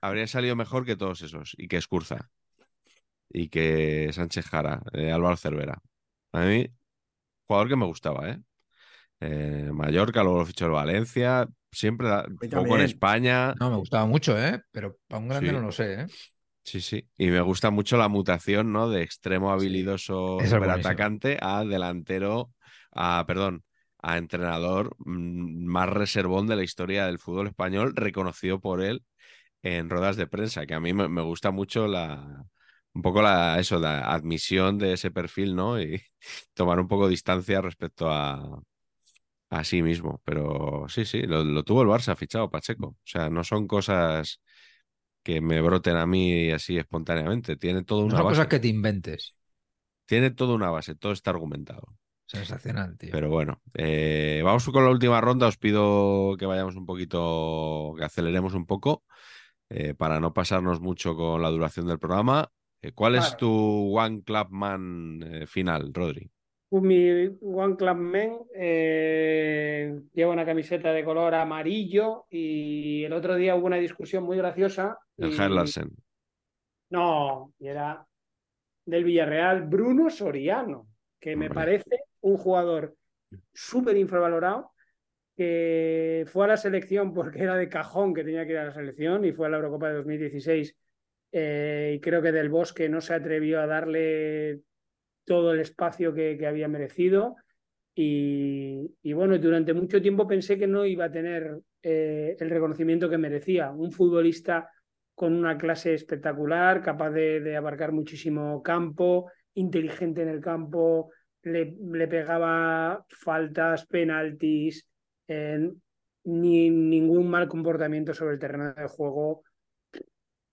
Habría salido mejor que todos esos y que Escurza y que Sánchez Jara, eh, Álvaro Cervera. A mí, jugador que me gustaba, ¿eh? Eh, Mallorca, luego lo fichó el Valencia, siempre con también. España. No, me gustaba mucho, ¿eh? Pero para un grande Sí. no lo sé, ¿eh? Sí, sí. Y me gusta mucho la mutación, ¿no? De extremo habilidoso buenísima. superatacante a delantero, a, perdón, a entrenador mm, más reservón de la historia del fútbol español, reconocido por él en ruedas de prensa, que a mí me, me gusta mucho la, un poco la, eso, la admisión de ese perfil, ¿no? Y tomar un poco distancia respecto a, a sí mismo. Pero sí, sí, lo, lo tuvo el Barça fichado, Pacheco. O sea, no son cosas que me broten a mí así espontáneamente. Tiene toda No una son base. cosas que te inventes. Tiene toda una base, todo está argumentado. Sensacional, tío. Pero bueno, eh, vamos con la última ronda. Os pido que vayamos un poquito, que aceleremos un poco eh, para no pasarnos mucho con la duración del programa. Eh, ¿Cuál es tu One Club Man eh, final, Rodri? Pues Mi One Club eh, lleva una camiseta de color amarillo y el otro día hubo una discusión muy graciosa. El y- Jair Larsen. No, y era del Villarreal, Bruno Soriano, que me parece un jugador súper infravalorado, que fue a la selección porque era de cajón que tenía que ir a la selección y fue a la Eurocopa de 2016. eh, y creo que Del Bosque no se atrevió a darle todo el espacio que, que había merecido. Y, bueno, durante mucho tiempo pensé que no iba a tener eh, el reconocimiento que merecía. Un futbolista con una clase espectacular, capaz de, de abarcar muchísimo campo, inteligente en el campo, le, le pegaba faltas, penaltis, ni ningún mal comportamiento sobre el terreno de juego.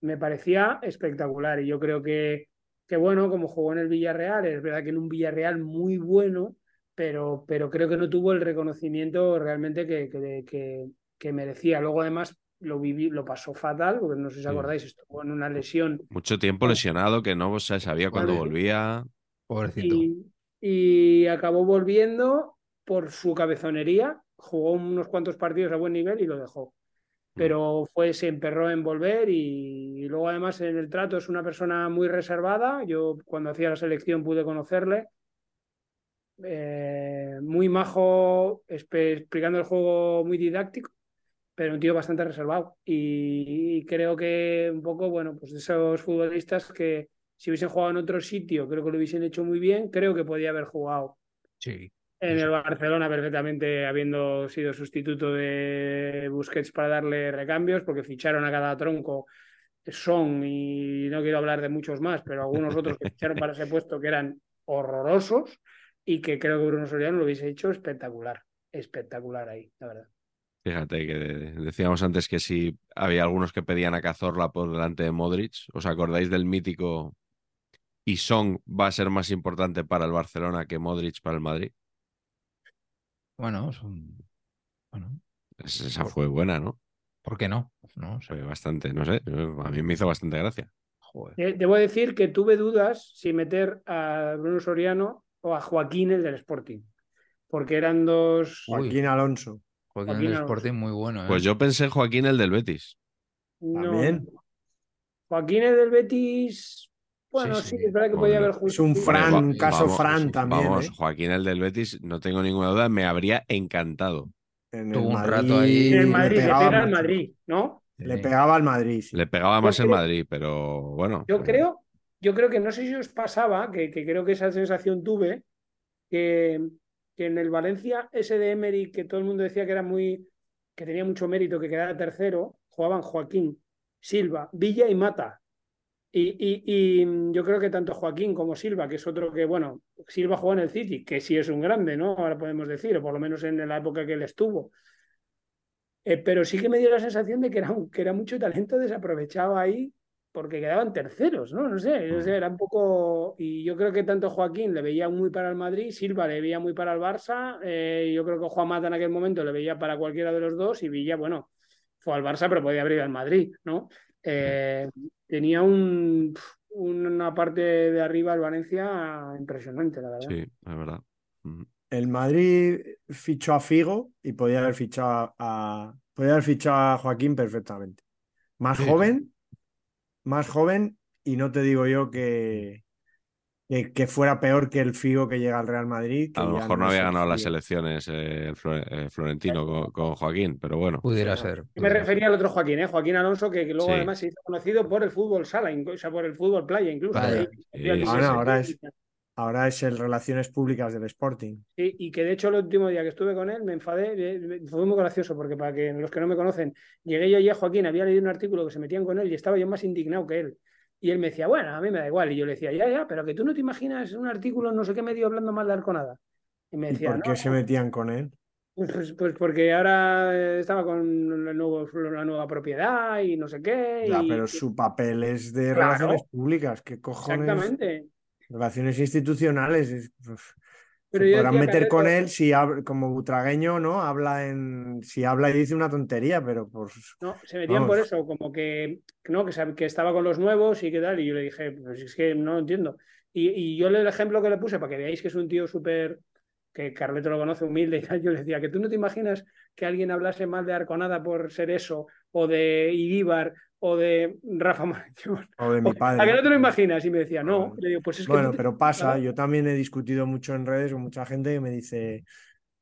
Me parecía espectacular y yo creo que, que bueno, como jugó en el Villarreal, es verdad que en un Villarreal muy bueno, pero, pero creo que no tuvo el reconocimiento realmente que, que, que, merecía. Luego, además, lo viví, lo pasó fatal, porque no sé si os acordáis, estuvo en una lesión. Mucho tiempo lesionado, que no se sabía cuándo volvía. Pobrecito. Y, y, acabó volviendo por su cabezonería. Jugó unos cuantos partidos a buen nivel y lo dejó. Pero fue, se emperró en volver y, y luego además en el trato es una persona muy reservada. Yo cuando hacía la selección pude conocerle eh, muy majo, explicando el juego muy didáctico, pero un tío bastante reservado. Y, creo que un poco, bueno, pues esos futbolistas que si hubiesen jugado en otro sitio, creo que lo hubiesen hecho muy bien, creo que podía haber jugado. Sí. En el Barcelona perfectamente, habiendo sido sustituto de Busquets para darle recambios, porque ficharon a cada tronco son, y no quiero hablar de muchos más, pero algunos otros que ficharon para ese puesto que eran horrorosos y que creo que Bruno Soriano lo hubiese hecho espectacular, espectacular ahí, la verdad. Fíjate que decíamos antes que si había algunos que pedían a Cazorla por delante de Modric. ¿Os acordáis del mítico y Song va a ser más importante para el Barcelona que Modric para el Madrid? Bueno, son... bueno. Esa fue buena, ¿no? ¿Por qué no? no Fue bastante, no sé, a mí me hizo bastante gracia. Debo decir que tuve dudas si meter a Bruno Soriano o a Joaquín, el del Sporting. Porque eran dos. Joaquín Alonso. Joaquín, el del Sporting, muy bueno. ¿eh? Pues yo pensé en Joaquín, el del Betis. También. Joaquín, el del Betis. Bueno, sí, es verdad que podía haber Es un Fran, un caso Fran también. Vamos, ¿eh? Joaquín, el del Betis, no tengo ninguna duda, me habría encantado. Tuvo un rato ahí. En el Madrid, le, pega al Madrid, ¿no? Le pegaba al Madrid. Le pegaba más el Madrid, pero bueno. Yo creo, yo creo que no sé si os pasaba, que, creo que esa sensación tuve, que, que, en el Valencia ese de Emery, que todo el mundo decía que era muy, que tenía mucho mérito, que quedara tercero, jugaban Joaquín, Silva, Villa y Mata. Y, y, yo creo que tanto Joaquín como Silva, que es otro que, bueno, Silva jugó en el City, que sí es un grande, ¿no? Ahora podemos decir, o por lo menos en la época que él estuvo. Eh, pero sí que me dio la sensación de que era, que era mucho talento desaprovechado ahí porque quedaban terceros, ¿no? No sé, era un poco... Y yo creo que tanto Joaquín le veía muy para el Madrid, Silva le veía muy para el Barça, eh, yo creo que Juan Mata en aquel momento le veía para cualquiera de los dos y Villa, bueno, fue al Barça, pero podía haber ido al Madrid, ¿no? Eh, tenía un, una parte de arriba el Valencia impresionante, la verdad. Sí, la verdad. El Madrid fichó a Figo y podía haber fichado a, podía haber fichado a Joaquín perfectamente. Más joven, más joven y no te digo yo que, que, fuera peor que el Figo que llega al Real Madrid. a lo mejor no, había ganado las elecciones eh, el Florentino con, Joaquín, pero bueno. Pudiera ser. me refería al otro Joaquín, ¿eh? Joaquín Alonso, que, luego además se hizo conocido por el fútbol sala, o sea, por el fútbol playa incluso. ahora es, Ahora es el Relaciones Públicas del Sporting. Sí, y que de hecho el último día que estuve con él me enfadé, fue muy gracioso porque para que los que no me conocen, llegué yo allí a Joaquín, había leído un artículo que se metían con él y estaba yo más indignado que él. Y él me decía, bueno, a mí me da igual. Y yo le decía, ya, ya, pero que tú no te imaginas un artículo no sé qué medio hablando mal de Arconada. Y me decía, ¿Y ¿Por qué se metían con él? Pues, pues, pues, porque ahora estaba con la, nueva propiedad y no sé qué. Ya, pero su papel es de relaciones públicas. ¿Qué cojones? Exactamente. Relaciones institucionales. Pues, Pero podrán meter con él si como butragueño, ¿no? Habla en. Si habla y dice una tontería, pero pues. No, se metían por eso, como que, no, que, que estaba con los nuevos y qué tal. Y yo le dije, pues es que no lo entiendo. Y, y yo el ejemplo que le puse para que veáis que es un tío súper que Carleto lo conoce humilde y tal, yo le decía que tú no te imaginas que alguien hablase mal de Arconada por ser eso, o de Iríbar, o de Rafa Marañón. O de mi padre. ¿A qué no te lo imaginas? Y me decía, no. Le digo, pues es bueno, pero pasa, yo también he discutido mucho en redes con mucha gente que me dice,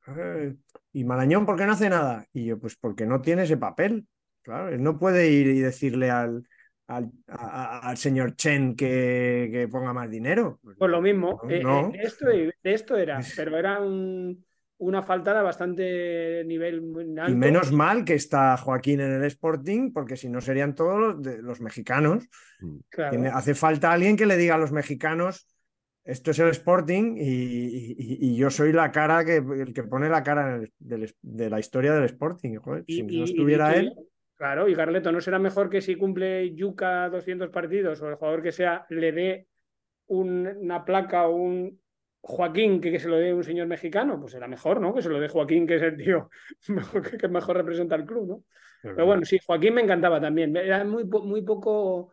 eh, ¿y Marañón por qué no hace nada? Y yo, pues porque no tiene ese papel. Claro, él no puede ir y decirle al, al, señor Chen que, que, ponga más dinero. Pues lo mismo. Eh, eh, esto, esto era, pero era un una faltada bastante nivel alto. Y menos mal que está Joaquín en el Sporting, porque si no serían todos los, de, los mexicanos. Mm. hace falta alguien que le diga a los mexicanos esto es el Sporting y, yo soy la cara que el que pone la cara de la historia del Sporting. si no estuviera él. Claro, y Garleto no será mejor que si cumple Yuca 200 partidos o el jugador que sea le dé una placa o un Joaquín que, que, se lo dé un señor mexicano, pues será mejor, ¿no? Que se lo dé Joaquín, que es el tío mejor, que, mejor representa al club, ¿no? Pero, bueno, sí, Joaquín me encantaba también. Era muy, muy poco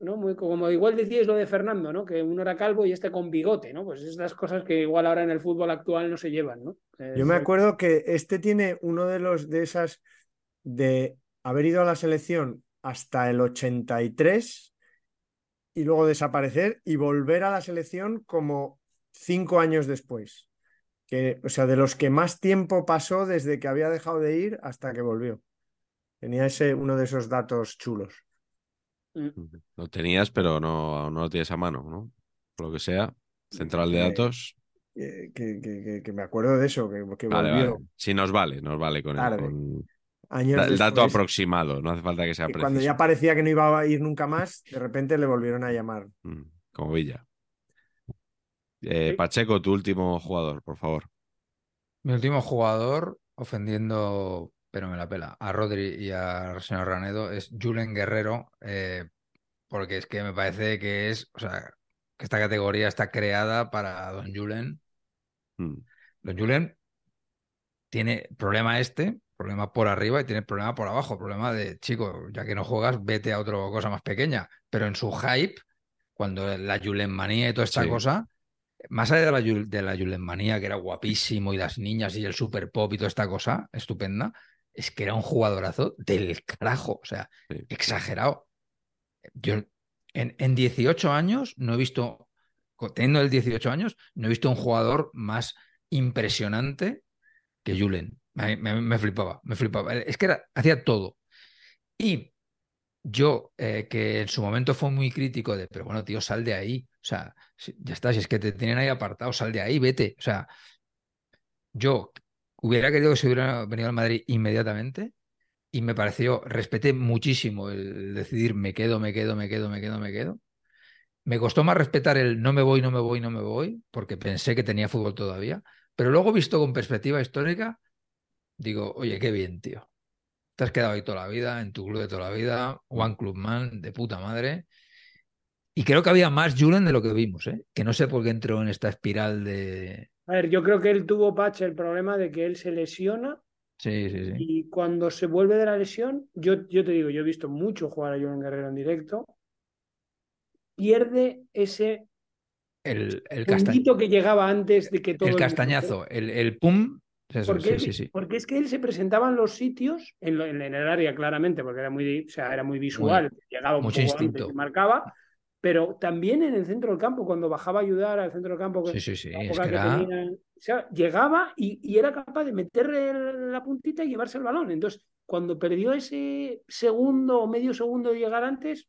¿no? Muy, como igual decíais lo de Fernando, ¿no? Que uno era calvo y este con bigote, ¿no? Pues estas cosas que igual ahora en el fútbol actual no se llevan, ¿no? Yo me acuerdo que este tiene uno de los de esas de haber ido a la selección hasta el 83 y luego desaparecer y volver a la selección como cinco años después. Que, o sea, de los que más tiempo pasó desde que había dejado de ir hasta que volvió. Tenía ese uno de esos datos chulos. Mm. Lo tenías, pero no, no lo tienes a mano, ¿no? Por lo que sea, central de datos. Que, me acuerdo de eso, que, volvió. Sí, nos vale, nos vale con, el, dato aproximado, no hace falta que sea preciso. Cuando ya parecía que no iba a ir nunca más, de repente le volvieron a llamar. Mm, como Villa. Eh, Pacheco, tu último jugador, por favor. Mi último jugador, ofendiendo pero me la pela. A Rodri y a señor Ranedo es Julen Guerrero, eh, porque es que me parece que es, o sea, que esta categoría está creada para Don Julen. Hmm. Don Julen tiene problema este, problema por arriba y tiene problema por abajo, problema de, chico, ya que no juegas, vete a otra cosa más pequeña. Pero en su hype, cuando la Julen manía y toda esta cosa, más allá de la, de la Julen manía, que era guapísimo, y las niñas y el super pop y toda esta cosa estupenda, es que era un jugadorazo del carajo, o sea, exagerado. Yo en, en, 18 años no he visto, teniendo el 18 años, no he visto un jugador más impresionante que Julen. Me, flipaba, me flipaba. Es que era, hacía todo. Y yo, eh, que en su momento fue muy crítico de, pero bueno, tío, sal de ahí. O sea, ya está, si es que te tienen ahí apartado, sal de ahí, vete. O sea, yo hubiera querido que se hubiera venido al Madrid inmediatamente y me pareció, respeté muchísimo el decidir me quedo, me quedo, me quedo, me quedo, me quedo. Me costó más respetar el no me voy, no me voy, no me voy, porque pensé que tenía fútbol todavía. Pero luego, visto con perspectiva histórica, digo, oye, qué bien, tío. Te has quedado ahí toda la vida, en tu club de toda la vida, One Club Man, de puta madre. Y creo que había más Julen de lo que vimos, ¿eh? que no sé por qué entró en esta espiral de, a ver, yo creo que él tuvo, Pache, el problema de que él se lesiona. Sí, sí, sí. Y cuando se vuelve de la lesión, yo, yo te digo, yo he visto mucho jugar a Joan Guerrero en directo. Pierde ese. El, el que llegaba antes de que todo. El castañazo, el, el pum. porque, sí, sí, porque, es que él se presentaba en los sitios, en, en, el área claramente, porque era muy, o sea, era muy visual, llegaba un mucho poco instinto. marcaba, pero también en el centro del campo, cuando bajaba a ayudar al centro del campo, sí, sí, sí. llegaba y, era capaz de meterle la puntita y llevarse el balón. Entonces, cuando perdió ese segundo o medio segundo de llegar antes,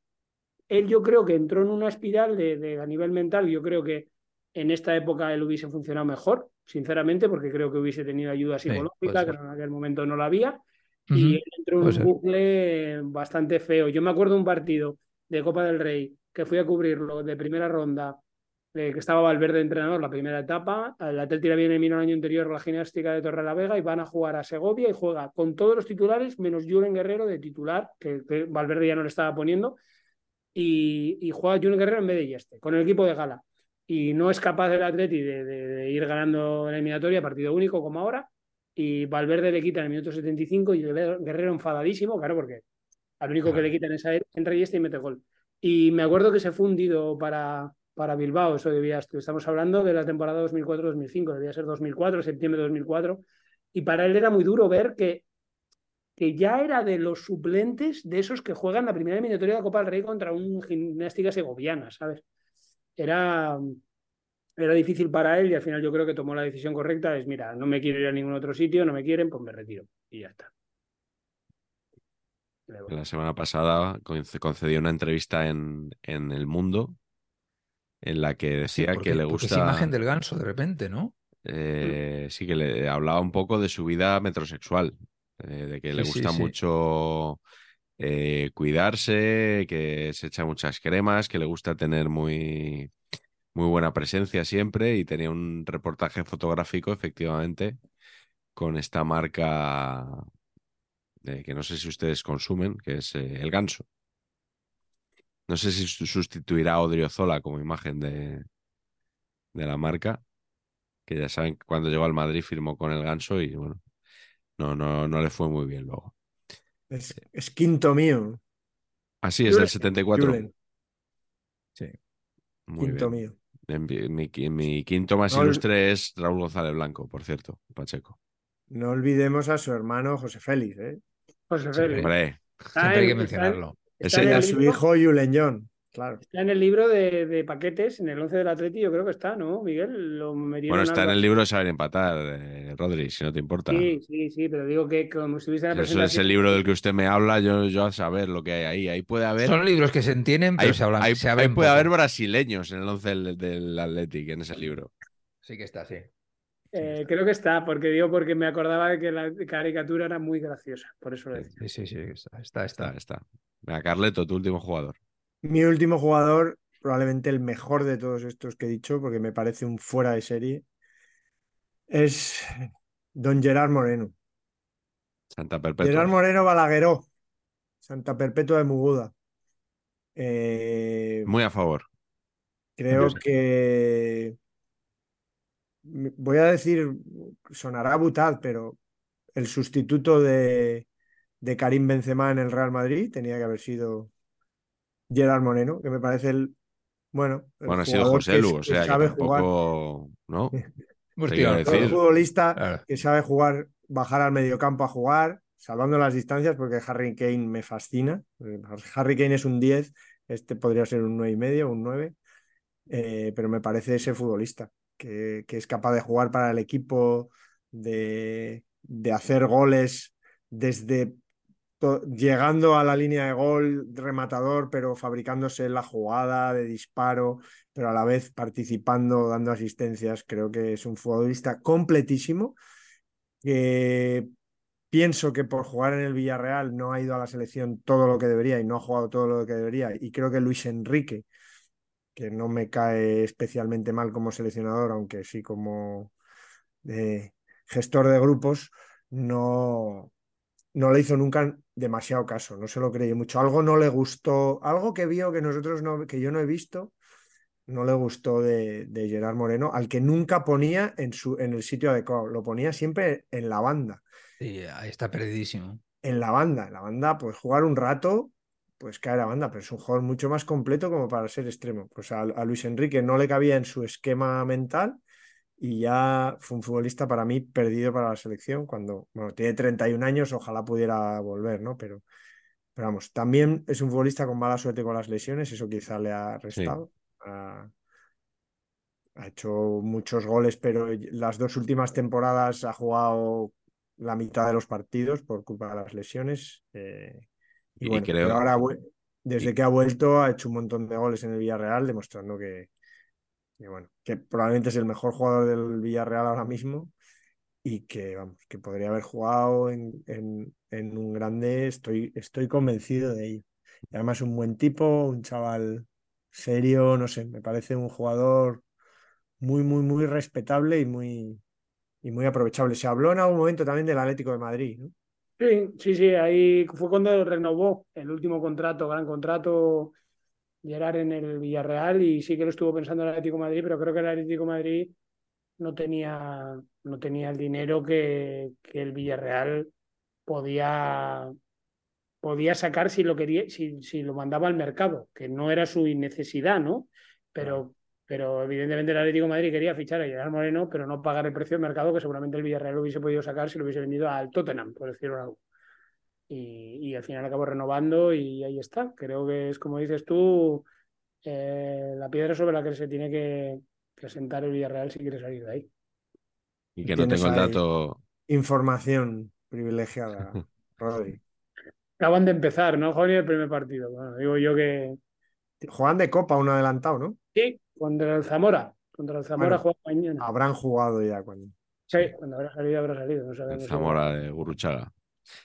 él yo creo que entró en una espiral de, a nivel mental, yo creo que en esta época él hubiese funcionado mejor, sinceramente, porque creo que hubiese tenido ayuda psicológica, que en aquel momento no la había, y entró en un bucle bastante feo. Yo me acuerdo de un partido de Copa del Rey que fui a cubrirlo de primera ronda, eh, que estaba Valverde entrenador la primera etapa. El Atleti viene el año anterior la gimnástica de Torre la Vega y van a jugar a Segovia y juega con todos los titulares, menos Julen Guerrero de titular, que, Valverde ya no le estaba poniendo. Y, juega Julen Guerrero en vez de Yeste, con el equipo de gala. Y no es capaz el Atleti de, ir ganando la eliminatoria, partido único como ahora. Y Valverde le quita en el minuto 75 y Guerrero enfadadísimo, claro, porque al único que le quitan es a él, entra Yeste y mete gol. Y me acuerdo que se fue hundido para, para Bilbao, eso debía, estamos hablando de la temporada 2004-2005, debía ser 2004, septiembre de 2004, y para él era muy duro ver que, que ya era de los suplentes de esos que juegan la primera eliminatoria de la Copa del Rey contra un gimnástica segoviana, ¿sabes? Era, era difícil para él y al final yo creo que tomó la decisión correcta, es mira, no me quiero ir a ningún otro sitio, no me quieren, pues me retiro y ya está. La semana pasada concedió una entrevista en, en El Mundo en la que decía que le gusta. Es imagen del ganso de repente, ¿no? Eh, sí, que le hablaba un poco de su vida metrosexual, eh, de que le gusta mucho eh, cuidarse, que se echa muchas cremas, que le gusta tener muy, muy buena presencia siempre y tenía un reportaje fotográfico, efectivamente, con esta marca que no sé si ustedes consumen, que es eh, el ganso. No sé si sustituirá a Odriozola como imagen de, de la marca, que ya saben que cuando llegó al Madrid firmó con el ganso y bueno, no, no, no le fue muy bien luego. Es, es quinto mío. Así es, del 74. Sí. quinto mío. Mi, quinto más ilustre es Raúl González Blanco, por cierto, Pacheco. No olvidemos a su hermano José Félix, ¿eh? José Félix. Hombre. Siempre hay que mencionarlo. Está a su hijo Julen John. Claro. Está en el libro de, paquetes, en el 11 del Atleti, yo creo que está, ¿no, Miguel? bueno, está en el libro de Saber Empatar, eh, Rodri, si no te importa. Sí, sí, sí, pero digo que como si hubiese Eso es el libro del que usted me habla, yo, yo a saber lo que hay ahí. Ahí puede haber... Son libros que se entienden, pero se hablan. Ahí, puede haber brasileños en el 11 del, del Athletic, en ese libro. Sí que está, sí. Eh, creo que está, porque digo, porque me acordaba de que la caricatura era muy graciosa, por eso lo decía. Sí, sí, sí, está, está, está. está. Venga, Carleto, tu último jugador. Mi último jugador, probablemente el mejor de todos estos que he dicho, porque me parece un fuera de serie, es don Gerard Moreno. Santa Perpetua. Gerard Moreno Balagueró, Santa Perpetua de Muguda. Eh, muy a favor. Creo que voy a decir, sonará butad, pero el sustituto de, de Karim Benzema en el Real Madrid tenía que haber sido Gerard Moreno, que me parece el, bueno, bueno, ha sido José Lu, o sea, que, tampoco, ¿no? Un futbolista que sabe jugar, bajar al mediocampo a jugar, salvando las distancias, porque Harry Kane me fascina. Harry Kane es un 10, este podría ser un 9 y medio, un 9, eh, pero me parece ese futbolista que, es capaz de jugar para el equipo, de, de hacer goles desde llegando a la línea de gol, rematador, pero fabricándose la jugada de disparo, pero a la vez participando, dando asistencias. Creo que es un futbolista completísimo. que pienso que por jugar en el Villarreal no ha ido a la selección todo lo que debería y no ha jugado todo lo que debería. Y creo que Luis Enrique que no me cae especialmente mal como seleccionador, aunque sí como eh, gestor de grupos, no, no le hizo nunca demasiado caso, no se lo creí mucho. Algo no le gustó, algo que vio que nosotros no, que yo no he visto, no le gustó de, de Gerard Moreno, al que nunca ponía en, su, en el sitio adecuado, lo ponía siempre en la banda. Sí, ahí está perdidísimo. En la banda, en la banda, pues jugar un rato pues cae la banda, pero es un jugador mucho más completo como para ser extremo. Pues a, Luis Enrique no le cabía en su esquema mental y ya fue un futbolista para mí perdido para la selección cuando, bueno, tiene 31 años, ojalá pudiera volver, ¿no? Pero, pero vamos, también es un futbolista con mala suerte con las lesiones, eso quizá le ha restado. Ha, ha hecho muchos goles, pero las dos últimas temporadas ha jugado la mitad de los partidos por culpa de las lesiones. Eh, y, bueno, creo... ahora, desde que ha vuelto, ha hecho un montón de goles en el Villarreal, demostrando que, bueno, que probablemente es el mejor jugador del Villarreal ahora mismo y que, vamos, que podría haber jugado en, en, un grande, estoy, estoy convencido de ello. Y además un buen tipo, un chaval serio, no sé, me parece un jugador muy, muy, muy respetable y muy, y muy aprovechable. Se habló en algún momento también del Atlético de Madrid, ¿no? Sí, sí, sí, ahí fue cuando renovó el último contrato, gran contrato, Gerard en el Villarreal y sí que lo estuvo pensando el Atlético Madrid, pero creo que el Atlético Madrid no tenía, no tenía el dinero que, que el Villarreal podía, podía sacar si lo quería, si, si lo mandaba al mercado, que no era su necesidad, ¿no? Pero pero evidentemente el Atlético de Madrid quería fichar a Gerard Moreno, pero no pagar el precio de mercado que seguramente el Villarreal lo hubiese podido sacar si lo hubiese vendido al Tottenham, por decirlo algo. Y, al final acabó renovando y ahí está. Creo que es como dices tú, eh, la piedra sobre la que se tiene que, presentar el Villarreal si quiere salir de ahí. Y que no tengo el dato. Información privilegiada, Rodri. Acaban de empezar, ¿no, Jorge? El primer partido. Bueno, digo yo que. Juegan de Copa, uno adelantado, ¿no? Sí, contra el Zamora. Contra el Zamora juega mañana. Habrán jugado ya cuando. Sí, cuando habrá salido, habrá salido. el Zamora de Guruchaga.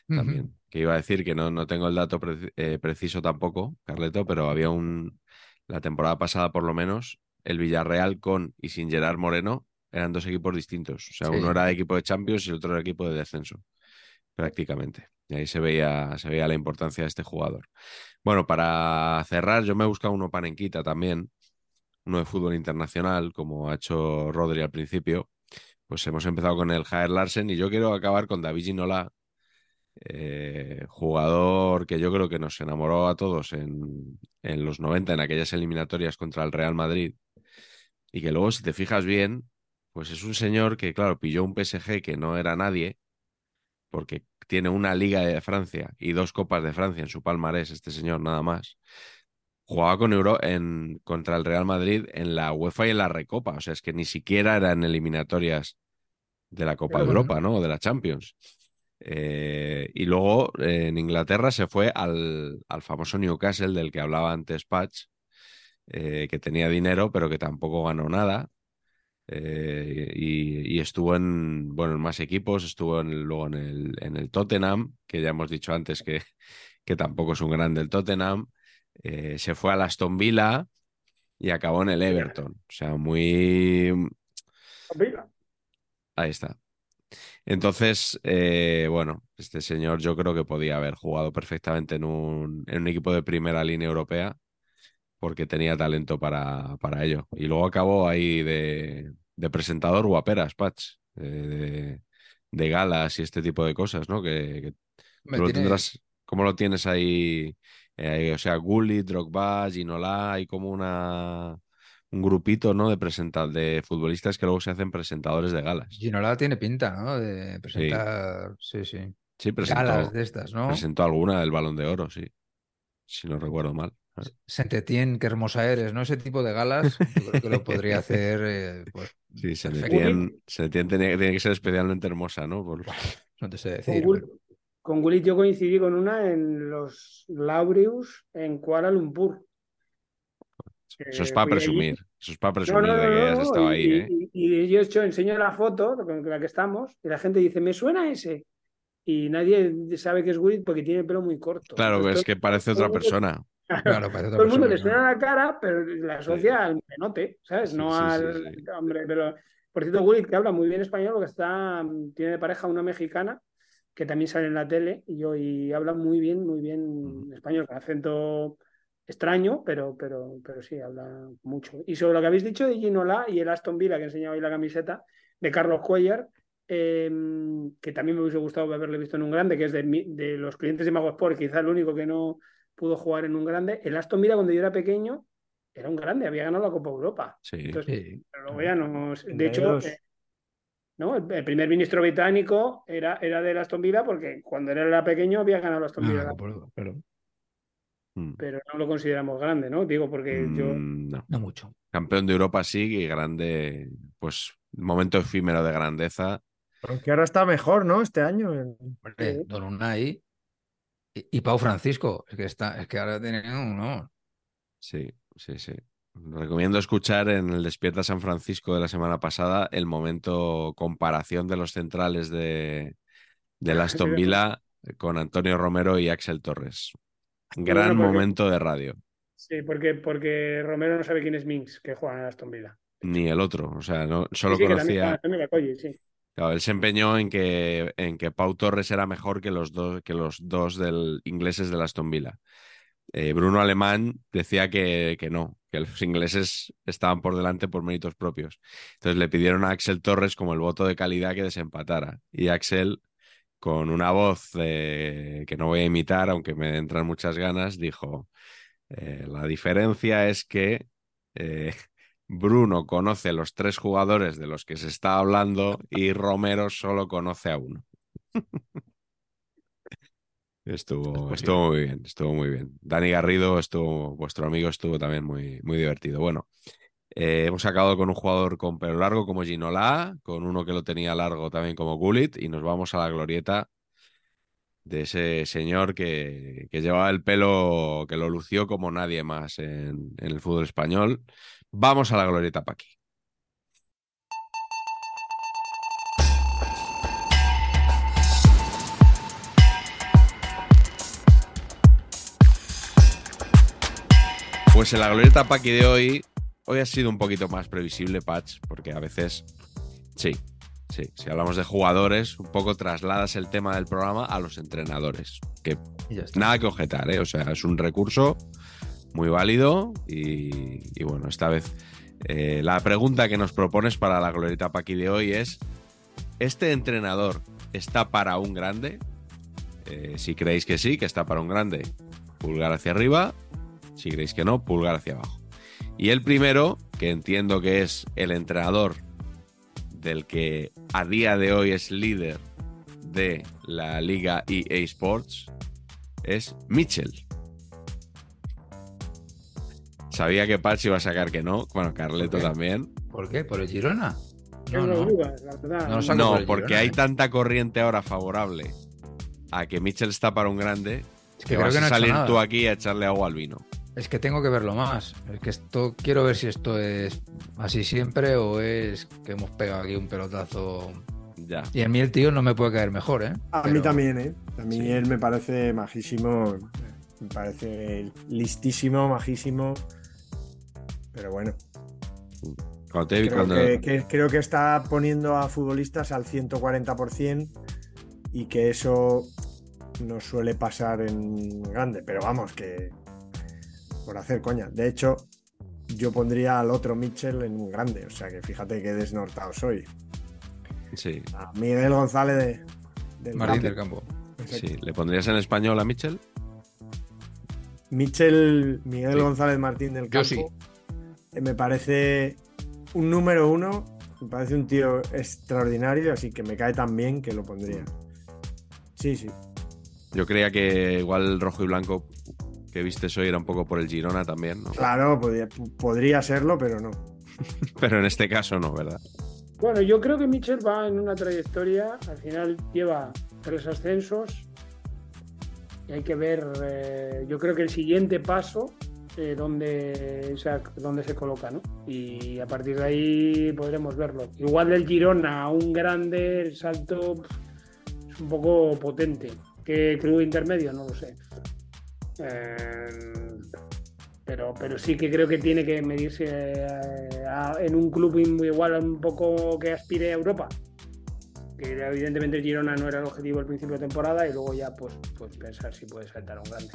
También. Que iba a decir que no, no tengo el dato eh, preciso tampoco, Carleto, pero había un. La temporada pasada, por lo menos, el Villarreal con y sin Gerard Moreno eran dos equipos distintos. O sea, uno era de equipo de Champions y el otro era equipo de descenso, prácticamente. Y ahí se veía, se veía la importancia de este jugador. Bueno, para cerrar, yo me he buscado uno panenquita también, uno de fútbol internacional, como ha hecho Rodri al principio. Pues hemos empezado con el Jaer Larsen y yo quiero acabar con David Ginola, eh, jugador que yo creo que nos enamoró a todos en, en, los 90, en aquellas eliminatorias contra el Real Madrid, y que luego, si te fijas bien, pues es un señor que, claro, pilló un PSG que no era nadie, porque tiene una Liga de Francia y dos Copas de Francia en su palmarés, este señor nada más. Jugaba con Euro en, contra el Real Madrid en la UEFA y en la Recopa, o sea, es que ni siquiera eran eliminatorias de la Copa de Europa, ¿no? O de la Champions. Eh, y luego en Inglaterra se fue al, al, famoso Newcastle del que hablaba antes Patch, eh, que tenía dinero pero que tampoco ganó nada. Eh, y, y, estuvo en, bueno, en más equipos, estuvo en, luego en el, en el Tottenham, que ya hemos dicho antes que, que tampoco es un grande el Tottenham. Se fue al Aston Villa y acabó en el Everton. O sea, muy... Ahí está. Entonces, eh, bueno, este señor yo creo que podía haber jugado perfectamente en un, en un equipo de primera línea europea porque tenía talento para, para ello. Y luego acabó ahí de, de presentador guaperas, Patch, de, de, galas y este tipo de cosas, ¿no? Que, que tú lo tendrás, ¿cómo lo tienes ahí? Eh, o sea, Gullit, Drogba, Ginola, hay como una un grupito, ¿no? De presentar, de futbolistas que luego se hacen presentadores de galas. Ginola tiene pinta, ¿no? De presentar, sí, sí. Sí, sí presentó, galas de estas, ¿no? Presentó alguna del Balón de Oro, sí. Si no recuerdo mal. Saint-Étienne, qué hermosa eres, ¿no? Ese tipo de galas, yo creo que lo podría hacer. Eh, pues, sí, Saint-Étienne tiene, tiene, que ser especialmente hermosa, ¿no? Por... No te sé decir. Con Gullit yo coincidí con una en los Laureus en Kuala Lumpur. Eso es para presumir. Eso es para presumir de que has estado ahí. Y, ¿eh? y, y, yo hecho, enseño la foto con la que estamos y la gente dice, me suena ese. Y nadie sabe que es Gullit porque tiene el pelo muy corto. Claro, Entonces, es que parece otra persona. Claro, parece otra todo el mundo persona, le suena la cara, pero la asocia al menote, ¿sabes? Sí, no sí, al sí, sí. hombre. Pero, por cierto, Gullit, que habla muy bien español, porque está, tiene de pareja una mexicana que también sale en la tele y, yo, y habla muy bien, muy bien español, con acento extraño, pero, pero, pero sí, habla mucho. Y sobre lo que habéis dicho de Ginola y el Aston Villa, que enseñaba ahí la camiseta, de Carlos Cuellar, eh, que también me hubiese gustado haberle visto en un grande, que es de, de los clientes de Mago Sport, quizá el único que no pudo jugar en un grande. El Aston Villa, cuando yo era pequeño, era un grande, había ganado la Copa Europa. Sí. Entonces, Sí. pero luego ya no. De hecho, eh, ¿no? El, el primer ministro británico era, era de Aston Villa porque cuando él era pequeño había ganado el Aston Villa. Ah, por- pero Mm. pero no lo consideramos grande, ¿no? Digo, porque yo. Mm, no. no mucho. Campeón de Europa sí, y grande, pues momento efímero de grandeza. Aunque ahora está mejor, ¿no? Este año. Hombre, Sí. Don Unai y, y Pau Francisco, es que está, es que ahora tienen uno. Sí, sí, sí. Recomiendo escuchar en el Despierta San Francisco de la semana pasada el momento comparación de los centrales de, del Aston Villa con Antonio Romero y Axel Torres. Gran porque- momento de radio. Sí, porque, porque Romero no sabe quién es Minx, que juega en Aston Villa. Ni el otro. O sea, no, solo Sí, sí, que también juega conocía. sí. Claro, él se empeñó en que, en que Pau Torres era mejor que los dos, que los dos del, ingleses del Aston Villa. Eh, Bruno Alemán decía que, que no, que los ingleses estaban por delante por méritos propios. Entonces le pidieron a Axel Torres como el voto de calidad que desempatara. Y Axel, con una voz que no voy a imitar, aunque me entran muchas ganas, dijo, eh, la diferencia es que eh, Bruno conoce los tres jugadores de los que se está hablando y Romero solo conoce a uno. Estuvo, estuvo muy bien, estuvo muy bien. Dani Garrido, estuvo, vuestro amigo, estuvo también muy, muy divertido. Bueno, eh, hemos acabado con un jugador con pelo largo como Ginola, con uno que lo tenía largo también como Gullit, y nos vamos a la glorieta de ese señor que, que llevaba el pelo, que lo lució como nadie más en, en el fútbol español. Vamos a la glorieta Paqui. Pues en la glorieta Paqui de hoy hoy ha sido un poquito más previsible, Patch, porque a veces, sí, sí, si hablamos de jugadores, un poco trasladas el tema del programa a los entrenadores, que nada que objetar, ¿eh? o sea, es un recurso muy válido y, bueno, esta vez eh, la pregunta que nos propones para la glorieta Paqui de hoy es, ¿este entrenador está para un grande? Eh, si creéis que sí, que está para un grande, pulgar hacia arriba. Si creéis que no, pulgar hacia abajo. Y el primero, que entiendo que es el entrenador del que a día de hoy es líder de la liga EA Sports, es Mitchell. Sabía que Patch iba a sacar que no. Bueno, Carleto también. ¿Por qué? ¿Por el Girona? No, no. no, porque hay ¿eh? tanta corriente ahora favorable a que Mitchell está para un grande es que, vas a salir tú aquí a echarle agua al vino. Es que tengo que verlo más. Es que esto quiero ver si esto es así siempre o es que hemos pegado aquí un pelotazo. Ya. Y a mí el tío no me puede caer mejor, ¿eh? A mí también, ¿eh? A mí él me parece majísimo. Me parece listísimo, majísimo. Pero bueno. creo, que, creo que está poniendo a futbolistas al 140% y que eso no suele pasar en grande, pero vamos, que por hacer coña. De hecho, yo pondría al otro Mitchell en un grande, o sea que fíjate qué desnortado soy. Sí. A Miguel González de, del Martín del Campo. Sí. ¿Le pondrías en español a Mitchell? Mitchell, Miguel González Martín del Campo. Eh, me parece un número uno, me parece un tío extraordinario, así que me cae tan bien que lo pondría. Sí, sí. Yo creía que igual rojo y blanco que viste hoy era un poco por el Girona también, ¿no? Claro, podría, serlo, pero no. pero en este caso no, ¿verdad? Bueno, yo creo que Mitchell va en una trayectoria, al final lleva tres ascensos y hay que ver, eh, yo creo que el siguiente paso, eh, donde, donde se coloca, ¿no? Y a partir de ahí podremos verlo. Igual del Girona a un grande, el salto es un poco potente. ¿Qué club intermedio? No lo sé. Em, pero, pero sí que creo que tiene que medirse eh, en un club igual un poco que aspire a Europa. Que evidentemente Girona no era el objetivo al principio de temporada y luego ya pues, pues pensar si puede saltar a un grande.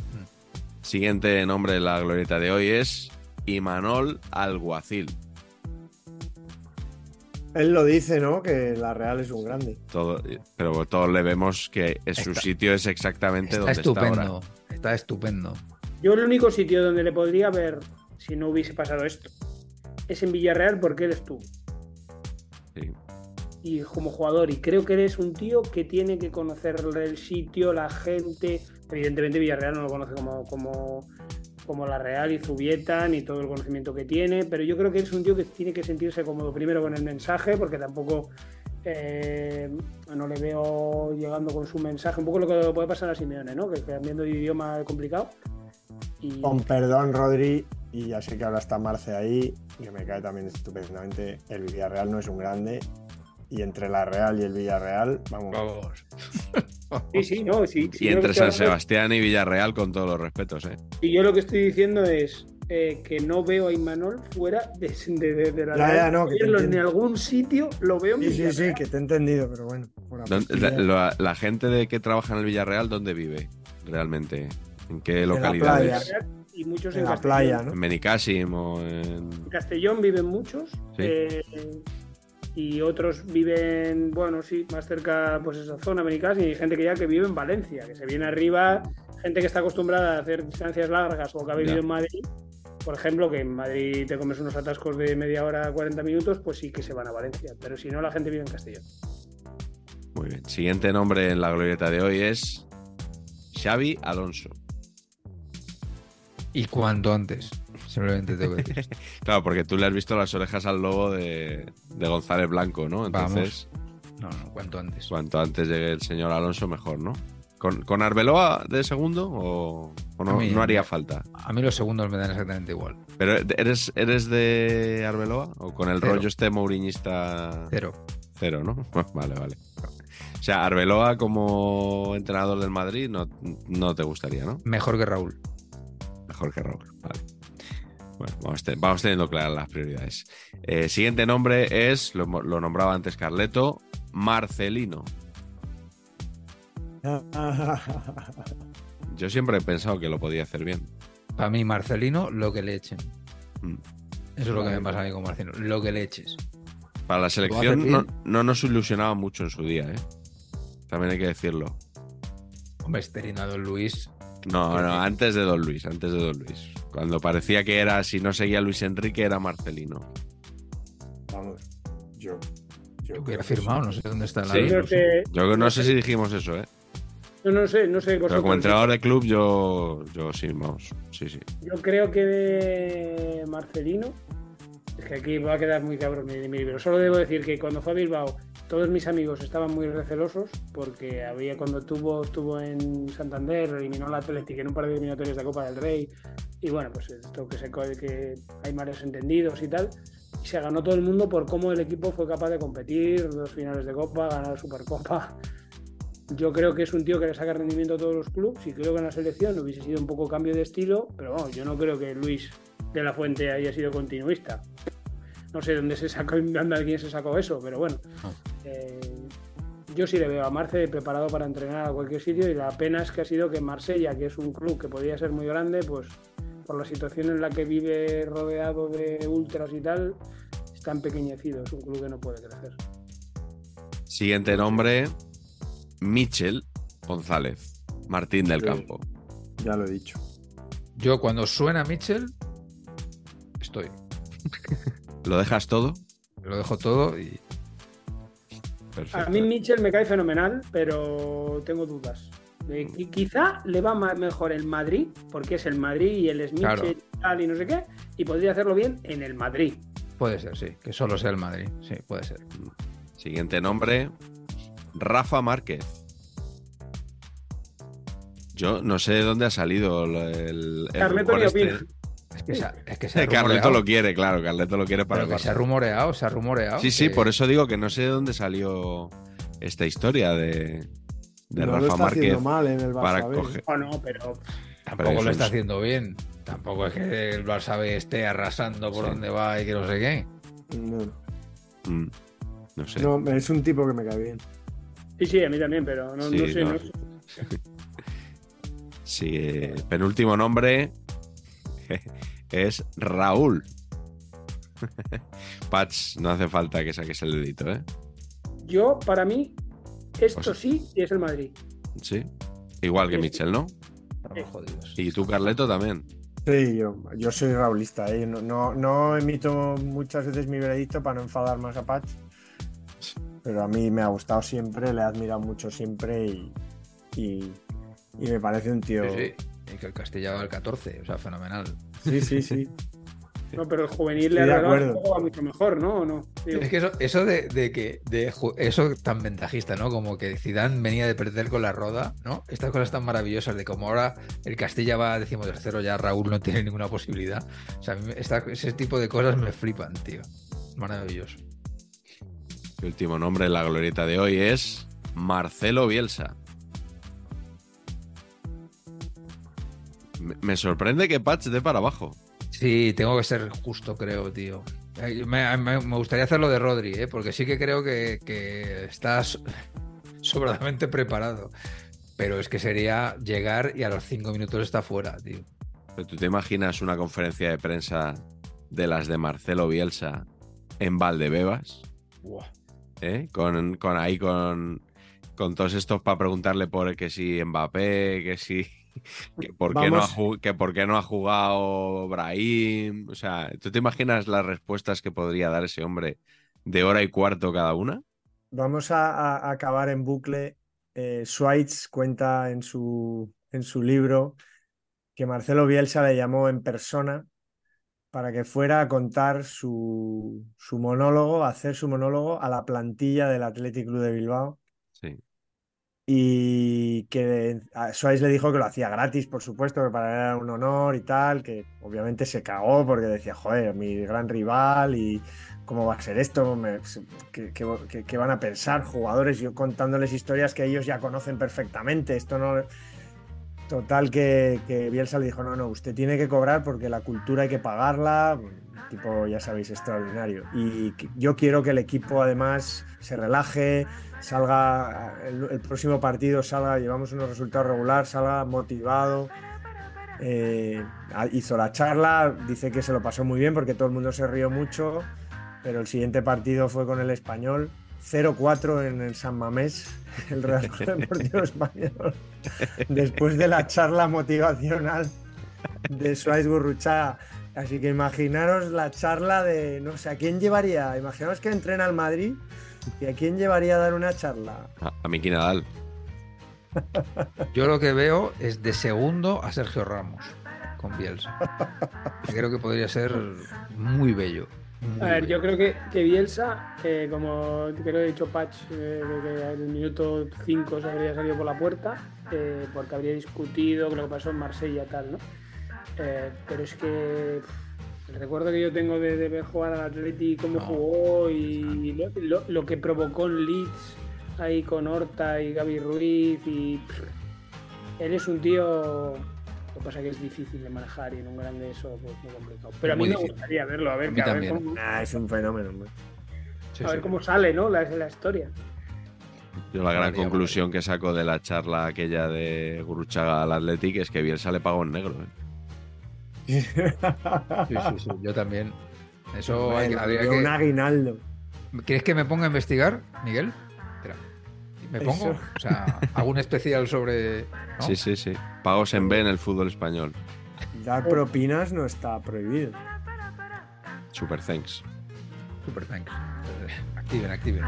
Siguiente nombre de la glorieta de hoy es Imanol Alguacil. Él lo dice, ¿no? Que la Real es un grande. Todo, pero todos le vemos que su sitio es exactamente donde está ahora. Está estupendo. Yo el único sitio donde le podría ver si no hubiese pasado esto es en Villarreal porque eres tú. Sí. Y como jugador, y creo que eres un tío que tiene que conocer el sitio, la gente. Evidentemente Villarreal no lo conoce como, como como la Real y Zubieta, ni todo el conocimiento que tiene, pero yo creo que es un tío que tiene que sentirse cómodo primero con el mensaje, porque tampoco eh, no le veo llegando con su mensaje, un poco lo que puede pasar a Simeone, ¿no? que cambiando de idioma complicado. Con perdón, Rodri, y ya sé que ahora está Marce ahí, que me cae también estupendamente, el Villarreal no es un grande, y entre la Real y el Villarreal, vamos. Vamos. Sí, sí, no, sí. y entre San Sebastián y Villarreal, con todos los respetos, ¿eh? Y yo lo que estoy diciendo es eh, que no veo a Imanol fuera de, la Real. no, en algún sitio lo veo en Sí, sí, sí, que te he entendido, pero bueno. La, gente de que trabaja en el Villarreal, ¿dónde vive realmente? ¿En qué localidades? y muchos en, la playa, ¿no? En Benicassim o en... en Castellón viven muchos. ¿Sí? Eh, y otros viven, bueno, sí, más cerca, pues esa zona americana, y hay gente que ya que vive en Valencia, que se viene arriba, gente que está acostumbrada a hacer distancias largas o que ha vivido en Madrid, por ejemplo, que en Madrid te comes unos atascos de media hora, 40 minutos, pues sí que se van a Valencia, pero si no, la gente vive en Castellón. Muy bien. Siguiente nombre en la glorieta de hoy es Xavi Alonso. Y cuanto antes. Simplemente tengo que decir. claro, porque tú le has visto las orejas al lobo de, González Blanco, ¿no? Entonces. No, no, cuanto antes. Cuanto antes llegue el señor Alonso, mejor, ¿no? ¿Con, con Arbeloa de segundo o, no, haría falta? A mí los segundos me dan exactamente igual. ¿Pero eres, eres de Arbeloa o con el rollo este mouriñista? Cero. Cero, ¿no? vale, vale. O sea, Arbeloa como entrenador del Madrid no, no te gustaría, ¿no? Mejor que Raúl. Mejor que Raúl, vale. Bueno, vamos, teniendo claras las prioridades. Eh, siguiente nombre es, lo, nombraba antes Carleto, Marcelino. Yo siempre he pensado que lo podía hacer bien. Para mí, Marcelino, lo que le echen. Mm. Eso es lo que me pasa a mí con Marcelino, lo que le eches. Para la selección no, no, nos ilusionaba mucho en su día, ¿eh? También hay que decirlo. Hombre, Esterino Don Luis. No, no, antes de Don Luis, antes de Don Luis. Cuando parecía que era, si no seguía Luis Enrique, era Marcelino. Vamos, yo. Yo hubiera firmado, no sé dónde está la. Sí, yo no sé si dijimos eso, ¿eh? No, no sé, no sé. Pero como entrenador de club, yo, yo sí, vamos. Sí, sí. Yo creo que de Marcelino. Es que aquí va a quedar muy cabrón mi, mi libro. Solo debo decir que cuando fue a Bilbao todos mis amigos estaban muy recelosos porque había cuando tuvo, estuvo en Santander, eliminó la Atlético en un par de eliminatorias de Copa del Rey y bueno, pues esto que, se, que hay malos entendidos y tal. Y se ganó todo el mundo por cómo el equipo fue capaz de competir, dos finales de Copa, ganar Supercopa. Yo creo que es un tío que le saca rendimiento a todos los clubes y creo que en la selección hubiese sido un poco cambio de estilo, pero bueno, yo no creo que Luis de la Fuente haya sido continuista. No sé dónde se sacó, dónde alguien se sacó eso, pero bueno. Ah. Eh, yo sí le veo a Marce preparado para entrenar a cualquier sitio y la pena es que ha sido que Marsella, que es un club que podría ser muy grande, pues por la situación en la que vive rodeado de ultras y tal, está empequeñecido, es un club que no puede crecer. Siguiente nombre, Michel González, Martín del Campo. Ya lo he dicho. Yo cuando suena Michel, estoy. ¿Lo dejas todo? Lo dejo todo y. A mí Mitchell me cae fenomenal, pero tengo dudas. Y quizá le va mejor el Madrid, porque es el Madrid y él es Mitchell y tal y no sé qué, y podría hacerlo bien en el Madrid. Puede ser, sí, que solo sea el Madrid, sí, puede ser. Siguiente nombre, Rafa Márquez. Yo no sé de dónde ha salido el, el es que, se, es que se Carleto lo quiere, claro, Carleto lo quiere para Pero que se ha rumoreado, se ha rumoreado. Sí, sí, por eso digo que no sé de dónde salió esta historia de, de no Rafa lo Márquez mal en el Barça para coger. Oh, no, pero tampoco lo está haciendo bien. Tampoco es que el Barça B esté arrasando por donde va y que no sé qué. No. Mm, no sé. No, es un tipo que me cae bien. Sí, sí, a mí también, pero no, sí, no sé. No. No sé. sí, eh, penúltimo nombre, es Raúl. Patch, no hace falta que saques el dedito, ¿eh? Yo, para mí, esto pues sí es el Madrid. Sí. Igual que Sí. Michel, ¿no? Jodidos. Y tú, Carleto, también. Sí, yo, yo soy raulista. ¿eh? No, no, no emito muchas veces mi veredicto para no enfadar más a Patch. Pero a mí me ha gustado siempre, le he admirado mucho siempre y, y, y me parece un tío. Sí, sí. Y que el Castilla va al 14, o sea, fenomenal. Sí, sí, sí. No, pero el juvenil Estoy le ha de regalado un acuerdo. poco a mucho mejor, ¿no? ¿O no? Digo, Es que eso, eso de, de que de eso tan ventajista, ¿no? Como que Zidane venía de perder con la roda, ¿no? Estas cosas tan maravillosas de como ahora el Castilla va a decimotercero, ya Raúl no tiene ninguna posibilidad. O sea, a mí esta- ese tipo de cosas me flipan, tío. Maravilloso. El último nombre en la glorieta de hoy es Marcelo Bielsa. Me, sorprende que Patch dé para abajo. Sí, tengo que ser justo, creo, tío. Me, me- me gustaría hacerlo de Rodri, ¿eh? porque sí que creo que, que estás sobradamente preparado. Pero es que sería llegar y a los cinco minutos está fuera, tío. ¿Tú te imaginas una conferencia de prensa de las de Marcelo Bielsa en Valdebebas? Buah. ¿Eh? Con, con ahí con, con todos estos para preguntarle por que si Mbappé, que si que por, qué no ha, que por qué no ha jugado Brahim. O sea, ¿tú te imaginas las respuestas que podría dar ese hombre de hora y cuarto cada una? Vamos a acabar en bucle. Eh, Schweitz cuenta en su, en su libro que Marcelo Bielsa le llamó en persona para que fuera a contar su, su monólogo, a hacer su monólogo a la plantilla del Athletic Club de Bilbao. Sí. Y que a Suárez le dijo que lo hacía gratis, por supuesto, que para él era un honor y tal, que obviamente se cagó porque decía, joder, mi gran rival y cómo va a ser esto, Me- ¿qué, qué- qué- qué van a pensar jugadores? Yo contándoles historias que ellos ya conocen perfectamente, esto no... Total que, Bielsa le dijo, no, no, usted tiene que cobrar porque la cultura hay que pagarla, tipo, ya sabéis, extraordinario. Y yo quiero que el equipo además se relaje, salga, el, próximo partido salga, llevamos unos resultados regular, salga motivado. Eh, hizo la charla, dice que se lo pasó muy bien porque todo el mundo se rió mucho, pero el siguiente partido fue con el español 0-4 en el San Mamés, el Real Deportivo Español, después de la charla motivacional de Suárez Gurruchaga. Así que imaginaros la charla de, no sé, ¿a quién llevaría? Imaginaos que entrena al Madrid y ¿a quién llevaría a dar una charla? A, a Miki Nadal. Yo lo que veo es de segundo a Sergio Ramos con Bielsa. Creo que podría ser muy bello. A ver, yo creo que, que Bielsa, como creo que he dicho Patch, eh, que en el minuto 5 se habría salido por la puerta, eh, porque habría discutido lo que pasó en Marsella y tal, ¿no? Eh, pero es que el recuerdo que yo tengo de, ver jugar al Atleti, cómo jugó y lo, que provocó en Leeds ahí con Horta y Gaby Ruiz y él es un tío lo que pasa es que es difícil de manejar y en un grande eso pues muy complicado. Pero a mí me gustaría verlo, a ver, cómo... ah, es un fenómeno. a ver cómo sale, ¿no? La, la historia. Yo la gran conclusión que saco de la charla aquella de Guruchaga al Athletic es que Bielsa le pagó en negro. ¿eh? sí, sí, sí, yo también. Eso hay, que... Un aguinaldo. ¿Quieres que me ponga a investigar, Miguel? ¿Me pongo? O sea, hago un especial sobre. Sí, sí, sí. Pagos en B en el fútbol español. Dar propinas no está prohibido. Super thanks. Super thanks. Activen, activen.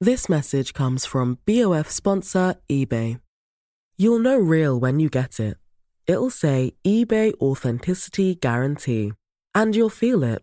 This message comes from BOF sponsor eBay. You'll know real when you get it. It'll say eBay Authenticity Guarantee. And you'll feel it.